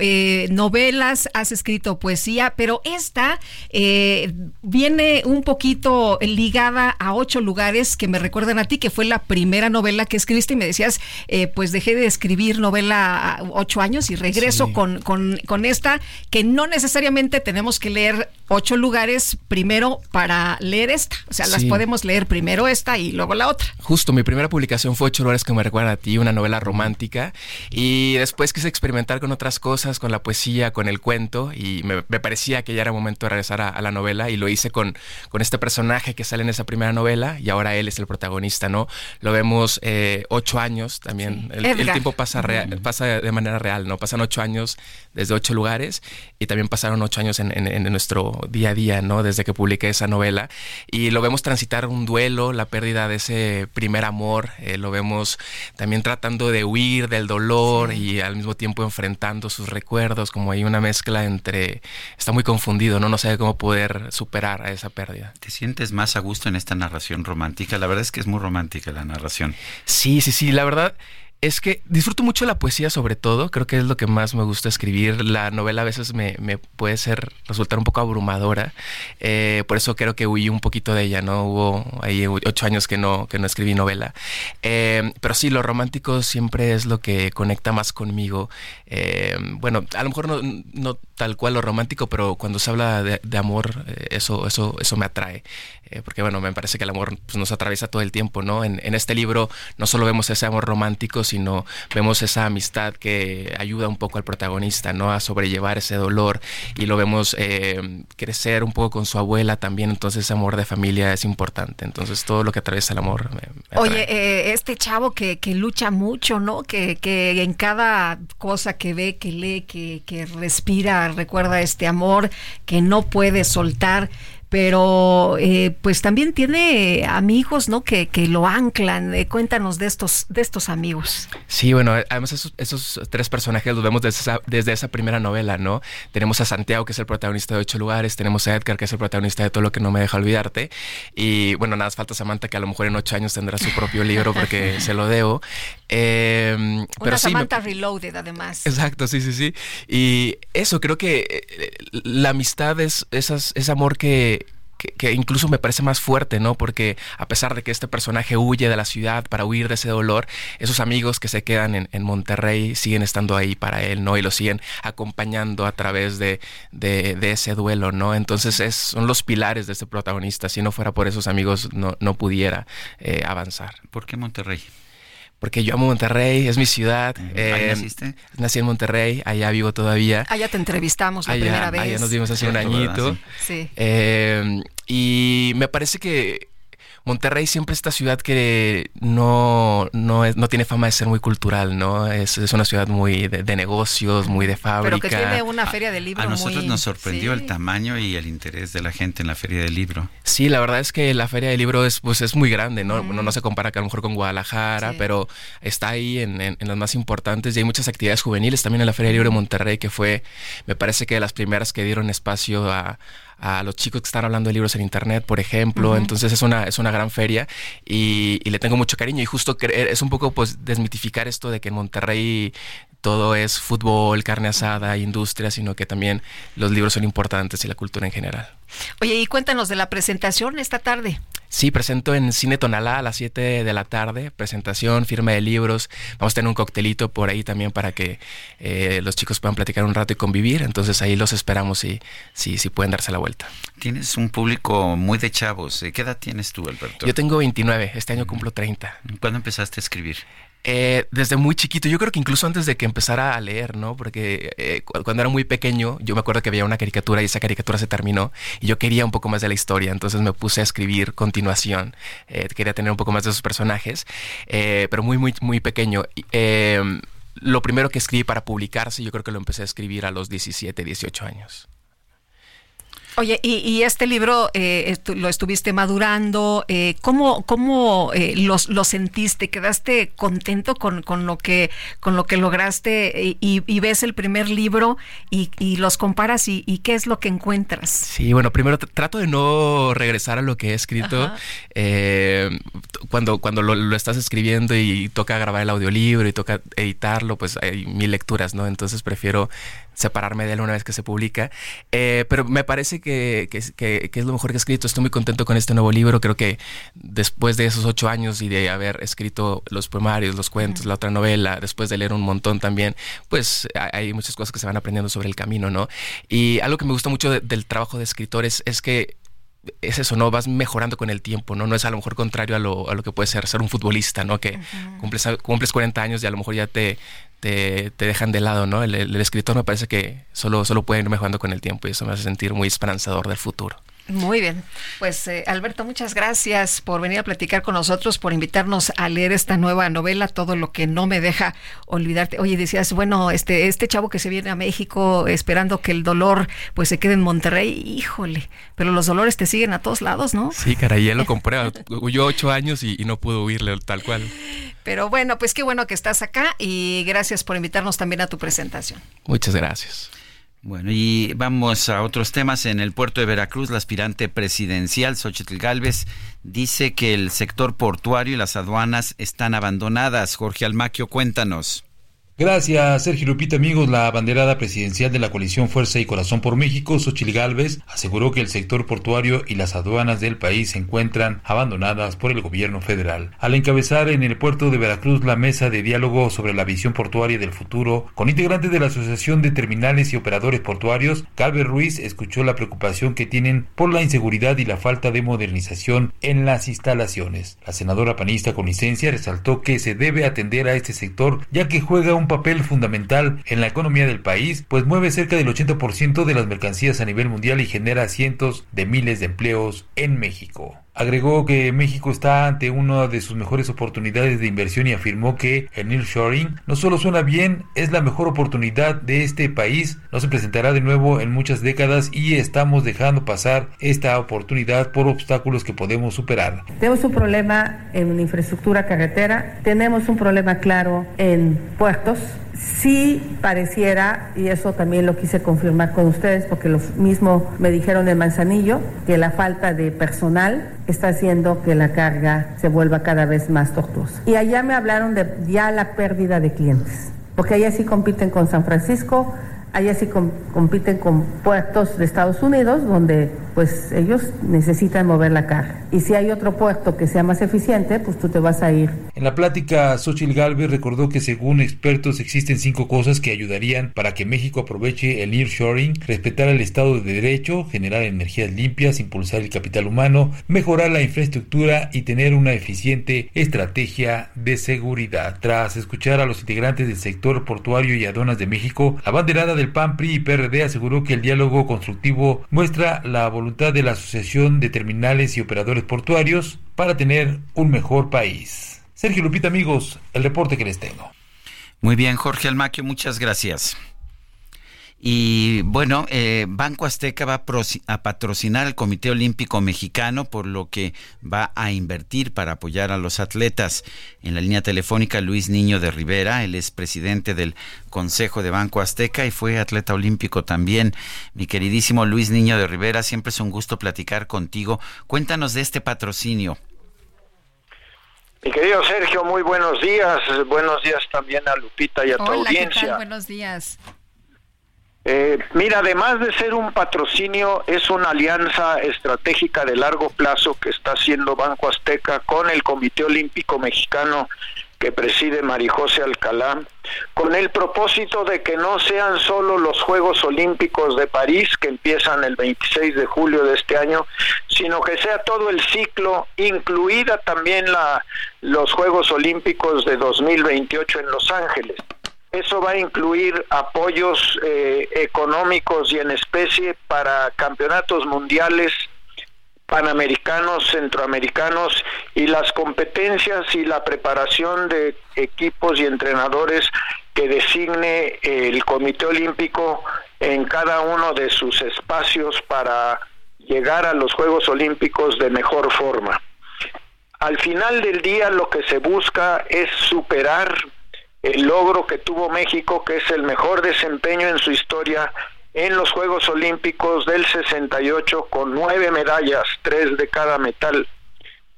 novelas, has escrito poesía, pero esta viene un poquito ligada a ocho lugares que me recuerdan a ti, que fue la primera novela que escribiste y me decías, eh, pues dejé de escribir novela a ocho años y regreso Sí. con, con, con esta, que no necesariamente tenemos que leer ocho lugares primero para leer esta. O sea, las Sí. podemos leer primero esta y luego la otra. Justo, mi primera publicación fue Ocho lugares que me recuerdan a ti, una novela romántica. Y después quise experimentar con otras cosas, con la poesía, con el cuento. Y me, me parecía que ya era momento de regresar a, a la novela. Y lo hice con, con este personaje que sale en esa primera novela. Y ahora él es el protagonista, ¿no? Lo vemos eh, ocho años también. El, el Edgar. tiempo pasa, rea- pasa de manera real, ¿no? Pasan ocho años desde ocho lugares. Y también pasaron ocho años en, en- en nuestro día a día, ¿no? Desde que publiqué esa novela. Y lo vemos transitar un duelo, la pérdida de ese primer amor. eh, lo vemos también tratando de huir del dolor y al mismo tiempo enfrentando sus recuerdos. Como hay una mezcla entre. Está muy confundido, ¿no? No sabe cómo poder superar a esa pérdida. ¿Te sientes más a gusto en esta narración romántica? La verdad es que es muy romántica la narración. Sí, sí, sí, la verdad es que disfruto mucho la poesía sobre todo, creo que es lo que más me gusta escribir. La novela a veces me, me puede ser, resultar un poco abrumadora, eh, por eso creo que huí un poquito de ella, ¿no? Hubo ahí ocho años que no, que no escribí novela. Eh, pero sí, lo romántico siempre es lo que conecta más conmigo. Eh, bueno, a lo mejor no, no tal cual lo romántico, pero cuando se habla de, amor, eso, eso, eso me atrae. Porque bueno, me parece que el amor pues, nos atraviesa todo el tiempo, ¿no? En, en este libro no solo vemos ese amor romántico, sino vemos esa amistad que ayuda un poco al protagonista, ¿no? A sobrellevar ese dolor y lo vemos eh, crecer un poco con su abuela también, entonces ese amor de familia es importante, entonces todo lo que atraviesa el amor me, me atrae. Oye, eh, este chavo que, que lucha mucho, ¿no? Que, que en cada cosa que ve, que lee, que, que respira, recuerda este amor que no puede soltar. Pero eh, pues también tiene amigos, ¿no? Que, que lo anclan. Eh, cuéntanos de estos, de estos amigos. Sí, bueno, además esos, esos tres personajes los vemos desde esa, desde esa primera novela, ¿no? Tenemos a Santiago, que es el protagonista de Ocho Lugares, tenemos a Edgar, que es el protagonista de Todo lo que no me deja olvidarte, y bueno, nada más falta Samantha, que a lo mejor en ocho años tendrá su propio libro porque se lo debo. Eh, pero Una sí, me- Samantha Reloaded, además. Exacto, sí, sí, sí. Y eso, creo que eh, la amistad es esas, ese amor que, que, incluso me parece más fuerte, ¿no? Porque a pesar de que este personaje huye de la ciudad para huir de ese dolor, esos amigos que se quedan en, Monterrey siguen estando ahí para él, ¿no? Y lo siguen acompañando a través de, de, ese duelo, ¿no? Entonces es, son los pilares de este protagonista. Si no fuera por esos amigos, no, no pudiera eh, avanzar. ¿Por qué Monterrey? Porque yo amo Monterrey, es mi ciudad. Eh, naciste? Nací en Monterrey, allá vivo todavía. Allá te entrevistamos la primera vez. Allá nos vimos hace un añito. Sí. Eh, y me parece que Monterrey siempre es esta ciudad que no, no, es, no tiene fama de ser muy cultural, ¿no? Es, es una ciudad muy de, negocios, muy de fábrica. Pero que tiene una feria de libro. A, nosotros nos sorprendió el tamaño y el interés de la gente en la feria del libro. Sí, la verdad es que la feria del libro es, pues, es muy grande, ¿no? no se compara a lo mejor con Guadalajara, pero está ahí en, en, las más importantes y hay muchas actividades juveniles también en la feria del libro de Monterrey, que fue, me parece que de las primeras que dieron espacio a a los chicos que están hablando de libros en internet, por ejemplo. Entonces es una, es una gran feria y, le tengo mucho cariño. Y justo es un poco pues desmitificar esto de que en Monterrey todo es fútbol, carne asada, industria, sino que también los libros son importantes y la cultura en general. Oye, y cuéntanos de la presentación esta tarde. Sí, presento en Cine Tonalá a las 7 de la tarde, presentación, firma de libros. Vamos a tener un coctelito por ahí también para que eh, los chicos puedan platicar un rato y convivir. Entonces ahí los esperamos y si, si pueden darse la vuelta. Tienes un público muy de chavos. ¿Qué edad tienes tú, Alberto? Yo tengo 29, este año cumplo 30. ¿Cuándo empezaste a escribir? Eh, desde muy chiquito, yo creo que incluso antes de que empezara a leer, ¿no? Porque eh, cuando era muy pequeño, yo me acuerdo que había una caricatura y esa caricatura se terminó y yo quería un poco más de la historia, entonces me puse a escribir continuación, eh, quería tener un poco más de esos personajes, pero muy, muy, muy pequeño. lo primero que escribí para publicarse, yo creo que lo empecé a escribir a los 17, 18 años. Oye, y, este libro eh, lo estuviste madurando, eh, ¿cómo, cómo eh, lo, sentiste? ¿Quedaste contento con, con, lo, que, con lo que lograste y, ves el primer libro y, los comparas y, qué es lo que encuentras? Sí, bueno, primero trato de no regresar a lo que he escrito. cuando cuando lo, lo, estás escribiendo y toca grabar el audiolibro y toca editarlo, pues hay mil lecturas, ¿no? Entonces prefiero separarme de él una vez que se publica. Eh, pero me parece que, que, es lo mejor que he escrito. Estoy muy contento con este nuevo libro. Creo que después de esos ocho años y de haber escrito los poemarios, los cuentos, la otra novela, después de leer un montón también, pues hay muchas cosas que se van aprendiendo sobre el camino, ¿no? Y algo que me gusta mucho del trabajo de escritores es que es eso, ¿no? Vas mejorando con el tiempo, ¿no? No es a lo mejor contrario a lo, a lo que puede ser ser un futbolista, ¿no? Que cumples, cumples 40 años y a lo mejor ya te, te, dejan de lado, ¿no? El, escritor me parece que solo, solo puede ir mejorando con el tiempo y eso me hace sentir muy esperanzador del futuro. Muy bien. Pues eh, Alberto, muchas gracias por venir a platicar con nosotros, por invitarnos a leer esta nueva novela, todo lo que no me deja olvidarte. Oye, decías, bueno, este, este chavo que se viene a México esperando que el dolor pues se quede en Monterrey, híjole, pero los dolores te siguen a todos lados, ¿no? Sí, caray, ya lo compré. Huyó ocho años y, y no pudo huirle tal cual. Pero bueno, pues qué bueno que estás acá y gracias por invitarnos también a tu presentación. Muchas gracias. Bueno, y vamos a otros temas. En el puerto de Veracruz, la aspirante presidencial, Xochitl Galvez, dice que el sector portuario y las aduanas están abandonadas. Jorge Almaquio, cuéntanos. Gracias, Sergio Lupita, amigos. La banderada presidencial de la coalición Fuerza y Corazón por México, Xochil Gálvez, aseguró que el sector portuario y las aduanas del país se encuentran abandonadas por el gobierno federal. Al encabezar en el puerto de Veracruz la mesa de diálogo sobre la visión portuaria del futuro, con integrantes de la Asociación de Terminales y Operadores Portuarios, Galvez Ruiz escuchó la preocupación que tienen por la inseguridad y la falta de modernización en las instalaciones. La senadora panista con licencia resaltó que se debe atender a este sector ya que juega un papel fundamental en la economía del país, pues mueve cerca del 80% de las mercancías a nivel mundial y genera cientos de miles de empleos en México. Agregó que México está ante una de sus mejores oportunidades de inversión y afirmó que el nearshoring no solo suena bien, es la mejor oportunidad de este país, no se presentará de nuevo en muchas décadas y estamos dejando pasar esta oportunidad por obstáculos que podemos superar. Tenemos un problema en infraestructura carretera, tenemos un problema claro en puertos, Sí pareciera, y eso también lo quise confirmar con ustedes, porque lo mismo me dijeron en Manzanillo, que la falta de personal está haciendo que la carga se vuelva cada vez más tortuosa. Y allá me hablaron de ya la pérdida de clientes, porque allá sí compiten con San Francisco, Allá sí compiten con puertos de Estados Unidos, donde pues ellos necesitan mover la carga. Y si hay otro puerto que sea más eficiente, pues tú te vas a ir. En la plática, Xochitl Galvez recordó que según expertos existen cinco cosas que ayudarían para que México aproveche el nearshoring, respetar el Estado de Derecho, generar energías limpias, impulsar el capital humano, mejorar la infraestructura y tener una eficiente estrategia de seguridad. Tras escuchar a los integrantes del sector portuario y aduanas de México, la banderada del PAN, PRI y PRD aseguró que el diálogo constructivo muestra la voluntad de la Asociación de Terminales y Operadores Portuarios para tener un mejor país. Sergio Lupita, amigos, el reporte que les tengo. Muy bien, Jorge Almaquio, muchas gracias. Y bueno, eh, Banco Azteca va a, patrocinar al Comité Olímpico Mexicano, por lo que va a invertir para apoyar a los atletas. En la línea telefónica, Luis Niño de Rivera, él es presidente del Consejo de Banco Azteca y fue atleta olímpico también. Mi queridísimo Luis Niño de Rivera, siempre es un gusto platicar contigo. Cuéntanos de este patrocinio. Mi querido Sergio, muy buenos días. Buenos días también a Lupita y a tu audiencia. Buenos días. Eh, mira, además de ser un patrocinio, es una alianza estratégica de largo plazo que está haciendo Banco Azteca con el Comité Olímpico Mexicano que preside Marijose Alcalá, con el propósito de que no sean solo los Juegos Olímpicos de París, que empiezan el 26 de julio de este año, sino que sea todo el ciclo, incluida también la, los Juegos Olímpicos de 2028 en Los Ángeles. Eso va a incluir apoyos eh, económicos y en especie para campeonatos mundiales, panamericanos, centroamericanos y las competencias y la preparación de equipos y entrenadores que designe el Comité Olímpico en cada uno de sus espacios para llegar a los Juegos Olímpicos de mejor forma. Al final del día lo que se busca es superar el logro que tuvo México, que es el mejor desempeño en su historia en los Juegos Olímpicos del 68 con nueve medallas, tres de cada metal.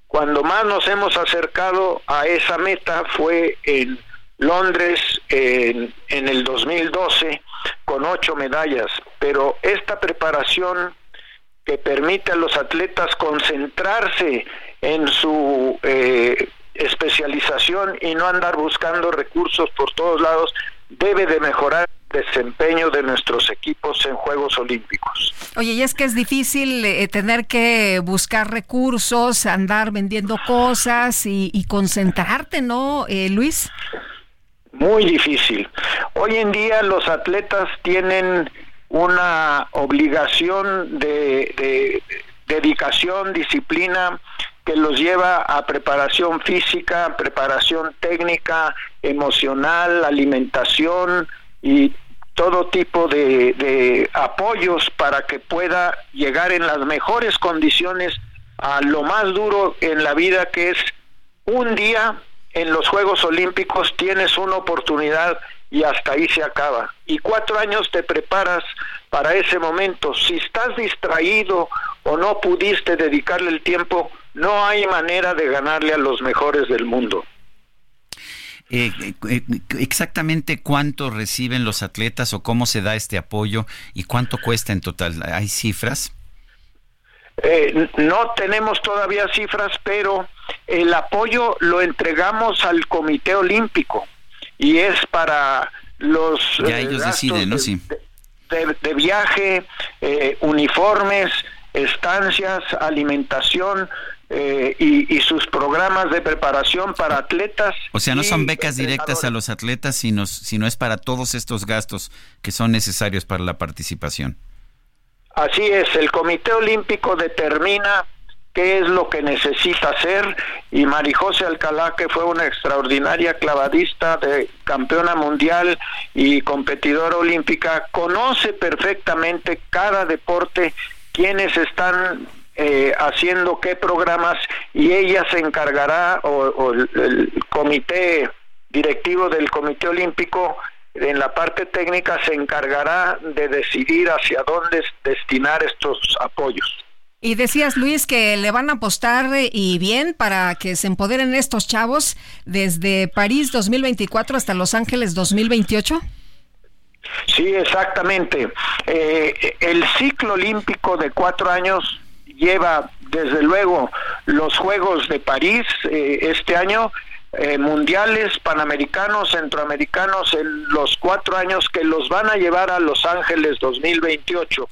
Cuando más nos hemos acercado a esa meta fue en Londres en, el 2012 con ocho medallas, pero esta preparación que permite a los atletas concentrarse en su eh, especialización y no andar buscando recursos por todos lados, debe de mejorar el desempeño de nuestros equipos en Juegos Olímpicos. Oye, y es que es difícil eh, tener que buscar recursos, andar vendiendo cosas y, concentrarte, ¿no, eh, Luis? Muy difícil. Hoy en día los atletas tienen una obligación de dedicación, disciplina, que los lleva a preparación física, preparación técnica, emocional, alimentación y todo tipo de, apoyos para que pueda llegar en las mejores condiciones a lo más duro en la vida que es un día en los Juegos Olímpicos tienes una oportunidad y hasta ahí se acaba. Y cuatro años te preparas para ese momento. Si estás distraído o no pudiste dedicarle el tiempo, no hay manera de ganarle a los mejores del mundo. Eh, eh, exactamente cuánto reciben los atletas o cómo se da este apoyo y cuánto cuesta en total. ¿Hay cifras? Eh, no tenemos todavía cifras, pero el apoyo lo entregamos al Comité Olímpico y es para los ya ellos deciden, ¿no? Sí. De, viaje, uniformes, estancias, alimentación, eh, y, sus programas de preparación para atletas. O sea, no son becas directas a los atletas, sino, sino es para todos estos gastos que son necesarios para la participación. Así es, el Comité Olímpico determina qué es lo que necesita hacer y Marijose Alcalá, que fue una extraordinaria clavadista de campeona mundial y competidora olímpica, conoce perfectamente cada deporte, quienes están eh, haciendo qué programas y ella se encargará o, el, comité directivo del Comité Olímpico en la parte técnica se encargará de decidir hacia dónde destinar estos apoyos. Y decías, Luis, que le van a apostar eh, y bien para que se empoderen estos chavos desde París 2024 hasta Los Ángeles 2028. Sí, exactamente. Eh, el ciclo olímpico de cuatro años lleva, desde luego, los Juegos de París eh, este año, eh, mundiales, panamericanos, centroamericanos, en los cuatro años que los van a llevar a Los Ángeles 2028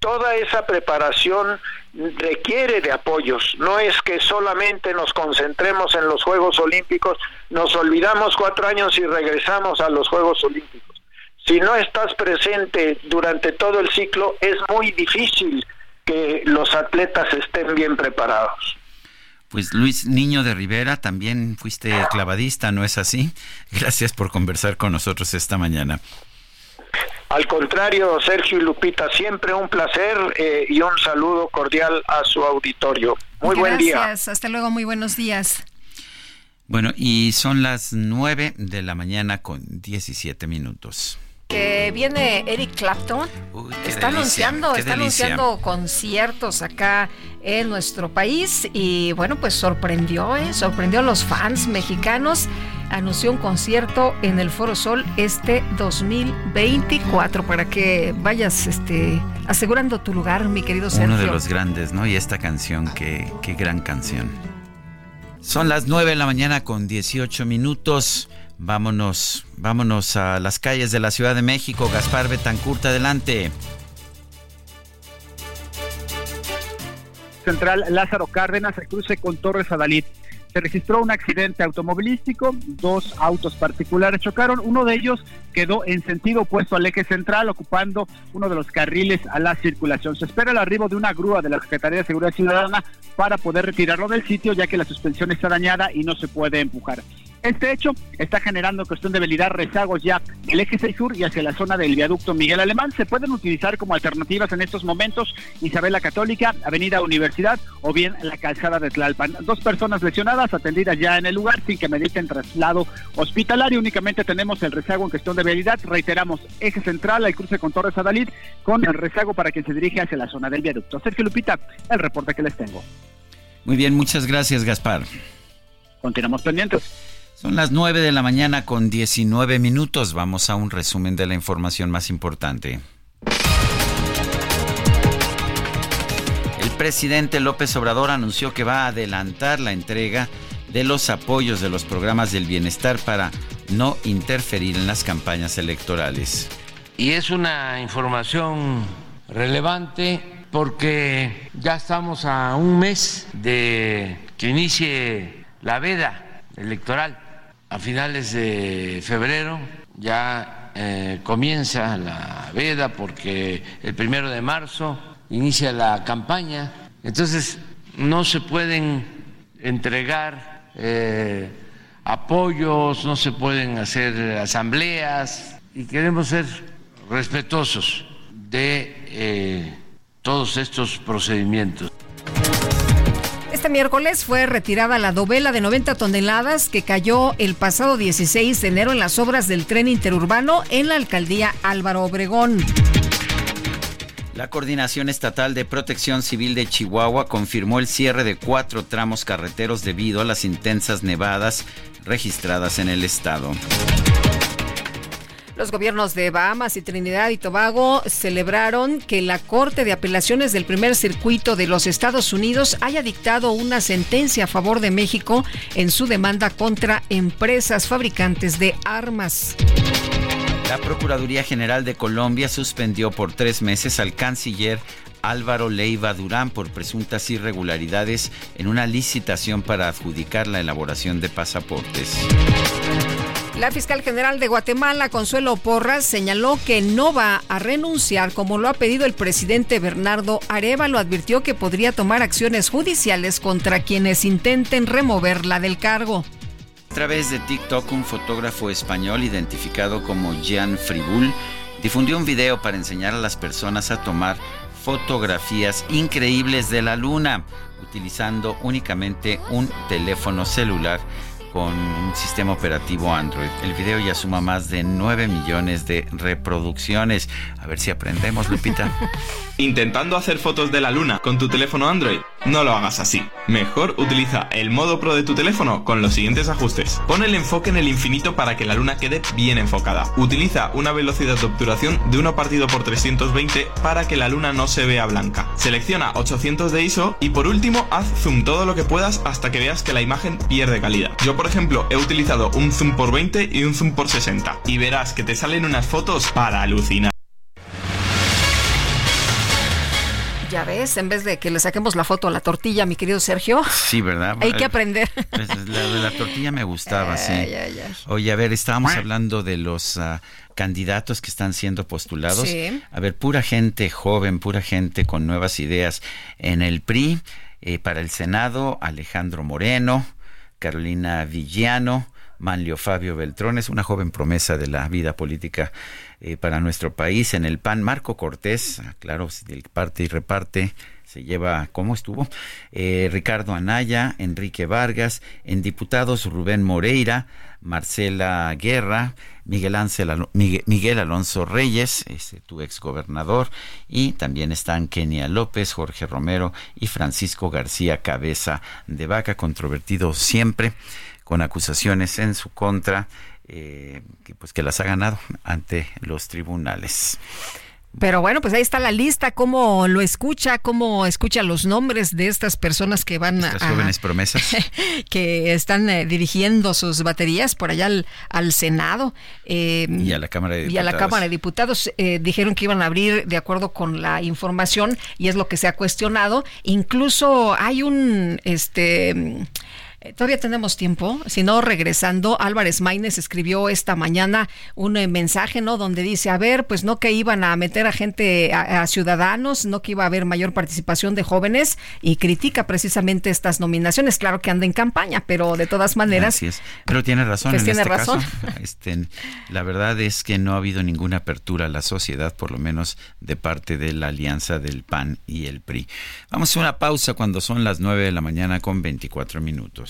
toda esa preparación requiere de apoyos. No es que solamente nos concentremos en los Juegos Olímpicos, nos olvidamos cuatro años y regresamos a los Juegos Olímpicos. Si no estás presente durante todo el ciclo, es muy difícil que los atletas estén bien preparados. Pues Luis Niño de Rivera, también fuiste clavadista, ¿no es así? Gracias por conversar con nosotros esta mañana. Al contrario, Sergio y Lupita, siempre un placer eh, y un saludo cordial a su auditorio. Muy buen día. Gracias, hasta luego, muy buenos días. Bueno, y son las 9 de la mañana con 17 minutos. Que viene Eric Clapton. está anunciando, está anunciando conciertos acá en nuestro país y bueno, pues sorprendió, ¿eh? sorprendió a los fans mexicanos anunció un concierto en el Foro Sol este 2024 para que vayas este, asegurando tu lugar, mi querido Sergio. Uno de los grandes, ¿no? Y esta canción, qué, qué gran canción. Son las 9 de la mañana con 18 minutos. Vámonos, vámonos a las calles de la Ciudad de México. Gaspar Betancurta, adelante. Central Lázaro Cárdenas se cruce con Torres Adalid se registró un accidente automovilístico, dos autos particulares chocaron, uno de ellos quedó en sentido opuesto al eje central, ocupando uno de los carriles a la circulación. Se espera el arribo de una grúa de la Secretaría de Seguridad Ciudadana para poder retirarlo del sitio, ya que la suspensión está dañada y no se puede empujar. Este hecho está generando cuestión de habilidad rezagos ya el eje 6 sur y hacia la zona del viaducto Miguel Alemán. Se pueden utilizar como alternativas en estos momentos Isabel la Católica, Avenida Universidad o bien la calzada de Tlalpan. Dos personas lesionadas atendidas ya en el lugar sin que mediten traslado hospitalario. Únicamente tenemos el rezago en cuestión de habilidad. Reiteramos, eje central, al cruce con Torres Adalid, con el rezago para quien se dirige hacia la zona del viaducto. Sergio Lupita, el reporte que les tengo. Muy bien, muchas gracias, Gaspar. Continuamos pendientes. Son las 9 de la mañana con 19 minutos. Vamos a un resumen de la información más importante. El presidente López Obrador anunció que va a adelantar la entrega de los apoyos de los programas del bienestar para no interferir en las campañas electorales. Y es una información relevante porque ya estamos a un mes de que inicie la veda electoral a finales de febrero ya eh, comienza la veda porque el primero de marzo inicia la campaña. Entonces no se pueden entregar eh, apoyos, no se pueden hacer asambleas y queremos ser respetuosos de eh, todos estos procedimientos. Este miércoles fue retirada la dovela de 90 toneladas que cayó el pasado 16 de enero en las obras del tren interurbano en la alcaldía Álvaro Obregón. La Coordinación Estatal de Protección Civil de Chihuahua confirmó el cierre de cuatro tramos carreteros debido a las intensas nevadas registradas en el estado. Los gobiernos de Bahamas y Trinidad y Tobago celebraron que la Corte de Apelaciones del Primer Circuito de los Estados Unidos haya dictado una sentencia a favor de México en su demanda contra empresas fabricantes de armas. La Procuraduría General de Colombia suspendió por tres meses al canciller Álvaro Leiva Durán por presuntas irregularidades en una licitación para adjudicar la elaboración de pasaportes. La fiscal general de Guatemala, Consuelo Porras, señaló que no va a renunciar como lo ha pedido el presidente Bernardo Arevalo. Advirtió que podría tomar acciones judiciales contra quienes intenten removerla del cargo. A través de TikTok, un fotógrafo español identificado como Jean Fribul difundió un video para enseñar a las personas a tomar fotografías increíbles de la luna utilizando únicamente un teléfono celular con un sistema operativo Android. El video ya suma más de 9 millones de reproducciones. A ver si aprendemos, Lupita. Intentando hacer fotos de la luna con tu teléfono Android. No lo hagas así. Mejor utiliza el modo Pro de tu teléfono con los siguientes ajustes. Pon el enfoque en el infinito para que la luna quede bien enfocada. Utiliza una velocidad de obturación de 1 partido por 320 para que la luna no se vea blanca. Selecciona 800 de ISO y por último haz zoom todo lo que puedas hasta que veas que la imagen pierde calidad. Yo por ejemplo he utilizado un zoom por 20 y un zoom por 60 y verás que te salen unas fotos para alucinar. En vez de que le saquemos la foto a la tortilla, mi querido Sergio. Sí, ¿verdad? Hay que aprender. Pues, la de la tortilla me gustaba, sí. Oye, a ver, estábamos hablando de los ah, candidatos que están siendo postulados. Sí. A ver, pura gente joven, pura gente con nuevas ideas. En el PRI, eh, para el Senado, Alejandro Moreno, Carolina Villano, Manlio Fabio Beltrones, una joven promesa de la vida política eh, para nuestro país. En el PAN, Marco Cortés, ah, claro, el parte y reparte se lleva, ¿cómo estuvo? Eh, Ricardo Anaya, Enrique Vargas, en diputados Rubén Moreira, Marcela Guerra, Miguel, Ángel, Miguel, Alonso Reyes, ese, tu exgobernador, y también están Kenia López, Jorge Romero y Francisco García Cabeza de Vaca, controvertido siempre, con acusaciones en su contra eh, que, pues que las ha ganado ante los tribunales. Pero bueno, pues ahí está la lista, cómo lo escucha, cómo escucha los nombres de estas personas que van Estas jóvenes promesas. que están eh, dirigiendo sus baterías por allá al, Senado. Eh, y a la Cámara de Diputados. Y a la Cámara de Diputados. dijeron que iban a abrir de acuerdo con la información y es lo que se ha cuestionado. Incluso hay un... este eh, todavía tenemos tiempo, si no, regresando, Álvarez Maínez escribió esta mañana un eh, mensaje, ¿no? Donde dice, a ver, pues no que iban a meter a gente, a, ciudadanos, no que iba a haber mayor participación de jóvenes y critica precisamente estas nominaciones. Claro que anda en campaña, pero de todas maneras. Así es. Pero tiene razón pues en tiene este razón. caso. Este, la verdad es que no ha habido ninguna apertura a la sociedad, por lo menos de parte de la alianza del PAN y el PRI. Vamos a una pausa cuando son las 9 de la mañana con 24 minutos.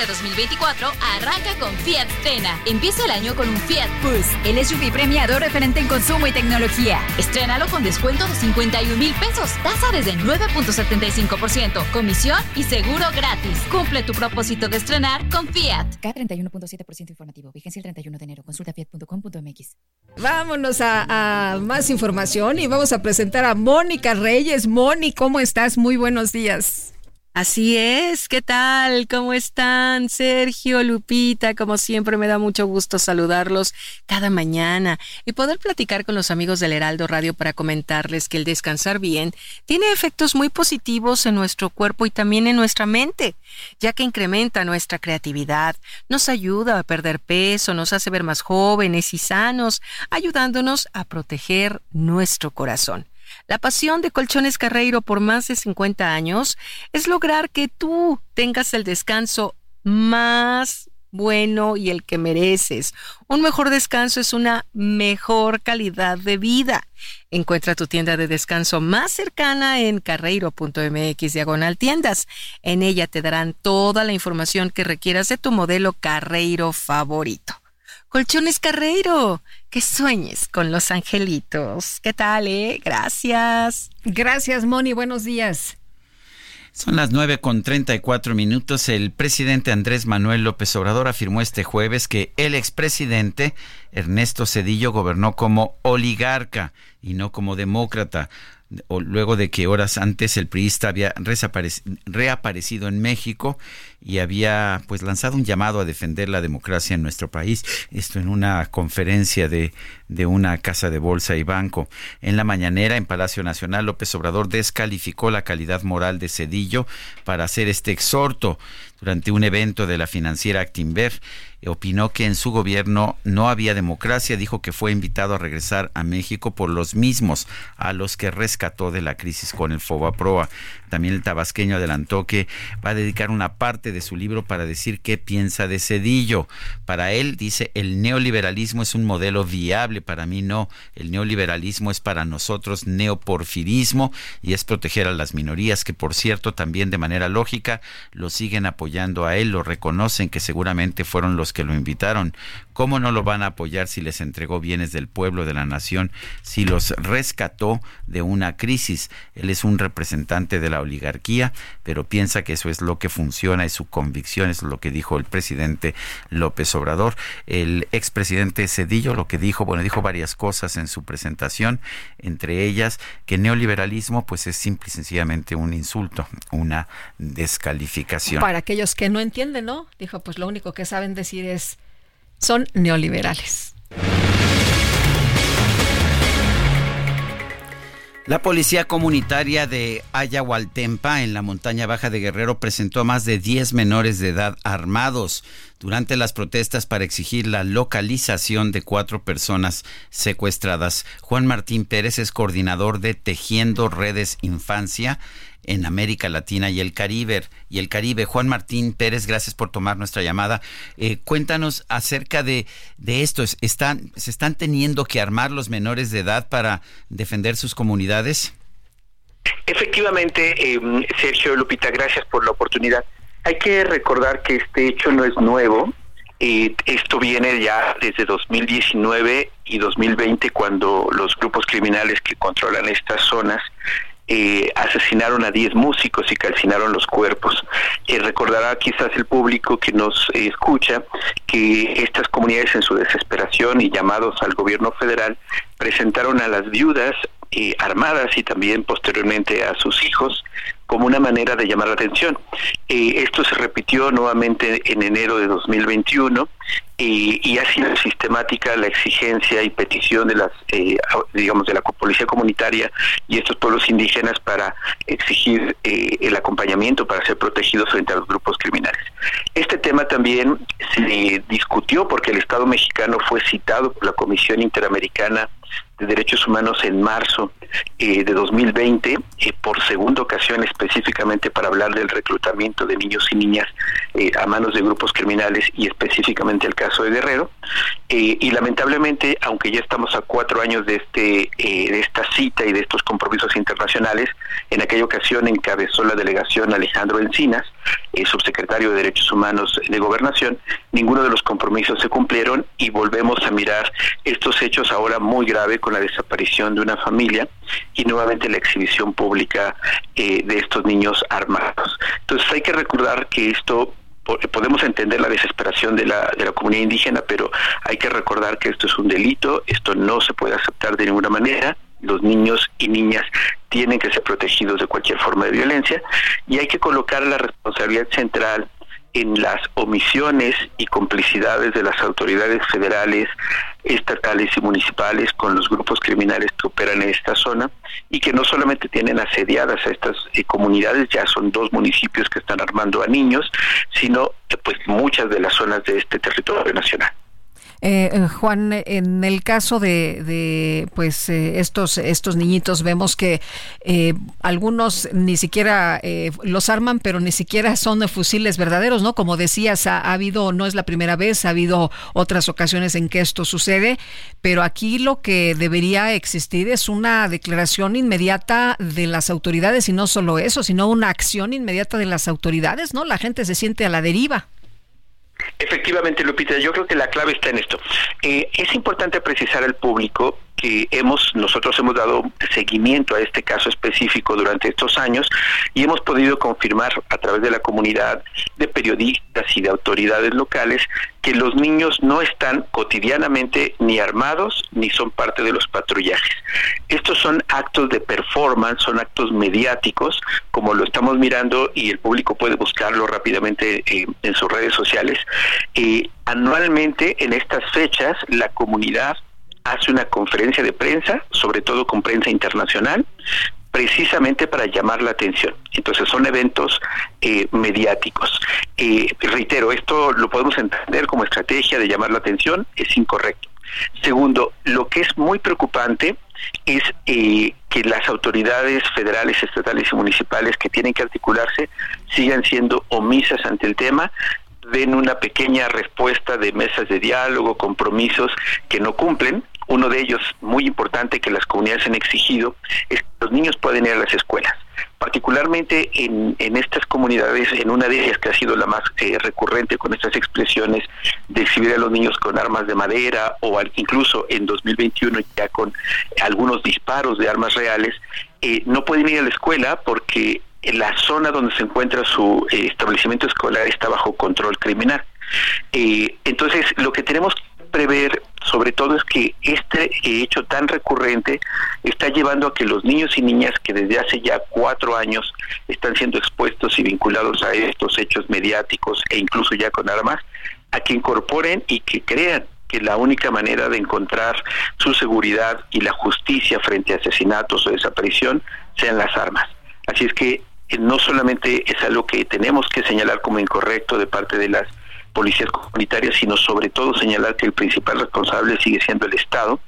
Este 2024 arranca con Fiat Strena. Empieza el año con un Fiat Bus, el SUV premiado referente en consumo y tecnología. Estrénalo con descuento de 51 mil pesos, tasa desde 9.75%, comisión y seguro gratis. Cumple tu propósito de estrenar con Fiat. K31.7% informativo. Vigencia el 31 de enero. Consulta fiat.com.mx. Vámonos a, a más información y vamos a presentar a Mónica Reyes. Moni, ¿cómo estás? Muy buenos días. Así es, ¿qué tal? ¿Cómo están? Sergio, Lupita, como siempre me da mucho gusto saludarlos cada mañana y poder platicar con los amigos del Heraldo Radio para comentarles que el descansar bien tiene efectos muy positivos en nuestro cuerpo y también en nuestra mente, ya que incrementa nuestra creatividad, nos ayuda a perder peso, nos hace ver más jóvenes y sanos, ayudándonos a proteger nuestro corazón. La pasión de Colchones Carreiro por más de 50 años es lograr que tú tengas el descanso más bueno y el que mereces. Un mejor descanso es una mejor calidad de vida. Encuentra tu tienda de descanso más cercana en carreiro.mx diagonal tiendas. En ella te darán toda la información que requieras de tu modelo Carreiro favorito. Colchones Carreiro, que sueñes con los angelitos. ¿Qué tal, eh? Gracias. Gracias, Moni. Buenos días. Son las nueve con treinta y cuatro minutos. El presidente Andrés Manuel López Obrador afirmó este jueves que el expresidente Ernesto Cedillo gobernó como oligarca y no como demócrata luego de que horas antes el priista había reaparecido en México y había pues lanzado un llamado a defender la democracia en nuestro país. Esto en una conferencia de, de una casa de bolsa y banco. En la mañanera en Palacio Nacional, López Obrador descalificó la calidad moral de Cedillo para hacer este exhorto durante un evento de la financiera Actinver opinó que en su gobierno no había democracia, dijo que fue invitado a regresar a México por los mismos a los que rescató de la crisis con el Fobaproa. También el tabasqueño adelantó que va a dedicar una parte de su libro para decir qué piensa de Cedillo. Para él, dice, el neoliberalismo es un modelo viable, para mí no. El neoliberalismo es para nosotros neoporfirismo y es proteger a las minorías, que por cierto también de manera lógica lo siguen apoyando a él, lo reconocen que seguramente fueron los que lo invitaron. ¿Cómo no lo van a apoyar si les entregó bienes del pueblo, de la nación, si los rescató de una crisis? Él es un representante de la oligarquía, pero piensa que eso es lo que funciona y su convicción es lo que dijo el presidente López Obrador. El expresidente Cedillo lo que dijo, bueno, dijo varias cosas en su presentación, entre ellas que neoliberalismo pues es simple y sencillamente un insulto, una descalificación. Para aquellos que no entienden, ¿no? Dijo, pues lo único que saben decir es son neoliberales. La policía comunitaria de Ayahualtempa, en la montaña baja de Guerrero, presentó a más de 10 menores de edad armados durante las protestas para exigir la localización de cuatro personas secuestradas. Juan Martín Pérez es coordinador de Tejiendo Redes Infancia en América Latina y el Caribe. Y el Caribe. Juan Martín Pérez, gracias por tomar nuestra llamada. Eh, cuéntanos acerca de, de esto. ¿Están, ¿Se están teniendo que armar los menores de edad para defender sus comunidades? Efectivamente, em, Sergio Lupita, gracias por la oportunidad. Hay que recordar que este hecho no es nuevo. Eh, esto viene ya desde 2019 y 2020 cuando los grupos criminales que controlan estas zonas eh, asesinaron a 10 músicos y calcinaron los cuerpos. Eh, recordará quizás el público que nos eh, escucha que estas comunidades en su desesperación y llamados al gobierno federal presentaron a las viudas armadas y también posteriormente a sus hijos como una manera de llamar la atención. esto se repitió nuevamente en enero de 2021 y, ha sido sistemática la exigencia y petición de las, eh, digamos, de la policía comunitaria y estos pueblos indígenas para exigir eh, el acompañamiento para ser protegidos frente a los grupos criminales. Este tema también se discutió porque el Estado mexicano fue citado por la Comisión Interamericana de Derechos Humanos en marzo eh, de 2020 por segunda ocasión específicamente para hablar del reclutamiento de niños y niñas a manos de grupos criminales y específicamente el caso de Guerrero. Eh, y lamentablemente, aunque ya estamos a cuatro años de, este, eh, de esta cita y de estos compromisos internacionales, en aquella ocasión encabezó la delegación Alejandro Encinas, eh, subsecretario de Derechos Humanos de Gobernación, ninguno de los compromisos se cumplieron y volvemos a mirar estos hechos ahora muy grave la desaparición de una familia y nuevamente la exhibición pública de estos niños armados. Entonces hay que recordar que esto podemos entender la desesperación de la, de la comunidad indígena, pero hay que recordar que esto es un delito, esto no se puede aceptar de ninguna manera, los niños y niñas tienen que ser protegidos de cualquier forma de violencia y hay que colocar la responsabilidad central en las omisiones y complicidades de las autoridades federales, estatales y municipales con los grupos criminales que operan en esta zona y que no solamente tienen asediadas a estas eh, comunidades, ya son dos municipios que están armando a niños, sino eh, pues muchas de las zonas de este territorio nacional. Eh, eh, Juan, en el caso de, pues eh, estos estos niñitos vemos que algunos ni siquiera los arman, pero ni siquiera son fusiles verdaderos, ¿no? Como decías, ha, habido no es la primera vez, ha habido otras ocasiones en que esto sucede, pero aquí lo que debería existir es una declaración inmediata de las autoridades y no solo eso, sino una acción inmediata de las autoridades, ¿no? La gente se siente a la deriva. Efectivamente, Lupita, yo creo que la clave está en esto. Eh, es importante precisar al público que hemos nosotros hemos dado seguimiento a este caso específico durante estos años y hemos podido confirmar a través de la comunidad de periodistas y de autoridades locales que los niños no están cotidianamente ni armados ni son parte de los patrullajes. Estos son actos de performance, son actos mediáticos, como lo estamos mirando y el público puede buscarlo rápidamente eh, en sus redes sociales. Eh, anualmente en estas fechas la comunidad hace una conferencia de prensa, sobre todo con prensa internacional, precisamente para llamar la atención. Entonces son eventos eh, mediáticos. Eh, reitero, esto lo podemos entender como estrategia de llamar la atención, es incorrecto. Segundo, lo que es muy preocupante es eh, que las autoridades federales, estatales y municipales que tienen que articularse sigan siendo omisas ante el tema, den una pequeña respuesta de mesas de diálogo, compromisos que no cumplen. Uno de ellos, muy importante, que las comunidades han exigido, es que los niños pueden ir a las escuelas. Particularmente en, en estas comunidades, en una de ellas que ha sido la más eh, recurrente con estas expresiones de exhibir a los niños con armas de madera o al, incluso en 2021 ya con algunos disparos de armas reales, eh, no pueden ir a la escuela porque la zona donde se encuentra su eh, establecimiento escolar está bajo control criminal. Eh, entonces, lo que tenemos que prever sobre todo es que este hecho tan recurrente está llevando a que los niños y niñas que desde hace ya cuatro años están siendo expuestos y vinculados a estos hechos mediáticos e incluso ya con armas, a que incorporen y que crean que la única manera de encontrar su seguridad y la justicia frente a asesinatos o desaparición sean las armas. Así es que no solamente es algo que tenemos que señalar como incorrecto de parte de las policías comunitarias, sino sobre todo señalar que el principal responsable sigue siendo el Estado,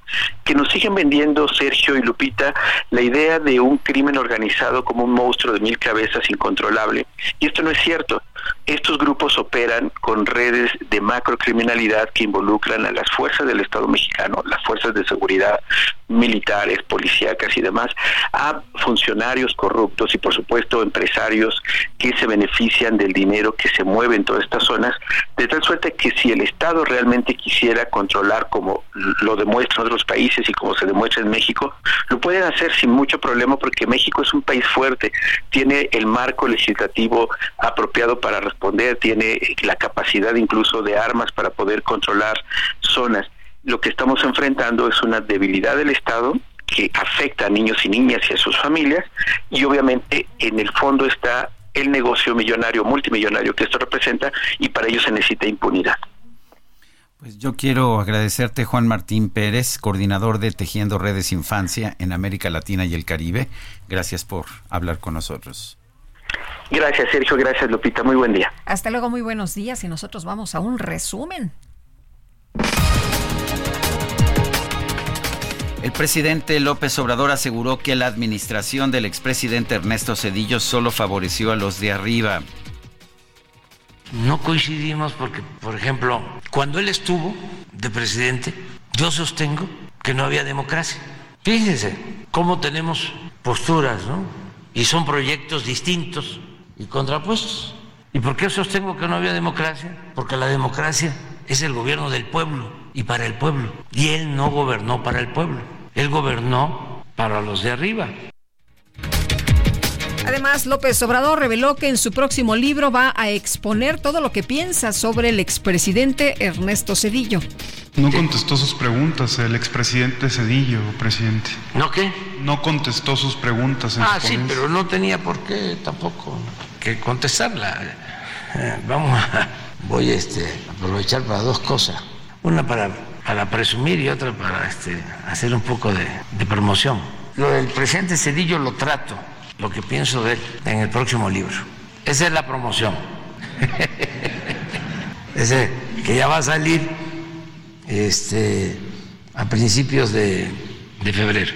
que nos siguen vendiendo, Sergio y Lupita, la idea de un crimen organizado como un monstruo de mil cabezas incontrolable. Y esto no es cierto. Estos grupos operan con redes de macrocriminalidad que involucran a las fuerzas del Estado mexicano, las fuerzas de seguridad, militares, policíacas y demás, a funcionarios corruptos y por supuesto empresarios que se benefician del dinero que se mueve en todas estas zonas, de tal suerte que si el Estado realmente quisiera controlar como lo demuestran otros países y como se demuestra en México, lo pueden hacer sin mucho problema porque México es un país fuerte, tiene el marco legislativo apropiado para responder, tiene la capacidad incluso de armas para poder controlar zonas lo que estamos enfrentando es una debilidad del Estado que afecta a niños y niñas y a sus familias y obviamente en el fondo está el negocio millonario, multimillonario que esto representa y para ello se necesita impunidad. Pues yo quiero agradecerte Juan Martín Pérez, coordinador de Tejiendo Redes Infancia en América Latina y el Caribe. Gracias por hablar con nosotros. Gracias Sergio, gracias Lupita, muy buen día. Hasta luego, muy buenos días y nosotros vamos a un resumen. El presidente López Obrador aseguró que la administración del expresidente Ernesto Cedillo solo favoreció a los de arriba. No coincidimos porque, por ejemplo, cuando él estuvo de presidente, yo sostengo que no había democracia. Fíjense cómo tenemos posturas, ¿no? Y son proyectos distintos y contrapuestos. ¿Y por qué sostengo que no había democracia? Porque la democracia es el gobierno del pueblo y para el pueblo. Y él no gobernó para el pueblo, él gobernó para los de arriba. Además, López Obrador reveló que en su próximo libro va a exponer todo lo que piensa sobre el expresidente Ernesto Cedillo. No contestó sus preguntas el expresidente Cedillo, presidente. ¿No qué? No contestó sus preguntas. En ah, sí, pero no tenía por qué tampoco que contestarla. Eh, vamos a, voy este, a este, aprovechar para dos cosas. Una para, para presumir y otra para este, hacer un poco de, de promoción. Lo del presidente Cedillo lo trato, lo que pienso de él en el próximo libro. Esa es la promoción. Ese que ya va a salir este, a principios de, febrero.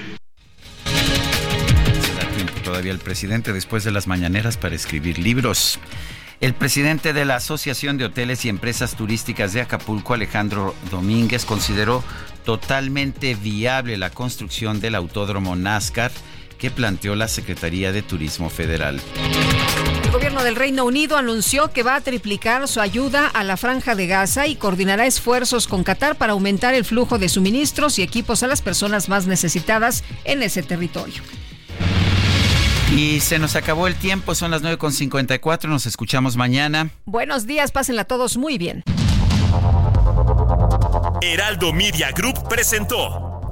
Se da tiempo todavía el presidente después de las mañaneras para escribir libros. El presidente de la Asociación de Hoteles y Empresas Turísticas de Acapulco, Alejandro Domínguez, consideró totalmente viable la construcción del autódromo NASCAR que planteó la Secretaría de Turismo Federal gobierno del Reino Unido anunció que va a triplicar su ayuda a la franja de Gaza y coordinará esfuerzos con Qatar para aumentar el flujo de suministros y equipos a las personas más necesitadas en ese territorio. Y se nos acabó el tiempo, son las 9.54, nos escuchamos mañana. Buenos días, pásenla todos muy bien. Heraldo Media Group presentó